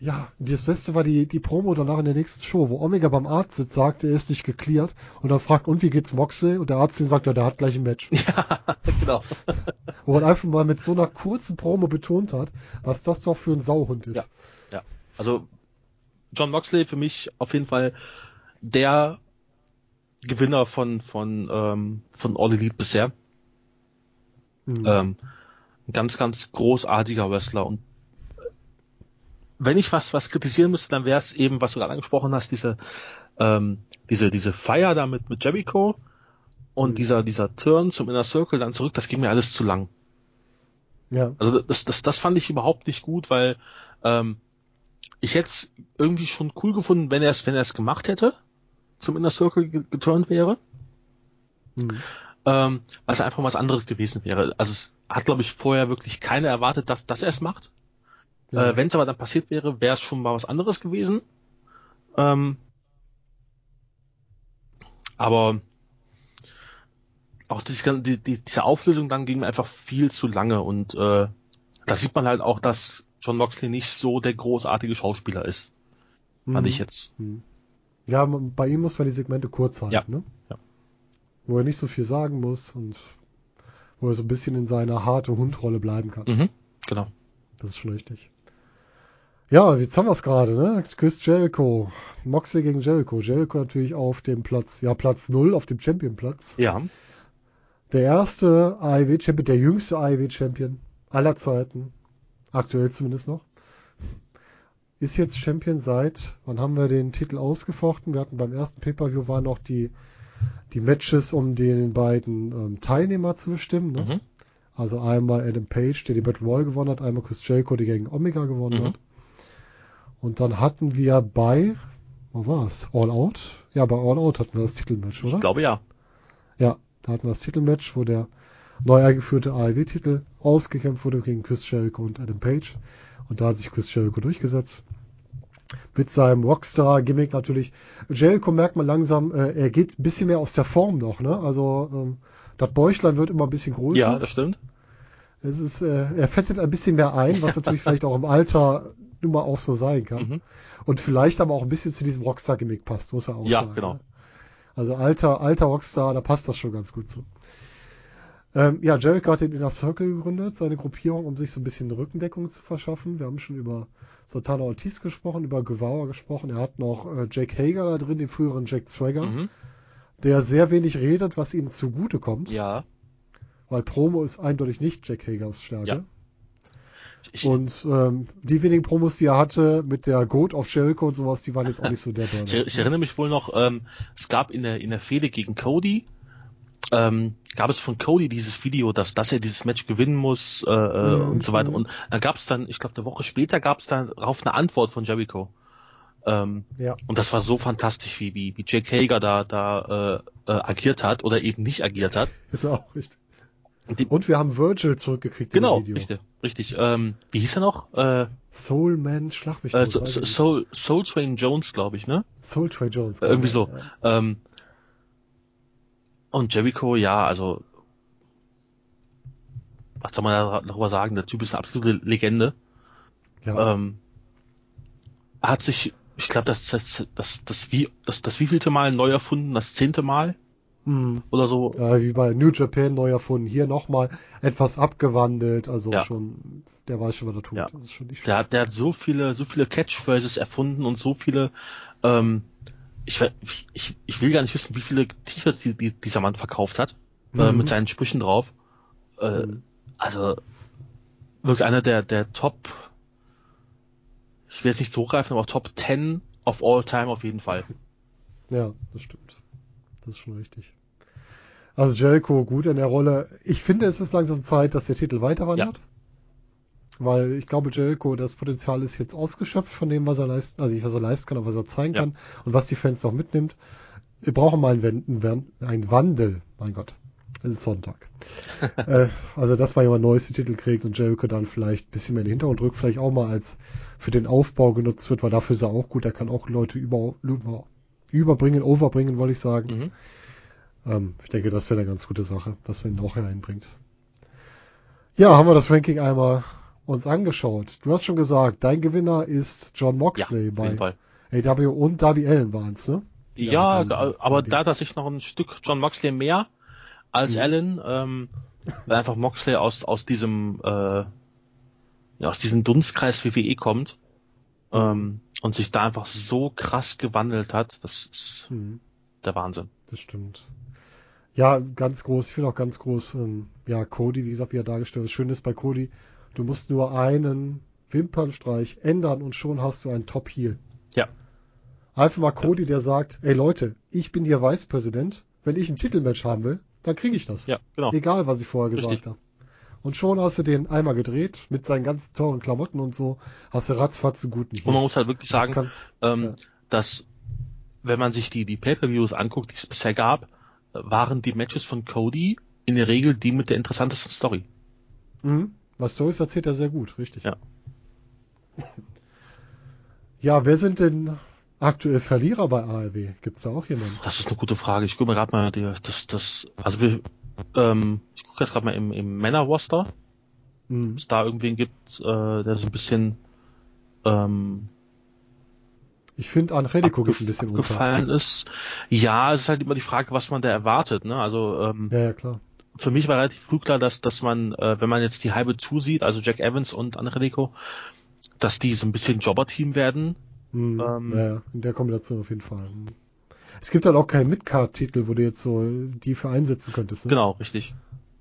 Ja, das Beste war die, die Promo danach in der nächsten Show, wo Omega beim Arzt sitzt, sagt, er ist nicht geklärt und dann fragt, und wie geht's Moxley? Und der Arzt ihm sagt, ja, der hat gleich ein Match. Ja, genau. Wo man einfach mal mit so einer kurzen Promo betont hat, was das doch für ein Sauhund ist. Ja. Ja, also John Moxley für mich auf jeden Fall der Gewinner von von ähm, von All Elite bisher. Mhm. Ähm, ein ganz ganz großartiger Wrestler und wenn ich was was kritisieren müsste, dann wäre es eben, was du gerade angesprochen hast, diese ähm, diese diese Feier da mit mit Jericho und Mhm. dieser dieser Turn zum Inner Circle dann zurück, das ging mir alles zu lang. ja. Also das, das, das fand ich überhaupt nicht gut, weil ähm, ich hätte es irgendwie schon cool gefunden, wenn er es, wenn er es gemacht hätte, zum Inner Circle ge- geturnt wäre, Mhm. ähm, weil es einfach was anderes gewesen wäre. Also es hat, glaube ich, vorher wirklich keiner erwartet, dass, dass er es macht. Ja. Äh, wenn es aber dann passiert wäre, wäre es schon mal was anderes gewesen. Ähm, aber auch dieses, die, die, diese Auflösung dann ging mir einfach viel zu lange und äh, da sieht man halt auch, dass John Moxley nicht so der großartige Schauspieler ist, fand Mhm. ich jetzt. Mhm. Ja, bei ihm muss man die Segmente kurz halten, Ja. ne? Ja. Wo er nicht so viel sagen muss und wo er so ein bisschen in seiner harte Hundrolle bleiben kann. Mhm, genau. Das ist schon richtig. Ja, jetzt haben wir es gerade, ne? Chris Jericho. Moxley gegen Jericho. Jericho natürlich auf dem Platz, ja, Platz 0 auf dem Championplatz. Ja, Der erste AEW-Champion, der jüngste AEW-Champion aller Zeiten. Aktuell zumindest noch. Ist jetzt Champion seit, wann haben wir den Titel ausgefochten? Wir hatten beim ersten Pay-Per-View waren noch die, die Matches, um den beiden ähm, Teilnehmer zu bestimmen. Ne? mhm. Also einmal Adam Page, der die Battle Royale gewonnen hat, einmal Chris Jericho, der gegen Omega gewonnen Mhm. hat. Und dann hatten wir bei, wo war's? All Out? Ja, bei All Out hatten wir das Titelmatch, oder? ich glaube ja. Ja, da hatten wir das Titelmatch, wo der neu eingeführte AEW-Titel ausgekämpft wurde gegen Chris Jericho und Adam Page. Und da hat sich Chris Jericho durchgesetzt. Mit seinem Rockstar-Gimmick natürlich. Jericho merkt man langsam, äh, er geht ein bisschen mehr aus der Form noch, ne? Also, ähm, das Bäuchlein wird immer ein bisschen größer. Ja, das stimmt. Es ist, äh, er fettet ein bisschen mehr ein, was natürlich vielleicht auch im Alter nun mal auch so sein kann. Mhm. Und vielleicht aber auch ein bisschen zu diesem Rockstar-Gimmick passt, muss man auch Ja, sagen. genau. ne? Also alter, alter Rockstar, da passt das schon ganz gut zu. Ähm, ja, Jericho hat den Inner Circle gegründet, seine Gruppierung, um sich so ein bisschen Rückendeckung zu verschaffen. Wir haben schon über Santana Ortiz gesprochen, über Guevara gesprochen. Er hat noch äh, Jake Hager da drin, den früheren Jack Swagger, Mhm. der sehr wenig redet, was ihm zugute kommt. Ja. Weil Promo ist eindeutig nicht Jack Hagers Stärke. Ja. Und ähm, die wenigen Promos, die er hatte mit der Goat of Jericho und sowas, die waren jetzt auch nicht so der Burner. ich, ich erinnere mich wohl noch, ähm, es gab in der in der Fehde gegen Cody, ähm, gab es von Cody dieses Video, dass dass er dieses Match gewinnen muss äh, Mhm, und so weiter. Und dann gab es dann, ich glaube, eine Woche später gab es dann darauf eine Antwort von Jericho. Ähm, Ja. und das war so fantastisch, wie wie, wie Jake Hager da da äh, äh, agiert hat oder eben nicht agiert hat. Ist auch richtig. Und wir haben Virgil zurückgekriegt genau, im Video. richtig, richtig. Ähm, wie hieß er noch? Äh, Soul Man, schlag mich äh, so. Soul Soul Train Jones, glaube ich, ne? Soul Trey Jones. Irgendwie genau, so. ja. Ähm, und Jericho, ja, also was soll man da- darüber sagen? Der Typ ist eine absolute Legende. Ja. Ähm, er hat sich, ich glaube, das, das, das, das, wie, das, das wievielte Mal neu erfunden? Das zehnte Mal Hm. oder so? ja, wie bei New Japan neu erfunden. Hier nochmal etwas abgewandelt. Also Ja. schon, der weiß schon, was er tut. Ja. Das ist schon nicht Der hat, der hat so viele, so viele Catchphrases erfunden und so viele, ähm, ich, ich, ich will gar nicht wissen, wie viele T-Shirts die, die, dieser Mann verkauft hat, äh, Mhm. mit seinen Sprüchen drauf. Äh, Mhm. also wirklich einer der, der Top, ich will jetzt nicht so greifen, aber Top 10 of all time auf jeden Fall. Ja, das stimmt. Das ist schon richtig. Also Jericho gut in der Rolle. Ich finde, es ist langsam Zeit, dass der Titel weiterwandert. Weil ich glaube, Jericho, das Potenzial ist jetzt ausgeschöpft von dem, was er leisten, also nicht was er leisten kann, aber was er zeigen Ja. kann und was die Fans noch mitnimmt. Wir brauchen mal einen, einen Wandel. Mein Gott. Es ist Sonntag. äh, also, dass mal jemand Neues den Titel kriegt und Jericho dann vielleicht ein bisschen mehr in den Hintergrund rückt, vielleicht auch mal als für den Aufbau genutzt wird, weil dafür ist er auch gut. Er kann auch Leute über, über, überbringen, overbringen, wollte ich sagen. Mhm. Ähm, ich denke, das wäre eine ganz gute Sache, dass man ihn auch hereinbringt. Ja, haben wir das Ranking einmal uns angeschaut. Du hast schon gesagt, dein Gewinner ist John Ja, Moxley auf bei. AW und Darby Allen waren's, ne? Ja, dann sind- aber da dass ich noch ein Stück John Moxley mehr als Mhm. Allen, ähm, weil einfach Moxley aus aus diesem äh, ja, aus diesem Dunstkreis WWE kommt ähm, und sich da einfach so krass gewandelt hat, das ist Hm, der Wahnsinn. das stimmt. Ja, ganz groß. Ich finde auch ganz groß, ähm, ja, Cody, wie gesagt, wie er dargestellt ist. Schön ist bei Cody, du musst nur einen Wimpernstreich ändern und schon hast du einen Top-Heel. Ja. Einfach mal Cody, der sagt, ey Leute, ich bin hier Vicepräsident. Wenn ich ein Titelmatch haben will, dann kriege ich das. Ja, genau. Egal, was ich vorher gesagt habe. Und schon hast du den einmal gedreht, mit seinen ganzen teuren Klamotten und so, hast du ratzfatz einen guten Und man muss halt wirklich Das sagen, kann- ähm, ja. dass wenn man sich die, die Pay-Per-Views anguckt, die es bisher gab, waren die Matches von Cody in der Regel die mit der interessantesten Story. Mhm. Was Stories erzählt er sehr gut, richtig. Ja. Ja, wer sind denn aktuell Verlierer bei ARW? Gibt's da auch jemanden? Das ist eine gute Frage. Ich gucke mir gerade mal das, das, also wir, ähm, ich gucke jetzt gerade mal im, im Männer-Roster, Mhm. ob es da irgendwen gibt, äh, der so ein bisschen ähm, Ich finde, Angelico geht ein bisschen unter. gefallen ist. Ja, es ist halt immer die Frage, was man da erwartet. Ne? Also ähm, Ja, ja, klar. für mich war relativ früh klar, dass, dass man, äh, wenn man jetzt die halbe zusieht, also Jack Evans und Angelico, dass die so ein bisschen Jobber-Team werden. Mhm. Ähm, ja, in der Kombination auf jeden Fall. Mhm. Es gibt halt auch keinen Midcard-Titel, wo du jetzt so die für einsetzen könntest. Ne? Genau, richtig.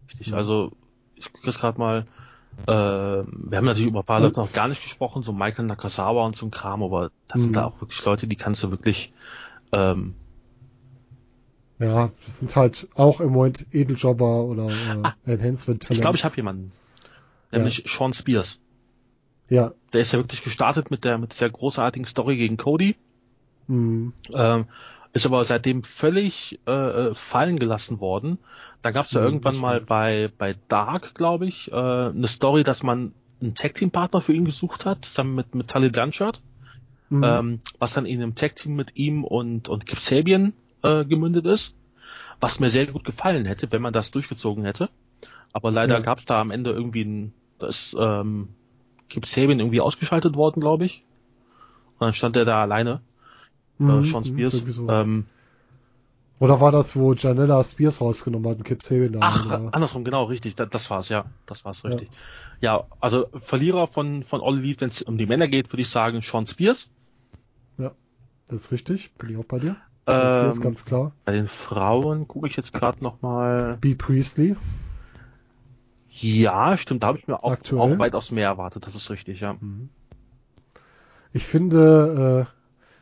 Richtig. Ja. Also ich gucke jetzt gerade mal, äh, wir haben natürlich über ein paar Leute noch gar nicht gesprochen, so Michael Nakasawa und so ein Kram, aber das Mhm. sind da auch wirklich Leute, die kannst du wirklich ähm, Ja, das sind halt auch im Moment Edeljobber oder äh, Enhancement Talents. Ich glaube, ich habe jemanden. Nämlich Sean Spears. Ja. Der ist ja wirklich gestartet mit der mit dieser großartigen Story gegen Cody. Mhm. Ähm, ist aber seitdem völlig äh, äh, fallen gelassen worden. Da gab es ja Mhm, irgendwann mal bei bei Dark, glaube ich, äh, eine Story, dass man einen Tag Team Partner für ihn gesucht hat, zusammen mit mit Tully Blanchard, Mhm. ähm, was dann in einem Tag Team mit ihm und und Kip Sabian äh, gemündet ist, was mir sehr gut gefallen hätte, wenn man das durchgezogen hätte. Aber leider Ja. gab es da am Ende irgendwie ein, da ist ähm, Kip Sabian irgendwie ausgeschaltet worden, glaube ich. Und dann stand er da alleine, äh, Mhm, Sean mhm, Spears. so. Ähm, Oder war das, wo Janella Spears rausgenommen hat und Kip Sabian da Ach, war? andersrum, genau, richtig. Das, das war's, ja. Das war's, richtig. Ja, also Verlierer von, von All Elite, wenn es um die Männer geht, würde ich sagen Sean Spears. Das ist richtig, bin ich auch bei dir. Ähm, ganz klar. bei den Frauen gucke ich jetzt gerade nochmal. B. Priestley. Ja, stimmt, da habe ich mir auch, auch weitaus mehr erwartet, das ist richtig, ja. Mhm. Ich finde, äh,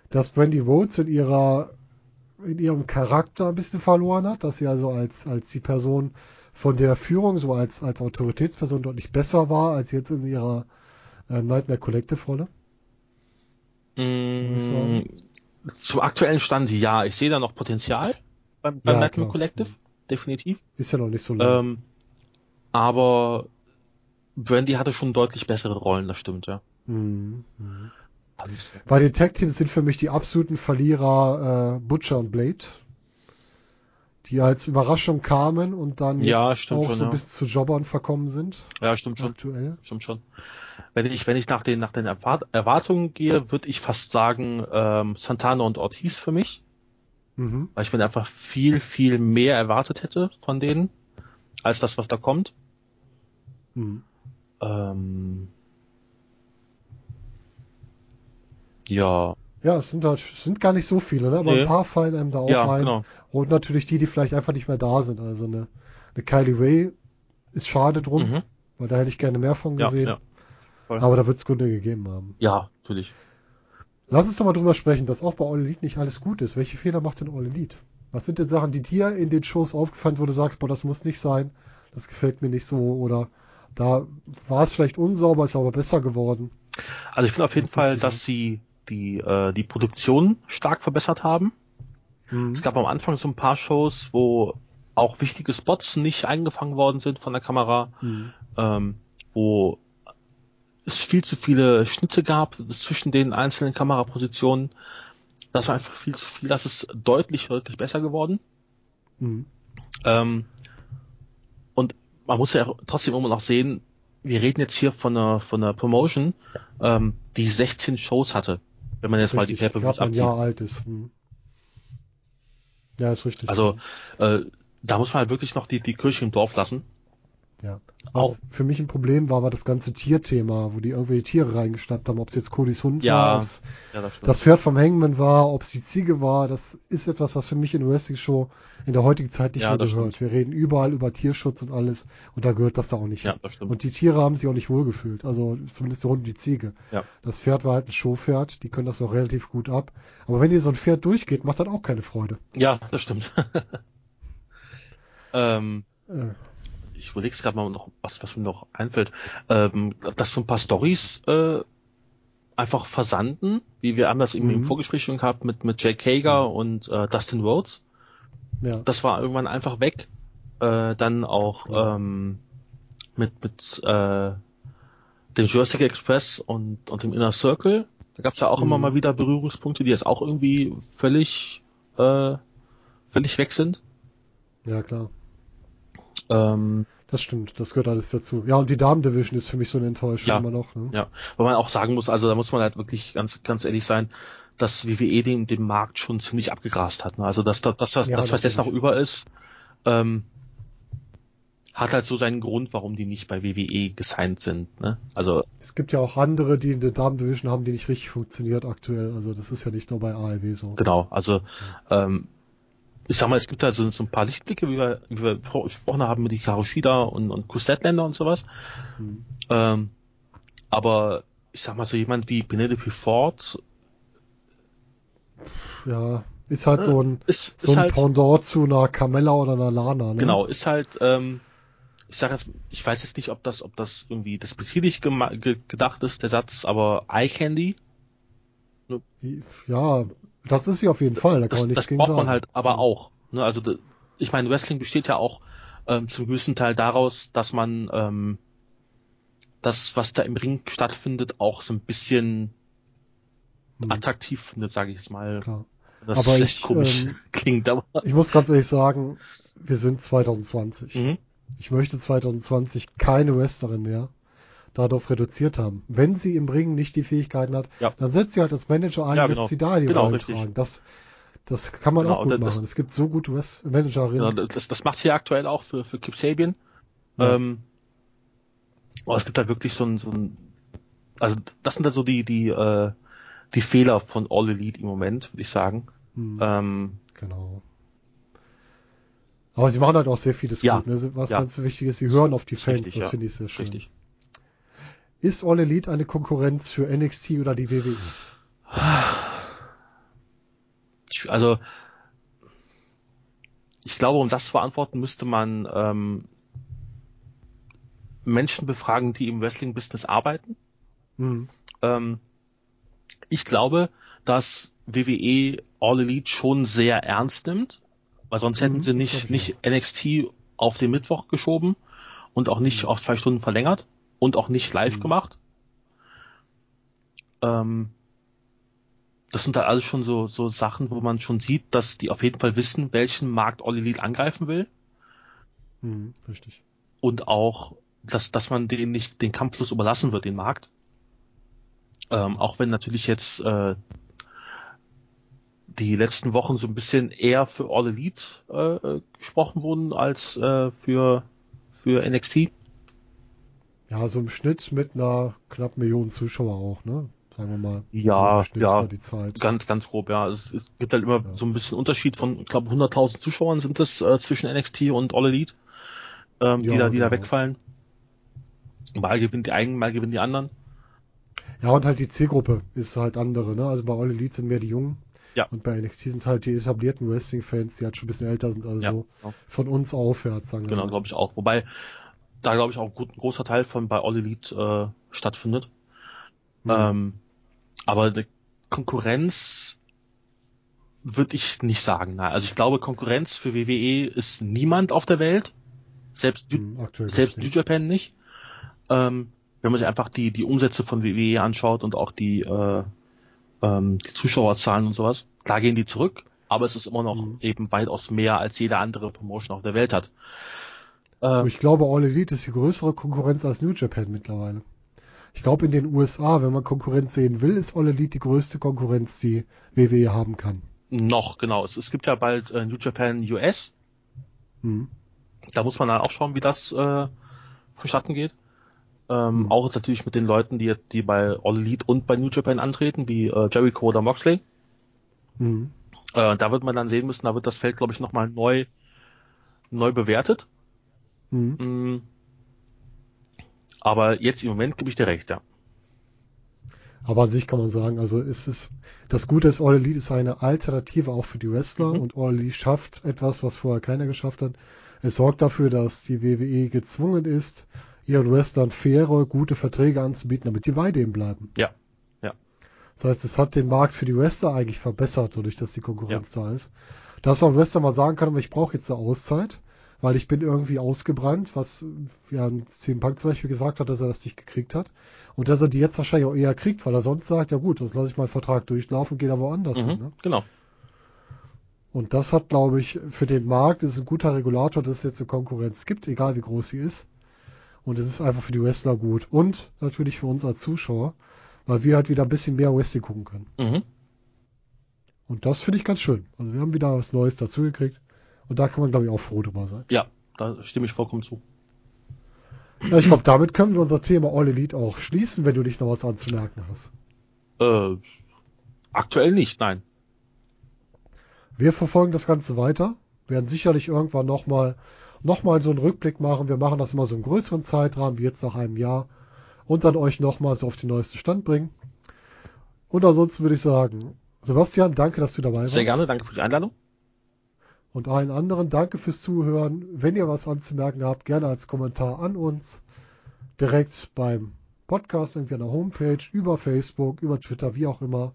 dass Brandy Rhodes in ihrer in ihrem Charakter ein bisschen verloren hat, dass sie also als als die Person von der Führung so als als Autoritätsperson deutlich besser war als jetzt in ihrer äh, Nightmare Collective Rolle. ich sagen. Mm, zum aktuellen Stand, ja, ich sehe da noch Potenzial beim, beim Ja, Nightmare klar. Collective, definitiv. Ist ja noch nicht so lange. Ähm, aber Brandy hatte schon deutlich bessere Rollen, das stimmt, ja. Mhm. Bei den Tag Teams sind für mich die absoluten Verlierer äh, Butcher und Blade, die als Überraschung kamen und dann jetzt Ja, stimmt auch schon, so ja. bis zu Jobbern verkommen sind. Ja, stimmt schon. Aktuell. Stimmt schon. Wenn ich, wenn ich nach den, nach den Erwart Erwartungen gehe, würde ich fast sagen, ähm, Santana und Ortiz für mich, Mhm. weil ich mir einfach viel, viel mehr erwartet hätte von denen, als das, was da kommt. Mhm. Ähm, ja, Ja, es sind halt, sind gar nicht so viele, ne? aber Nee. ein paar fallen einem da auch ja, ein. genau. Und natürlich die, die vielleicht einfach nicht mehr da sind. Also eine, eine Kylie Ray ist schade drum, Mhm. weil da hätte ich gerne mehr von Ja, gesehen. ja. voll. Aber da wird es Gründe gegeben haben. Ja, natürlich. Lass uns doch mal drüber sprechen, dass auch bei All Elite nicht alles gut ist. Welche Fehler macht denn All Elite? Was sind denn Sachen, die dir in den Shows aufgefallen, wo du sagst, boah, das muss nicht sein, das gefällt mir nicht so oder da war es vielleicht unsauber, ist aber besser geworden. Also ich finde auf jeden Fall, dass sie die, äh, die Produktion stark verbessert haben. Mhm. Es gab am Anfang so ein paar Shows, wo auch wichtige Spots nicht eingefangen worden sind von der Kamera. Mhm. ähm, wo es viel zu viele Schnitte gab zwischen den einzelnen Kamerapositionen. Das war einfach viel zu viel. Das ist deutlich, deutlich besser geworden. Mhm. Ähm, und man muss ja trotzdem immer noch sehen, wir reden jetzt hier von einer, von einer Promotion, ähm, die 16 Shows hatte. Wenn man jetzt mal die Richtig, Pay-Per-Views gerade ein abzieht. Jahr alt ist. Hm. Ja, ist richtig. Also, äh, da muss man halt wirklich noch die, die Kirche im Dorf lassen. Ja. Auch- Was für mich ein Problem war, war das ganze Tierthema, wo die irgendwelche Tiere reingeschnappt haben, ob es jetzt Codys Hund Ja, war, ob es Ja, das stimmt. das Pferd vom Hangman war, ob es die Ziege war, das ist etwas, was für mich in Wrestling Show in der heutigen Zeit nicht Ja, mehr gehört. Wir reden überall über Tierschutz und alles und da gehört das da auch nicht ja, hin. das stimmt. Und die Tiere haben sich auch nicht wohlgefühlt, also zumindest der Hund und die Ziege. Ja. Das Pferd war halt ein Showpferd, die können das noch relativ gut ab. Aber wenn dir so ein Pferd durchgeht, macht das auch keine Freude. ja, das stimmt. ähm, Äh, ich überlege gerade mal noch, was, was mir noch einfällt, ähm, dass so ein paar Stories äh, einfach versanden, wie wir haben das im, im Mhm. Vorgespräch schon gehabt mit, mit Jake Hager und äh, Dustin Rhodes. ja. Das war irgendwann einfach weg. Äh, dann auch Ja. ähm, mit, mit äh, dem Jurassic Express und, und dem Inner Circle. Da gab es ja auch immer Mhm. mal wieder Berührungspunkte, die jetzt auch irgendwie völlig, äh, völlig weg sind. ja, klar. Ähm, Das stimmt, das gehört alles dazu. Ja, und die Damen-Division ist für mich so eine Enttäuschung Ja. immer noch. Ne? Ja, weil man auch sagen muss, also da muss man halt wirklich ganz, ganz ehrlich sein, dass WWE den, den Markt schon ziemlich abgegrast hat. Ne? Also dass das, das, was, Ja, das, was jetzt noch über ist, ähm, hat halt so seinen Grund, warum die nicht bei WWE gesigned sind. Ne? Also Es gibt ja auch andere, die in der Damen-Division haben, die nicht richtig funktioniert aktuell. Also das ist ja nicht nur bei AEW so. genau, also ähm, ich sag mal, es gibt da so, so ein paar Lichtblicke, wie wir, wie wir gesprochen haben mit Hikaru Shida und, und Kustetländer und sowas. Hm. Ähm, aber ich sag mal so jemand wie Penelope Ford Ja, ist halt so ein, ist, so ist ein halt Pendant zu einer Carmella oder einer Lana. Ne? Genau, ist halt, ähm, ich sage jetzt, ich weiß jetzt nicht, ob das, ob das irgendwie despektierlich gedacht ist, der Satz, aber Eye Candy, Ja, das ist sie auf jeden Fall. Da kann das, man nichts das gegen braucht sagen. man halt aber auch. Ne? Also ich meine, Wrestling besteht ja auch ähm, zum gewissen Teil daraus, dass man ähm, das, was da im Ring stattfindet, auch so ein bisschen Hm, attraktiv findet, sage ich jetzt mal. klar. Das Aber ich, komisch ähm, klingt, aber Ich muss ganz ehrlich sagen, wir sind 2020. mhm. Ich möchte 2020 keine Wrestlerin mehr darauf reduziert haben. Wenn sie im Ring nicht die Fähigkeiten hat, Ja. dann setzt sie halt als Manager ein, Ja, bis genau. sie da die Genau, Rollen tragen. Das, das kann man Genau, auch gut das- machen. Es gibt so gute Managerinnen. Ja, das, das macht sie ja aktuell auch für, für Kip Sabian. Ja. Ähm, aber es gibt halt wirklich so ein, so ein also das sind halt so die, die, äh, die Fehler von All Elite im Moment, würde ich sagen. Hm, Ähm, Genau. Aber sie machen halt auch sehr vieles Ja. gut. Ne? Was Ja. ganz wichtig ist, sie hören auf die Fans. richtig, das ja. finde ich sehr schön. richtig. Ist All Elite eine Konkurrenz für NXT oder die WWE? Also ich glaube, um das zu beantworten, müsste man ähm, Menschen befragen, die im Wrestling-Business arbeiten. Hm. Ähm, ich glaube, dass WWE All Elite schon sehr ernst nimmt, weil sonst hätten Mhm, sie nicht, nicht NXT auf den Mittwoch geschoben und auch nicht Mhm. auf zwei Stunden verlängert und auch nicht live Mhm. gemacht. Ähm, das sind halt alles schon so, so Sachen, wo man schon sieht, dass die auf jeden Fall wissen, welchen Markt All Elite angreifen will Hm, richtig. und auch, dass, dass man denen nicht den Kampffluss überlassen wird, den Markt. Ähm, auch wenn natürlich jetzt äh, die letzten Wochen so ein bisschen eher für All Elite äh, gesprochen wurden als äh, für für NXT. Ja, so im Schnitt mit einer knapp Million Zuschauer auch, ne? Sagen wir mal. Ja, ja. die. Ganz, ganz grob, ja. Es, es gibt halt immer Ja. so ein bisschen Unterschied von, ich glaube, 100.000 Zuschauern sind es äh, zwischen NXT und All Elite, ähm, die Ja, da, die da genau. wegfallen. Mal gewinnen die einen, mal gewinnen die anderen. Ja, und halt die Zielgruppe ist halt andere, ne? Also bei All Elite sind mehr die Jungen. Ja. Und bei NXT sind halt die etablierten Wrestling-Fans, die halt schon ein bisschen älter sind, also Ja, genau. von uns aufwärts, sagen wir Genau, glaube ich auch. Wobei da glaube ich auch gut, ein großer Teil von bei All Elite äh, stattfindet. Hm. Ähm, aber eine Konkurrenz würde ich nicht sagen. Nein. Also ich glaube, Konkurrenz für WWE ist niemand auf der Welt. Selbst, New- Hm, aktuell selbst New. Japan nicht. Ähm, wenn man sich einfach die, die Umsätze von WWE anschaut und auch die, äh, ähm, die Zuschauerzahlen und sowas. Klar gehen die zurück, aber es ist immer noch Mhm. eben weitaus mehr als jede andere Promotion auf der Welt hat. Äh, Ich glaube, All Elite ist die größere Konkurrenz als New Japan mittlerweile. Ich glaube, in den USA, wenn man Konkurrenz sehen will, ist All Elite die größte Konkurrenz, die WWE haben kann. noch, genau. Es, es gibt ja bald äh, New Japan US. Hm. Da muss man dann auch schauen, wie das äh, vonstatten geht. Ähm, Mhm. Auch natürlich mit den Leuten, die, die bei All Elite und bei New Japan antreten, wie äh, Jericho oder Moxley. Hm. Äh, da wird man dann sehen müssen, da wird das Feld, glaube ich, nochmal neu, neu bewertet. Hm. Mm. Aber jetzt im Moment gebe ich dir recht, ja. Aber an sich kann man sagen, also es ist, das Gute ist, All Elite ist eine Alternative auch für die Wrestler Mhm. und All Elite schafft etwas, was vorher keiner geschafft hat. Es sorgt dafür, dass die WWE gezwungen ist, ihren Wrestlern faire, gute Verträge anzubieten, damit die bei denen bleiben. Ja, ja. Das heißt, es hat den Markt für die Wrestler eigentlich verbessert, dadurch, dass die Konkurrenz da ist. Dass auch ein Wrestler mal sagen kann, aber ich brauche jetzt eine Auszeit, weil ich bin irgendwie ausgebrannt, was ja CM Punk zum Beispiel gesagt hat, dass er das nicht gekriegt hat. Und dass er die jetzt wahrscheinlich auch eher kriegt, weil er sonst sagt, ja gut, das lasse ich meinen Vertrag durchlaufen und gehe da woanders hin. Mhm, Ne? genau. Und das hat, glaube ich, für den Markt ist ein guter Regulator, dass es jetzt eine Konkurrenz gibt, egal wie groß sie ist. Und es ist einfach für die Wrestler gut. Und natürlich für uns als Zuschauer, weil wir halt wieder ein bisschen mehr Wrestling gucken können. Mhm. Und das finde ich ganz schön. Also wir haben wieder was Neues dazugekriegt. Und da kann man, glaube ich, auch froh drüber sein. Ja, da stimme ich vollkommen zu. Ja, ich glaube, damit können wir unser Thema All Elite auch schließen, wenn du nicht noch was anzumerken hast. Äh, aktuell nicht, nein. Wir verfolgen das Ganze weiter, werden sicherlich irgendwann nochmal noch mal so einen Rückblick machen. Wir machen das immer so im größeren Zeitrahmen, wie jetzt nach einem Jahr. Und dann euch nochmal so auf den neuesten Stand bringen. Und ansonsten würde ich sagen, Sebastian, danke, dass du dabei warst. Sehr gerne, danke für die Einladung. Und allen anderen danke fürs Zuhören. Wenn ihr was anzumerken habt, gerne als Kommentar an uns. Direkt beim Podcast, irgendwie an der Homepage, über Facebook, über Twitter, wie auch immer.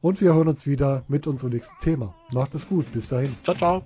Und wir hören uns wieder mit unserem nächsten Thema. Macht es gut. Bis dahin. Ciao, ciao.